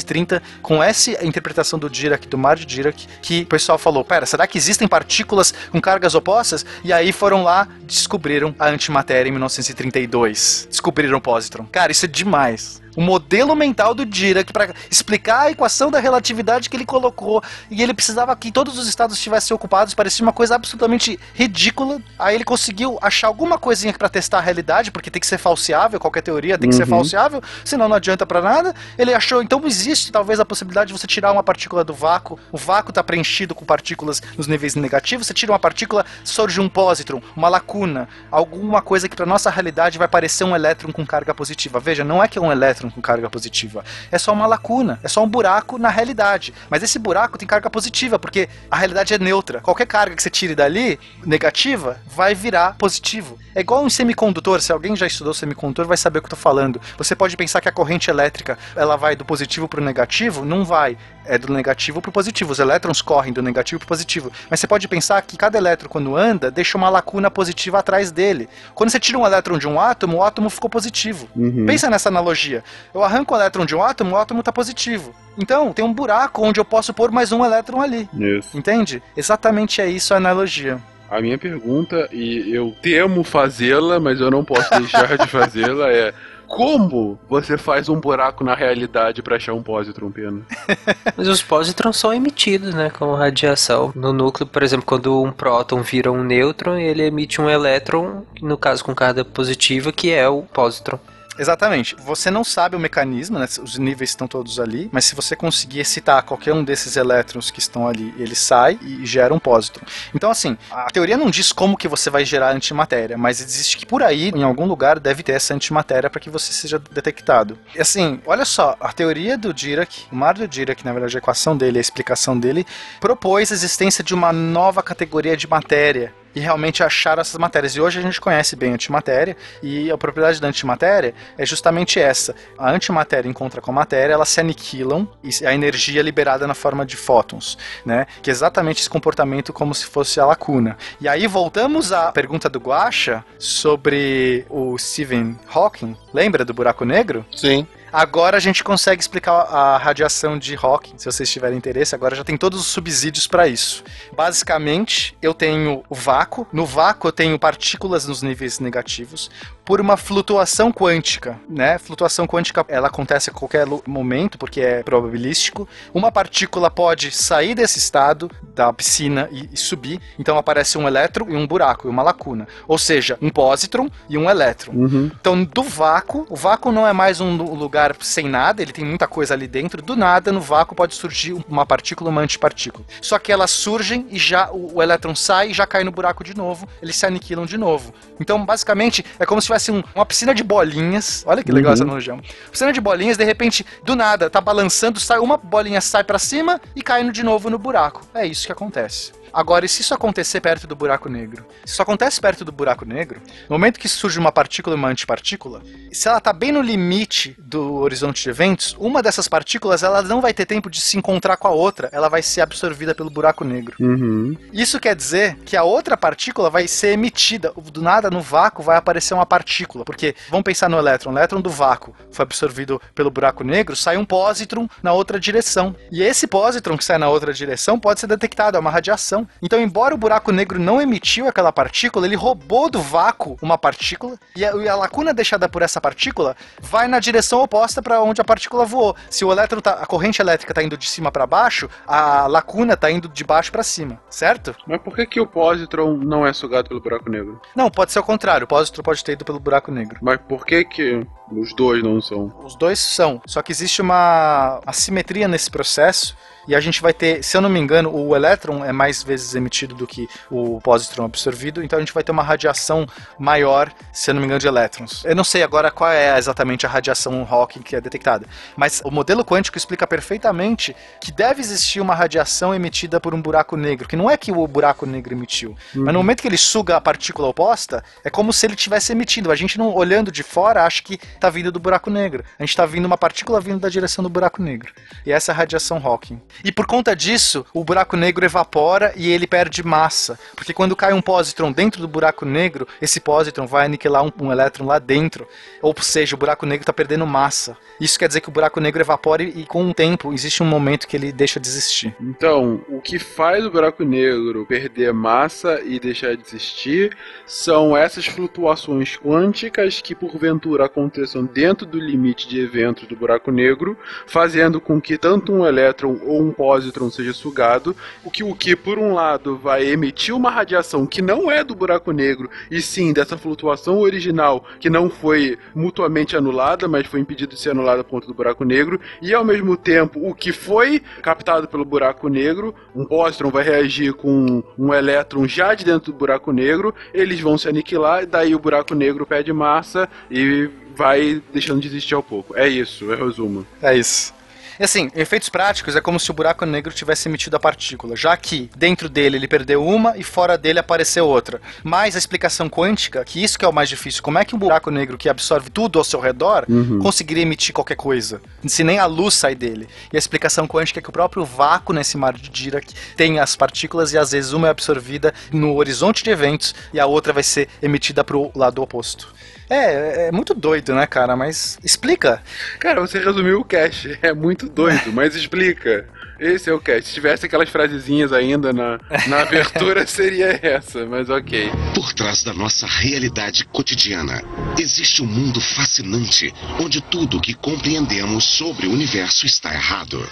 Speaker 4: 1930, com essa interpretação do Dirac, do mar de Dirac, que o pessoal falou: pera, será que existem partículas com cargas opostas? E aí foram lá, descobriram a antimatéria em 1932. Descobriram o positron. Cara, isso é demais. O modelo mental do Dirac para explicar a equação da relatividade que ele colocou e ele precisava que todos os estados estivessem ocupados, parecia uma coisa absolutamente ridícula. Aí ele conseguiu achar alguma coisinha para testar a realidade, porque tem que ser falseável, qualquer teoria tem que ser
Speaker 2: Uhum.
Speaker 4: falseável, senão não adianta para nada. Ele achou, então existe talvez a possibilidade de você tirar uma partícula do vácuo, o vácuo está preenchido com partículas nos níveis negativos, você tira uma partícula, surge um pósitron, uma lacuna, alguma coisa que para nossa realidade vai parecer um elétron com carga positiva. Veja, não é que é um elétron com carga positiva, é só uma lacuna, é só um buraco na realidade. Mas esse buraco tem carga positiva, porque a realidade é neutra. Qualquer carga que você tire dali, negativa, vai virar positivo. É igual um semicondutor, se alguém já estudou semicondutor vai saber o que eu tô falando. Você pode pensar que a corrente elétrica, ela vai do positivo para o negativo? Não vai. É do negativo pro positivo. Os elétrons correm do negativo pro positivo. Mas você pode pensar que cada elétron, quando anda, deixa uma lacuna positiva atrás dele. Quando você tira um elétron de um átomo, o átomo ficou positivo.
Speaker 2: Uhum.
Speaker 4: Pensa nessa analogia. Eu arranco o elétron de um átomo, o átomo está positivo. Então, tem um buraco onde eu posso pôr mais um elétron ali.
Speaker 2: Isso.
Speaker 4: Entende? Exatamente é isso a analogia.
Speaker 2: A minha pergunta, e eu temo fazê-la, mas eu não posso deixar de fazê-la, é como você faz um buraco na realidade para achar um pósitron, Pena?
Speaker 6: Mas os pósitrons são emitidos, né, como radiação. No núcleo, por exemplo, quando um próton vira um nêutron, ele emite um elétron, no caso com carga positiva, que é o pósitron.
Speaker 4: Exatamente. Você não sabe o mecanismo, né? Os níveis estão todos ali, mas se você conseguir excitar qualquer um desses elétrons que estão ali, ele sai e gera um pósitron. Então, assim, a teoria não diz como que você vai gerar antimatéria, mas existe que por aí, em algum lugar, deve ter essa antimatéria para que você seja detectado. E assim, olha só, a teoria do Dirac, o Mário Dirac, na verdade, a equação dele, a explicação dele, propôs a existência de uma nova categoria de matéria e realmente acharam essas matérias. E hoje a gente conhece bem a antimatéria, e a propriedade da antimatéria é justamente essa. A antimatéria encontra com a matéria, elas se aniquilam e a energia é liberada na forma de fótons, né? Que é exatamente esse comportamento como se fosse a lacuna. E aí voltamos à pergunta do Guacha sobre o Stephen Hawking. Lembra do buraco negro?
Speaker 3: Sim.
Speaker 4: Agora a gente consegue explicar a radiação de Hawking, se vocês tiverem interesse. Agora já tem todos os subsídios para isso. Basicamente, eu tenho o vácuo. No vácuo eu tenho partículas nos níveis negativos por uma flutuação quântica, né? Flutuação quântica, ela acontece a qualquer momento porque é probabilístico. Uma partícula pode sair desse estado da piscina e, e subir, então aparece um elétron e um buraco, e uma lacuna. Ou seja, um pósitron e um elétron.
Speaker 2: Uhum.
Speaker 4: Então, do vácuo, o vácuo não é mais um lu- lugar sem nada, ele tem muita coisa ali dentro. Do nada, no vácuo pode surgir uma partícula, uma antipartícula. Só que elas surgem e já o, o elétron sai e já cai no buraco de novo, eles se aniquilam de novo. Então, basicamente, é como se tivesse um- uma piscina de bolinhas. Olha que legal
Speaker 2: Uhum.
Speaker 4: essa analogia. Piscina de bolinhas, de repente, do nada, tá balançando, sai uma bolinha sai pra cima e caindo de novo no buraco. É isso que acontece. Agora, e se isso acontecer perto do buraco negro? Se isso acontece perto do buraco negro, no momento que surge uma partícula e uma antipartícula, se ela está bem no limite do horizonte de eventos, uma dessas partículas ela não vai ter tempo de se encontrar com a outra, ela vai ser absorvida pelo buraco negro.
Speaker 2: Uhum.
Speaker 4: Isso quer dizer que a outra partícula vai ser emitida. Do nada, no vácuo, vai aparecer uma partícula. Porque, vamos pensar no elétron. O elétron do vácuo foi absorvido pelo buraco negro, sai um pósitron na outra direção. E esse pósitron que sai na outra direção pode ser detectado, é uma radiação. Então, embora o buraco negro não emitiu aquela partícula, ele roubou do vácuo uma partícula e a, e a lacuna deixada por essa partícula vai na direção oposta para onde a partícula voou. Se o elétron tá, a corrente elétrica está indo de cima para baixo, a lacuna está indo de baixo para cima, certo?
Speaker 2: Mas por que, que o pósitron não é sugado pelo buraco negro?
Speaker 4: Não, pode ser o contrário. O pósitron pode ter ido pelo buraco negro.
Speaker 2: Mas por que, que os dois não são?
Speaker 4: Os dois são. Só que existe uma assimetria nesse processo. E a gente vai ter, se eu não me engano, o elétron é mais vezes emitido do que o pósitron absorvido, então a gente vai ter uma radiação maior, se eu não me engano, de elétrons. Eu não sei agora qual é exatamente a radiação Hawking que é detectada, mas o modelo quântico explica perfeitamente que deve existir uma radiação emitida por um buraco negro, que não é que o buraco negro emitiu, mas no momento que ele suga a partícula oposta, é como se ele tivesse emitido. A gente não olhando de fora acha que está vindo do buraco negro. A gente está vindo uma partícula vindo da direção do buraco negro. E essa é a radiação Hawking. E por conta disso, o buraco negro evapora e ele perde massa. Porque quando cai um pósitron dentro do buraco negro, esse pósitron vai aniquilar um, um elétron lá dentro. Ou seja, o buraco negro está perdendo massa. Isso quer dizer que o buraco negro evapora e, e com o tempo existe um momento que ele deixa de existir.
Speaker 2: Então, o que faz o buraco negro perder massa e deixar de existir são essas flutuações quânticas que porventura aconteçam dentro do limite de eventos do buraco negro, fazendo com que tanto um elétron ou um pósitron seja sugado, o que, o que por um lado vai emitir uma radiação que não é do buraco negro, e sim dessa flutuação original que não foi mutuamente anulada, mas foi impedido de ser anulada por conta do buraco negro, e ao mesmo tempo o que foi captado pelo buraco negro, um pósitron vai reagir com um elétron já de dentro do buraco negro, eles vão se aniquilar, daí o buraco negro perde massa e vai deixando de existir ao pouco. É isso, é resumo.
Speaker 4: É isso. Assim, efeitos práticos é como se o buraco negro tivesse emitido a partícula, já que dentro dele ele perdeu uma e fora dele apareceu outra. Mas a explicação quântica, que isso que é o mais difícil, como é que um buraco negro que absorve tudo ao seu redor
Speaker 2: Uhum.
Speaker 4: conseguiria emitir qualquer coisa, se nem a luz sai dele. E a explicação quântica é que o próprio vácuo nesse mar de Dirac tem as partículas e às vezes uma é absorvida no horizonte de eventos e a outra vai ser emitida pro lado oposto. É, é muito doido, né, cara? Mas explica.
Speaker 2: Cara, você resumiu o cast. É muito doido, mas explica. Esse é o cast. Se tivesse aquelas frasezinhas ainda na, na abertura, seria essa, mas ok.
Speaker 10: Por trás da nossa realidade cotidiana, existe um mundo fascinante onde tudo que compreendemos sobre o universo está errado.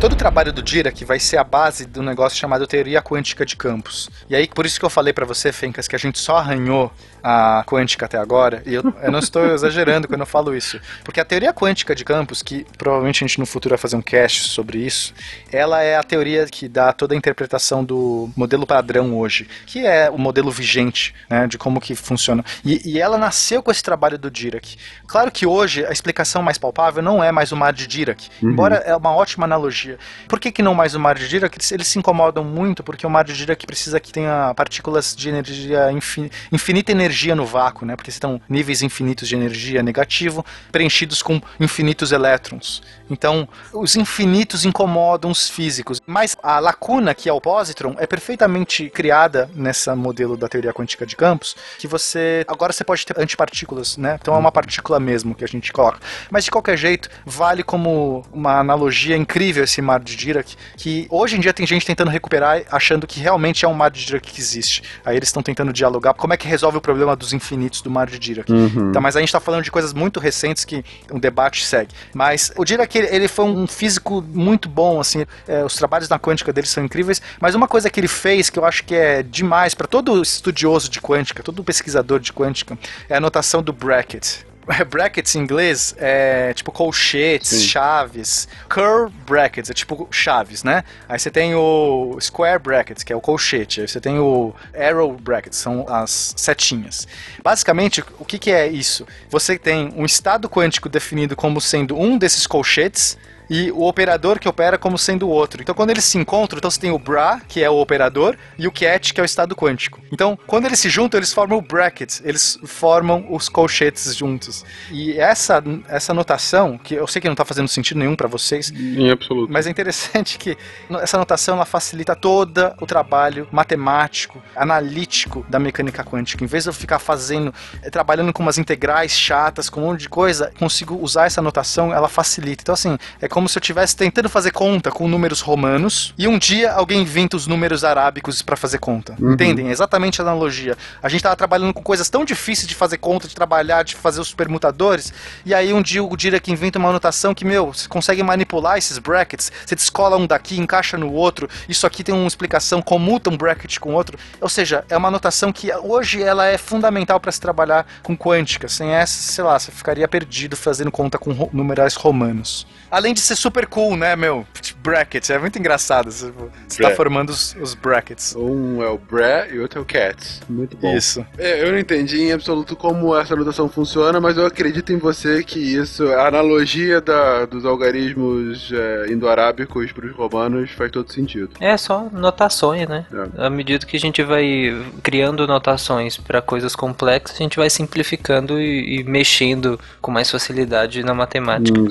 Speaker 4: Todo o trabalho do Dirac vai ser a base do negócio chamado teoria quântica de campos. E aí, por isso que eu falei pra você, Fencas, que a gente só arranhou a quântica até agora, e eu, eu não estou exagerando quando eu falo isso. Porque a teoria quântica de campos, que provavelmente a gente no futuro vai fazer um cast sobre isso, ela é a teoria que dá toda a interpretação do modelo padrão hoje, que é o modelo vigente, né, de como que funciona. E, e ela nasceu com esse trabalho do Dirac. Claro que hoje a explicação mais palpável não é mais o mar de Dirac,
Speaker 2: Uhum.
Speaker 4: embora é uma ótima analogia. Por que, que não mais o mar de Dirac? Eles, eles se incomodam muito porque o mar de Dirac precisa que tenha partículas de energia infin, infinita energia no vácuo, né? Porque estão níveis infinitos de energia negativo preenchidos com infinitos elétrons. Então, os infinitos incomodam os físicos. Mas a lacuna, que é o positron, é perfeitamente criada nessa modelo da teoria quântica de campos, que você agora você pode ter antipartículas, né? Então é uma partícula mesmo que a gente coloca. Mas de qualquer jeito, vale como uma analogia incrível esse mar de Dirac, que hoje em dia tem gente tentando recuperar achando que realmente é um mar de Dirac que existe. Aí eles estão tentando dialogar como é que resolve o problema dos infinitos do mar de Dirac.
Speaker 2: Uhum.
Speaker 4: Então, mas a gente está falando de coisas muito recentes que o debate segue. Mas o Dirac, ele, foi um físico muito bom, assim, é, os trabalhos na quântica dele são incríveis, mas uma coisa que ele fez que eu acho que é demais para todo estudioso de quântica, todo pesquisador de quântica, é a notação do bracket. Brackets em inglês é tipo colchetes,
Speaker 2: Sim.
Speaker 4: chaves. Curve brackets é tipo chaves, né? Aí você tem o square brackets, que é o colchete. Aí você tem o arrow brackets, são as setinhas. Basicamente, o que, que é isso? Você tem um estado quântico definido como sendo um desses colchetes e o operador que opera como sendo o outro. Então, quando eles se encontram, então você tem o bra, que é o operador, e o cat, que é o estado quântico. Então, quando eles se juntam, eles formam o bracket, eles formam os colchetes juntos. E essa, essa notação, que eu sei que não está fazendo sentido nenhum para vocês,
Speaker 2: Em absoluto.
Speaker 4: mas é interessante que essa notação ela facilita todo o trabalho matemático, analítico da mecânica quântica. Em vez de eu ficar fazendo, eh, trabalhando com umas integrais chatas, com um monte de coisa, consigo usar essa notação, ela facilita. Então, assim, é como se eu estivesse tentando fazer conta com números romanos e um dia alguém inventa os números arábicos para fazer conta.
Speaker 2: Uhum.
Speaker 4: Entendem? É exatamente a analogia. A gente tava trabalhando com coisas tão difíceis de fazer conta, de trabalhar, de fazer os permutadores, e aí um dia o Dirac inventa uma anotação que, meu, você consegue manipular esses brackets, você descola um daqui, encaixa no outro, isso aqui tem uma explicação, comuta um bracket com outro. Ou seja, é uma anotação que hoje ela é fundamental para se trabalhar com quântica. Sem essa, sei lá, você ficaria perdido fazendo conta com numerais romanos. Além de ser super cool, né, meu? Brackets, é muito engraçado. Você, tá
Speaker 2: Bra-
Speaker 4: formando os, os brackets.
Speaker 2: Um é o Bra e outro é o Cat. Muito bom.
Speaker 4: Isso.
Speaker 2: É, eu não entendi em absoluto como essa notação funciona, mas eu acredito em você que isso, a analogia da, dos algarismos é, indo-arábicos para os romanos faz todo sentido.
Speaker 6: É só notações, né?
Speaker 2: É.
Speaker 6: À medida que a gente vai criando notações para coisas complexas, a gente vai simplificando e, e mexendo com mais facilidade na matemática.
Speaker 2: Hum,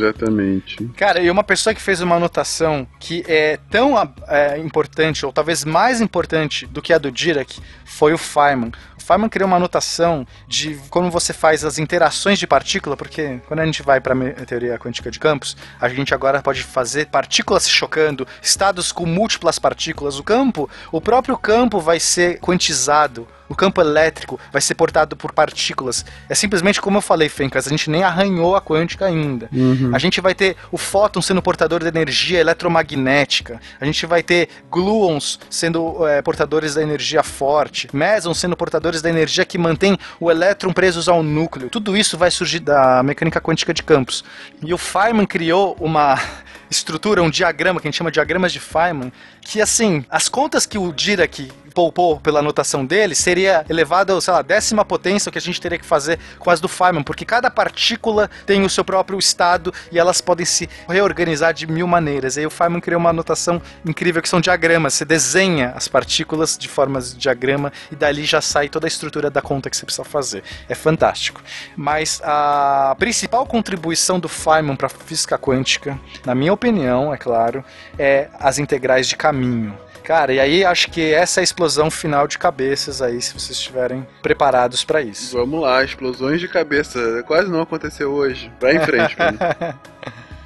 Speaker 4: Cara, e uma pessoa que fez uma anotação que é tão é, importante, ou talvez mais importante do que a do Dirac, foi o Feynman. O Feynman criou uma anotação de como você faz as interações de partícula, porque quando a gente vai para a teoria quântica de campos, a gente agora pode fazer partículas se chocando, estados com múltiplas partículas. O campo, o próprio campo vai ser quantizado. O campo elétrico vai ser portado por partículas. É simplesmente como eu falei, Fencas, a gente nem arranhou a quântica ainda.
Speaker 2: Uhum.
Speaker 4: A gente vai ter o fóton sendo portador de energia eletromagnética. A gente vai ter gluons sendo é, portadores da energia forte. Mesons sendo portadores da energia que mantém o elétron presos ao núcleo. Tudo isso vai surgir da mecânica quântica de campos. E o Feynman criou uma estrutura, um diagrama que a gente chama de diagramas de Feynman, que assim, as contas que o Dirac poupou pela anotação dele seria elevado, sei lá, décima potência, o que a gente teria que fazer com as do Feynman, porque cada partícula tem o seu próprio estado e elas podem se reorganizar de mil maneiras. E aí o Feynman criou uma anotação incrível que são diagramas. Você desenha as partículas de formas de diagrama e dali já sai toda a estrutura da conta que você precisa fazer. É fantástico. Mas a principal contribuição do Feynman para a física quântica, na minha opinião, é claro, é as integrais de caminho. Cara, e aí acho que essa é a explosão final de cabeças aí, se vocês estiverem preparados para isso.
Speaker 2: Vamos lá, explosões de cabeça. Quase não aconteceu hoje. Vai em frente, mano.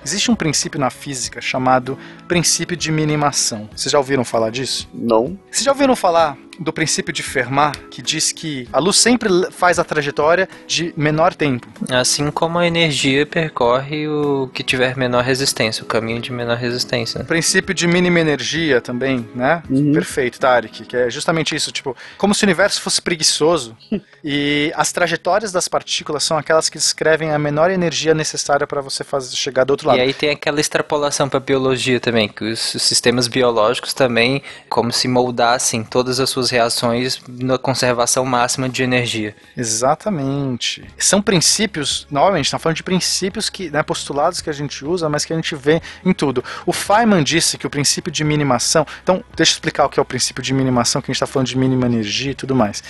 Speaker 4: Existe um princípio na física chamado princípio de minimação. Vocês já ouviram falar disso?
Speaker 2: Não.
Speaker 4: Vocês já ouviram falar do princípio de Fermat, que diz que a luz sempre faz a trajetória de menor tempo?
Speaker 6: Assim como a energia percorre o que tiver menor resistência, o caminho de menor resistência.
Speaker 4: O princípio de mínima energia também, né? Perfeito, Tarek, que é justamente isso, tipo, como se o universo fosse preguiçoso e as trajetórias das partículas são aquelas que descrevem a menor energia necessária para você fazer chegar do outro lado.
Speaker 6: E aí tem aquela extrapolação para biologia também, que os, sistemas biológicos também como se moldassem todas as suas reações na conservação máxima de energia.
Speaker 4: Exatamente. São princípios, novamente, estamos falando de princípios que, né, postulados que a gente usa, mas que a gente vê em tudo. O Feynman disse que o princípio de minimação. Então, deixa eu explicar o que é o princípio de minimação, que a gente está falando de mínima energia e tudo mais.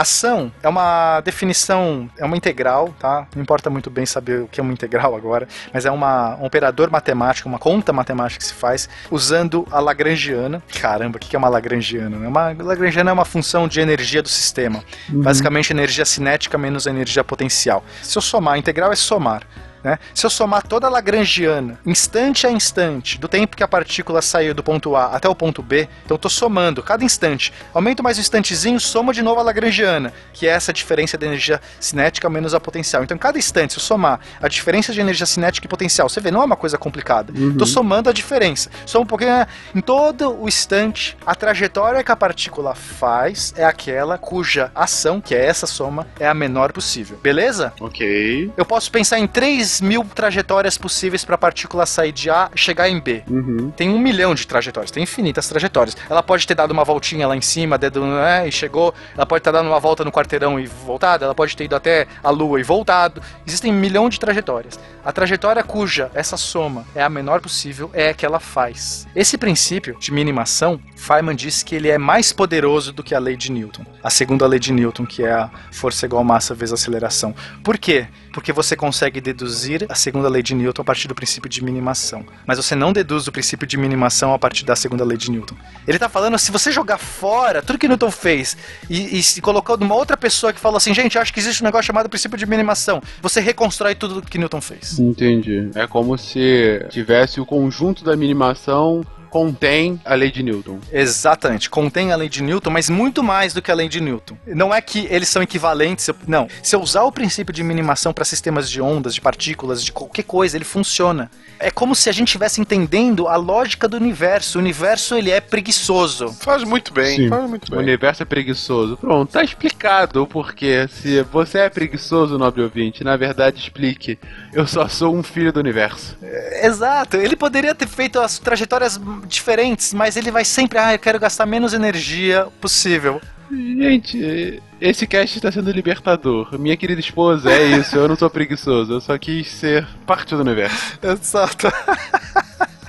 Speaker 4: Ação é uma definição, é uma integral, tá? Não importa muito bem saber o que é uma integral agora, mas é uma, um operador matemático, uma conta matemática que se faz usando a Lagrangiana. Caramba, o que é uma Lagrangiana? né? Uma Lagrangiana é uma função de energia do sistema. Basicamente, energia cinética menos energia potencial. Se eu somar, a integral é somar. Né? Se eu somar toda a Lagrangiana, instante a instante, do tempo que a partícula saiu do ponto A até o ponto B, então eu estou somando cada instante. Aumento mais um instantezinho, soma de novo a Lagrangiana, que é essa diferença de energia cinética menos a potencial. Então, cada instante, se eu somar a diferença de energia cinética e potencial, você vê, não é uma coisa complicada. Estou somando a diferença. Só um pouquinho. né? Em todo o instante, a trajetória que a partícula faz é aquela cuja ação, que é essa soma, é a menor possível. Beleza?
Speaker 2: Ok.
Speaker 4: Eu posso pensar em 3 mil trajetórias possíveis para a partícula sair de A e chegar em B.
Speaker 2: Uhum.
Speaker 4: Tem um milhão de trajetórias, tem infinitas trajetórias. Ela pode ter dado uma voltinha lá em cima, dedo, né, e chegou. Ela pode estar dando uma volta no quarteirão e voltado. Ela pode ter ido até a Lua e voltado. Existem um milhão de trajetórias. A trajetória cuja essa soma é a menor possível é a que ela faz. Esse princípio de minimação, Feynman disse que ele é mais poderoso do que a lei de Newton. A segunda lei de Newton, que é a força igual massa vezes aceleração. Por quê? Porque você consegue deduzir a segunda lei de Newton a partir do princípio de minimação. Mas você não deduz o princípio de minimação a partir da segunda lei de Newton. Ele tá falando, se você jogar fora tudo que Newton fez e, e se colocou numa outra pessoa que falou assim, gente, acho que existe um negócio chamado princípio de minimação, você reconstrói tudo que Newton fez.
Speaker 2: Entendi. É como se tivesse o conjunto da minimação contém a lei de Newton.
Speaker 4: Exatamente, contém a lei de Newton, mas muito mais do que a lei de Newton. Não é que eles são equivalentes, não. Se eu usar o princípio de minimação para sistemas de ondas, de partículas, de qualquer coisa, ele funciona. É como se a gente estivesse entendendo a lógica do universo. O universo ele é preguiçoso.
Speaker 3: Faz muito bem,
Speaker 2: Sim.
Speaker 3: faz muito
Speaker 2: O
Speaker 3: bem.
Speaker 2: universo é preguiçoso. Pronto, tá explicado o porquê. Se você é preguiçoso, nobre ouvinte, na verdade explique. Eu só sou um filho do universo.
Speaker 4: Exato, ele poderia ter feito as trajetórias diferentes, mas ele vai sempre, ah, eu quero gastar menos energia possível.
Speaker 2: Gente, esse cast está sendo libertador. Minha querida esposa, é isso. Eu não sou preguiçoso. Eu só quis ser parte do universo.
Speaker 4: Exato.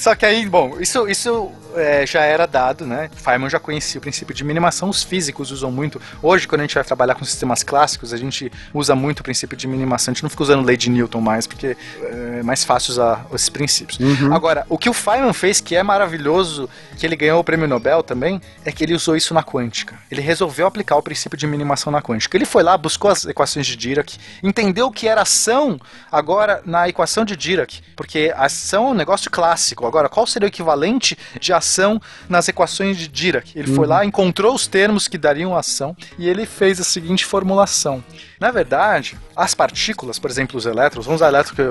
Speaker 4: Só que aí, bom, isso, isso é, já era dado, né? Feynman já conhecia o princípio de minimação, os físicos usam muito. Hoje, quando a gente vai trabalhar com sistemas clássicos, a gente usa muito o princípio de minimação. A gente não fica usando lei de Newton mais, porque é mais fácil usar esses princípios. Agora, o que o Feynman fez, que é maravilhoso, que ele ganhou o prêmio Nobel também, é que ele usou isso na quântica. Ele resolveu aplicar o princípio de minimação na quântica. Ele foi lá, buscou as equações de Dirac, entendeu o que era ação agora na equação de Dirac, porque a ação é um negócio clássico. Agora, qual seria o equivalente de ação nas equações de Dirac? Ele foi lá, encontrou os termos que dariam ação e ele fez a seguinte formulação. Na verdade, as partículas, por exemplo, os elétrons, vamos usar elétron que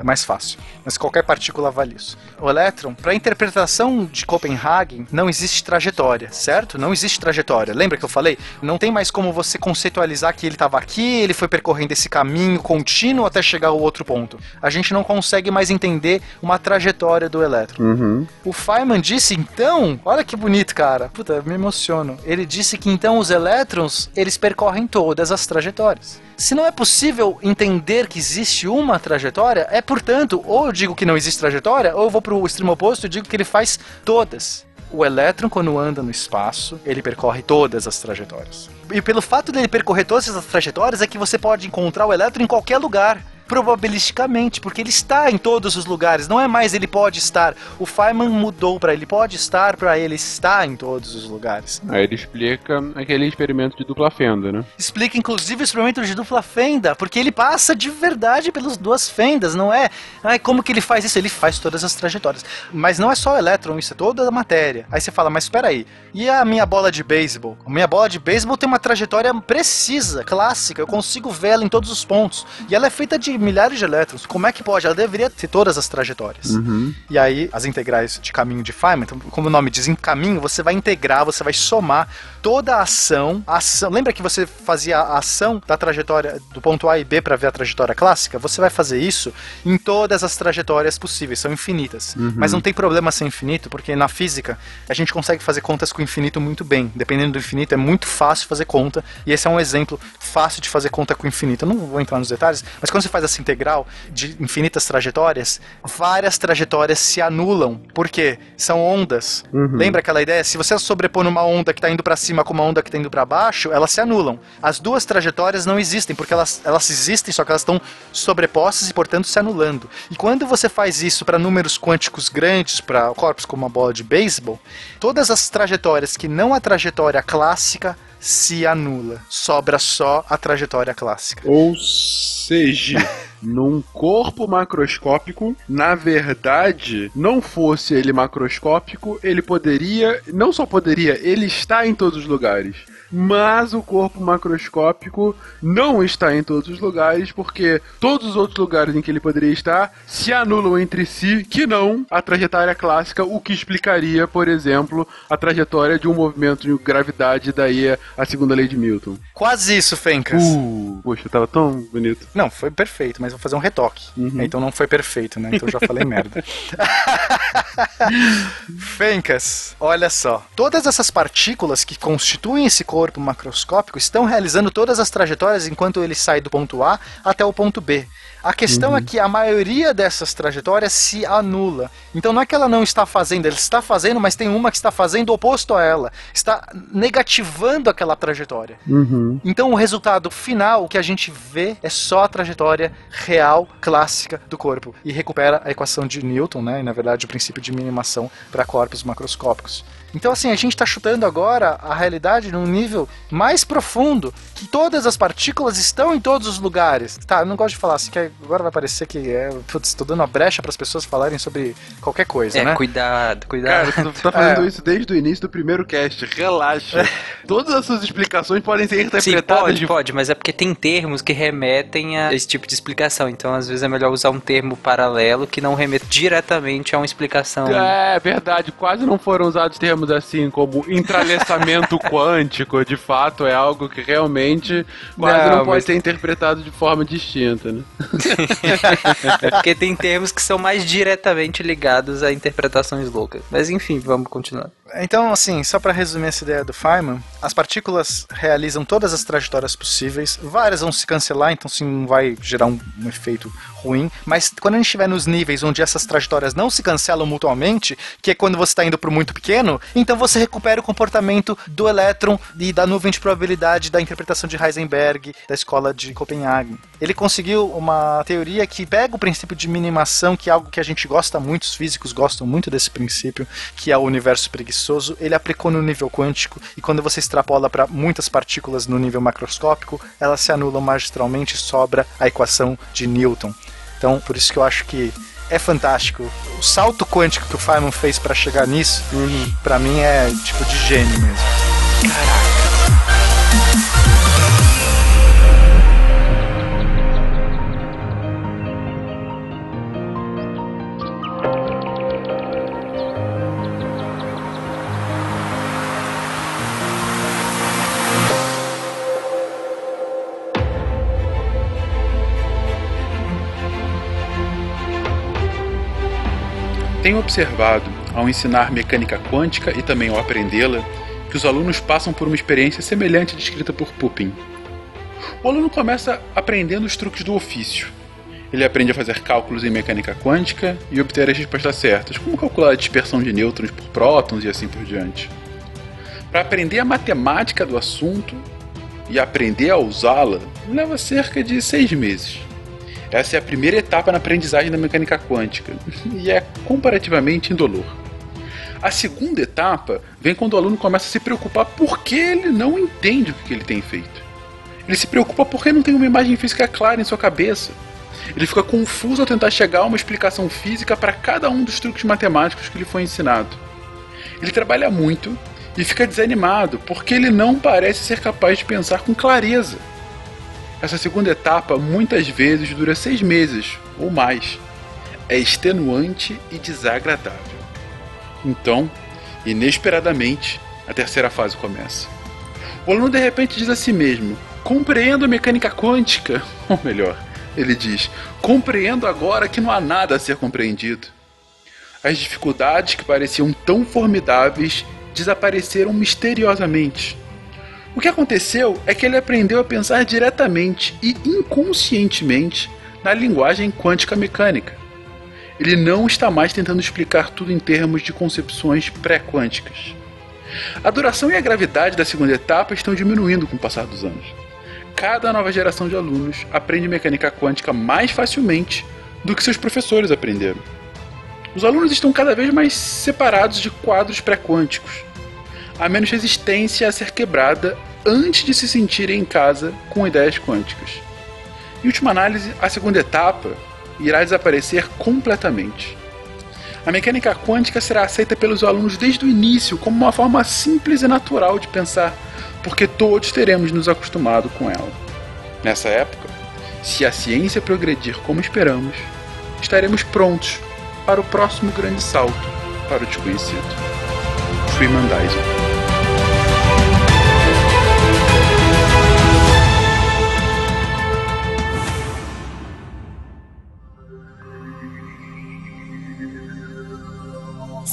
Speaker 4: é mais fácil, mas qualquer partícula vale isso. O elétron, para a interpretação de Copenhagen, não existe trajetória, certo? Não existe trajetória. Lembra que eu falei? Não tem mais como você conceitualizar que ele estava aqui, ele foi percorrendo esse caminho contínuo até chegar ao outro ponto. A gente não consegue mais entender uma trajetória do elétron. O Feynman disse então, olha que bonito, cara. Puta, me emociono. Ele disse que então os elétrons, eles percorrem todas as trajetórias. Se não é possível entender que existe uma trajetória, é portanto, ou eu digo que não existe trajetória, ou eu vou pro extremo oposto e digo que ele faz todas. O elétron, quando anda no espaço, ele percorre todas as trajetórias. E pelo fato dele percorrer todas essas trajetórias, é que você pode encontrar o elétron em qualquer lugar probabilisticamente, porque ele está em todos os lugares, não é mais ele pode estar. O Feynman mudou para ele pode estar, para ele está em todos os lugares.
Speaker 2: Aí ele explica aquele experimento de dupla fenda, né?
Speaker 4: Explica inclusive o experimento de dupla fenda, porque ele passa de verdade pelas duas fendas, não é? Ai, como que ele faz isso? Ele faz todas as trajetórias. Mas não é só o elétron, isso é toda a matéria. Aí você fala, mas espera aí, e a minha bola de beisebol? A minha bola de beisebol tem uma trajetória precisa, clássica, eu consigo vê-la em todos os pontos. E ela é feita de milhares de elétrons. Como é que pode? Ela deveria ter todas as trajetórias.
Speaker 2: Uhum.
Speaker 4: E aí, as integrais de caminho de Feynman, então, como o nome diz, em caminho, você vai integrar, você vai somar toda a ação. A ação lembra que você fazia a ação da trajetória do ponto A e B para ver a trajetória clássica? Você vai fazer isso em todas as trajetórias possíveis, são infinitas.
Speaker 2: Uhum.
Speaker 4: Mas não tem problema ser infinito, porque na física a gente consegue fazer contas com o infinito muito bem. Dependendo do infinito, é muito fácil fazer conta. E esse é um exemplo fácil de fazer conta com o infinito. Eu não vou entrar nos detalhes, mas quando você faz integral de infinitas trajetórias, várias trajetórias se anulam. Por quê? São ondas.
Speaker 2: Uhum.
Speaker 4: Lembra aquela ideia? Se você sobrepor numa onda que está indo para cima com uma onda que está indo para baixo, elas se anulam. As duas trajetórias não existem, porque elas, elas existem, só que elas estão sobrepostas e, portanto, se anulando. E quando você faz isso para números quânticos grandes, para corpos como uma bola de beisebol, todas as trajetórias que não a trajetória clássica se anula. Sobra só a trajetória clássica.
Speaker 2: Ou seja, num corpo macroscópico, na verdade, não fosse ele macroscópico, ele poderia, não só poderia, ele está em todos os lugares. Mas o corpo macroscópico não está em todos os lugares, porque todos os outros lugares em que ele poderia estar se anulam entre si, que não a trajetória clássica, o que explicaria, por exemplo, a trajetória de um movimento de gravidade, daí a segunda lei de Newton.
Speaker 4: Quase isso, Fencas.
Speaker 2: Uh, poxa, tava tão bonito.
Speaker 4: Não, foi perfeito, mas vou fazer um retoque.
Speaker 2: Uhum.
Speaker 4: Então não foi perfeito, né? Então eu já falei merda. Fencas, olha só. Todas essas partículas que constituem esse corpo macroscópico estão realizando todas as trajetórias enquanto ele sai do ponto A até o ponto B. A questão
Speaker 2: Uhum.
Speaker 4: é que a maioria dessas trajetórias se anula. Então não é que ela não está fazendo, ela está fazendo, mas tem uma que está fazendo oposto a ela. Está negativando aquela trajetória.
Speaker 2: Uhum.
Speaker 4: Então o resultado final, o que a gente vê, é só a trajetória real, clássica do corpo. E recupera a equação de Newton, né? E na verdade o princípio de minimação para corpos macroscópicos. Então, assim, a gente está chutando agora a realidade num nível mais profundo, que todas as partículas estão em todos os lugares. Tá, eu não gosto de falar assim, que agora vai parecer que é. Putz, tô dando uma brecha para as pessoas falarem sobre qualquer coisa,
Speaker 6: É,
Speaker 4: né?
Speaker 6: cuidado, cuidado.
Speaker 2: Cara, tu tá fazendo
Speaker 4: É.
Speaker 2: isso desde o início do primeiro cast. Relaxa. Todas as suas explicações podem ser
Speaker 6: Sim,
Speaker 2: interpretadas
Speaker 6: pode,
Speaker 2: de
Speaker 6: pode, mas é porque tem termos que remetem a esse tipo de explicação. Então, às vezes, é melhor usar um termo paralelo que não remete diretamente a uma explicação.
Speaker 2: É verdade, quase não foram usados termos assim como entrelaçamento quântico, de fato é algo que realmente quase
Speaker 6: Não,
Speaker 2: não, pode
Speaker 6: mas-
Speaker 2: ser interpretado de forma distinta, né?
Speaker 6: É porque tem termos que são mais diretamente ligados a interpretações loucas. Mas enfim, vamos continuar.
Speaker 4: Então, assim, só para resumir essa ideia do Feynman, as partículas realizam todas as trajetórias possíveis, várias vão se cancelar, então sim não vai gerar um, um efeito ruim, mas quando a gente estiver nos níveis onde essas trajetórias não se cancelam mutuamente, que é quando você está indo para muito pequeno, então você recupera o comportamento do elétron e da nuvem de probabilidade da interpretação de Heisenberg, da escola de Copenhague. Ele conseguiu uma teoria que pega o princípio de minimação, que é algo que a gente gosta muito, os físicos gostam muito desse princípio, que é o universo preguiçoso, ele aplicou no nível quântico e quando você extrapola para muitas partículas no nível macroscópico, elas se anulam magistralmente e sobra a equação de Newton. Então, por isso que eu acho que é fantástico. O salto quântico que o Feynman fez para chegar nisso, pra mim é tipo de gênio mesmo.
Speaker 2: Tenho observado ao ensinar mecânica quântica e também ao aprendê-la, que os alunos passam por uma experiência semelhante à descrita por Pupin. O aluno começa aprendendo os truques do ofício. Ele aprende a fazer cálculos em mecânica quântica e obter as respostas certas, como calcular a dispersão de nêutrons por prótons e assim por diante. Para aprender a matemática do assunto e aprender a usá-la, leva cerca de seis meses. Essa é a primeira etapa na aprendizagem da mecânica quântica e é comparativamente indolor. A segunda etapa vem quando o aluno começa a se preocupar porque ele não entende o que ele tem feito. Ele se preocupa porque não tem uma imagem física clara em sua cabeça. Ele fica confuso ao tentar chegar a uma explicação física para cada um dos truques matemáticos que lhe foi ensinado. Ele trabalha muito e fica desanimado porque ele não parece ser capaz de pensar com clareza. Essa segunda etapa muitas vezes dura seis meses ou mais. É extenuante e desagradável. Então, inesperadamente, a terceira fase começa. O aluno de repente diz a si mesmo: Compreendo a mecânica quântica. Ou melhor, ele diz: Compreendo agora que não há nada a ser compreendido. As dificuldades que pareciam tão formidáveis desapareceram misteriosamente. O que aconteceu é que ele aprendeu a pensar diretamente e inconscientemente na linguagem quântica mecânica. Ele não está mais tentando explicar tudo em termos de concepções pré-quânticas. A duração e a gravidade da segunda etapa estão diminuindo com o passar dos anos. Cada nova geração de alunos aprende mecânica quântica mais facilmente do que seus professores aprenderam. Os alunos estão cada vez mais separados de quadros pré-quânticos. Há menos resistência a ser quebrada antes de se sentirem em casa com ideias quânticas. Em última análise, a segunda etapa irá desaparecer completamente. A mecânica quântica será aceita pelos alunos desde o início como uma forma simples e natural de pensar, porque todos teremos nos acostumado com ela. Nessa época, se a ciência progredir como esperamos, estaremos prontos para o próximo grande salto para o desconhecido. Freeman Dyson.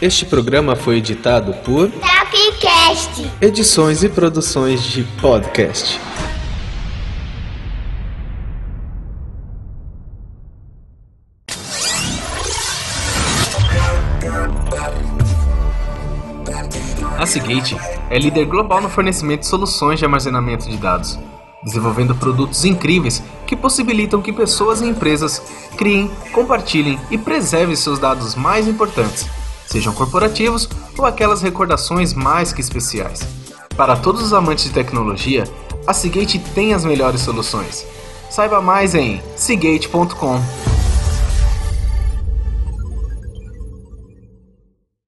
Speaker 1: Este programa foi editado por
Speaker 12: Tapcast.
Speaker 1: Edições e Produções de Podcast. A Seagate é líder global no fornecimento de soluções de armazenamento de dados, desenvolvendo produtos incríveis que possibilitam que pessoas e empresas criem, compartilhem e preservem seus dados mais importantes sejam corporativos ou aquelas recordações mais que especiais. Para todos os amantes de tecnologia, a Seagate tem as melhores soluções. Saiba mais em seagate.com.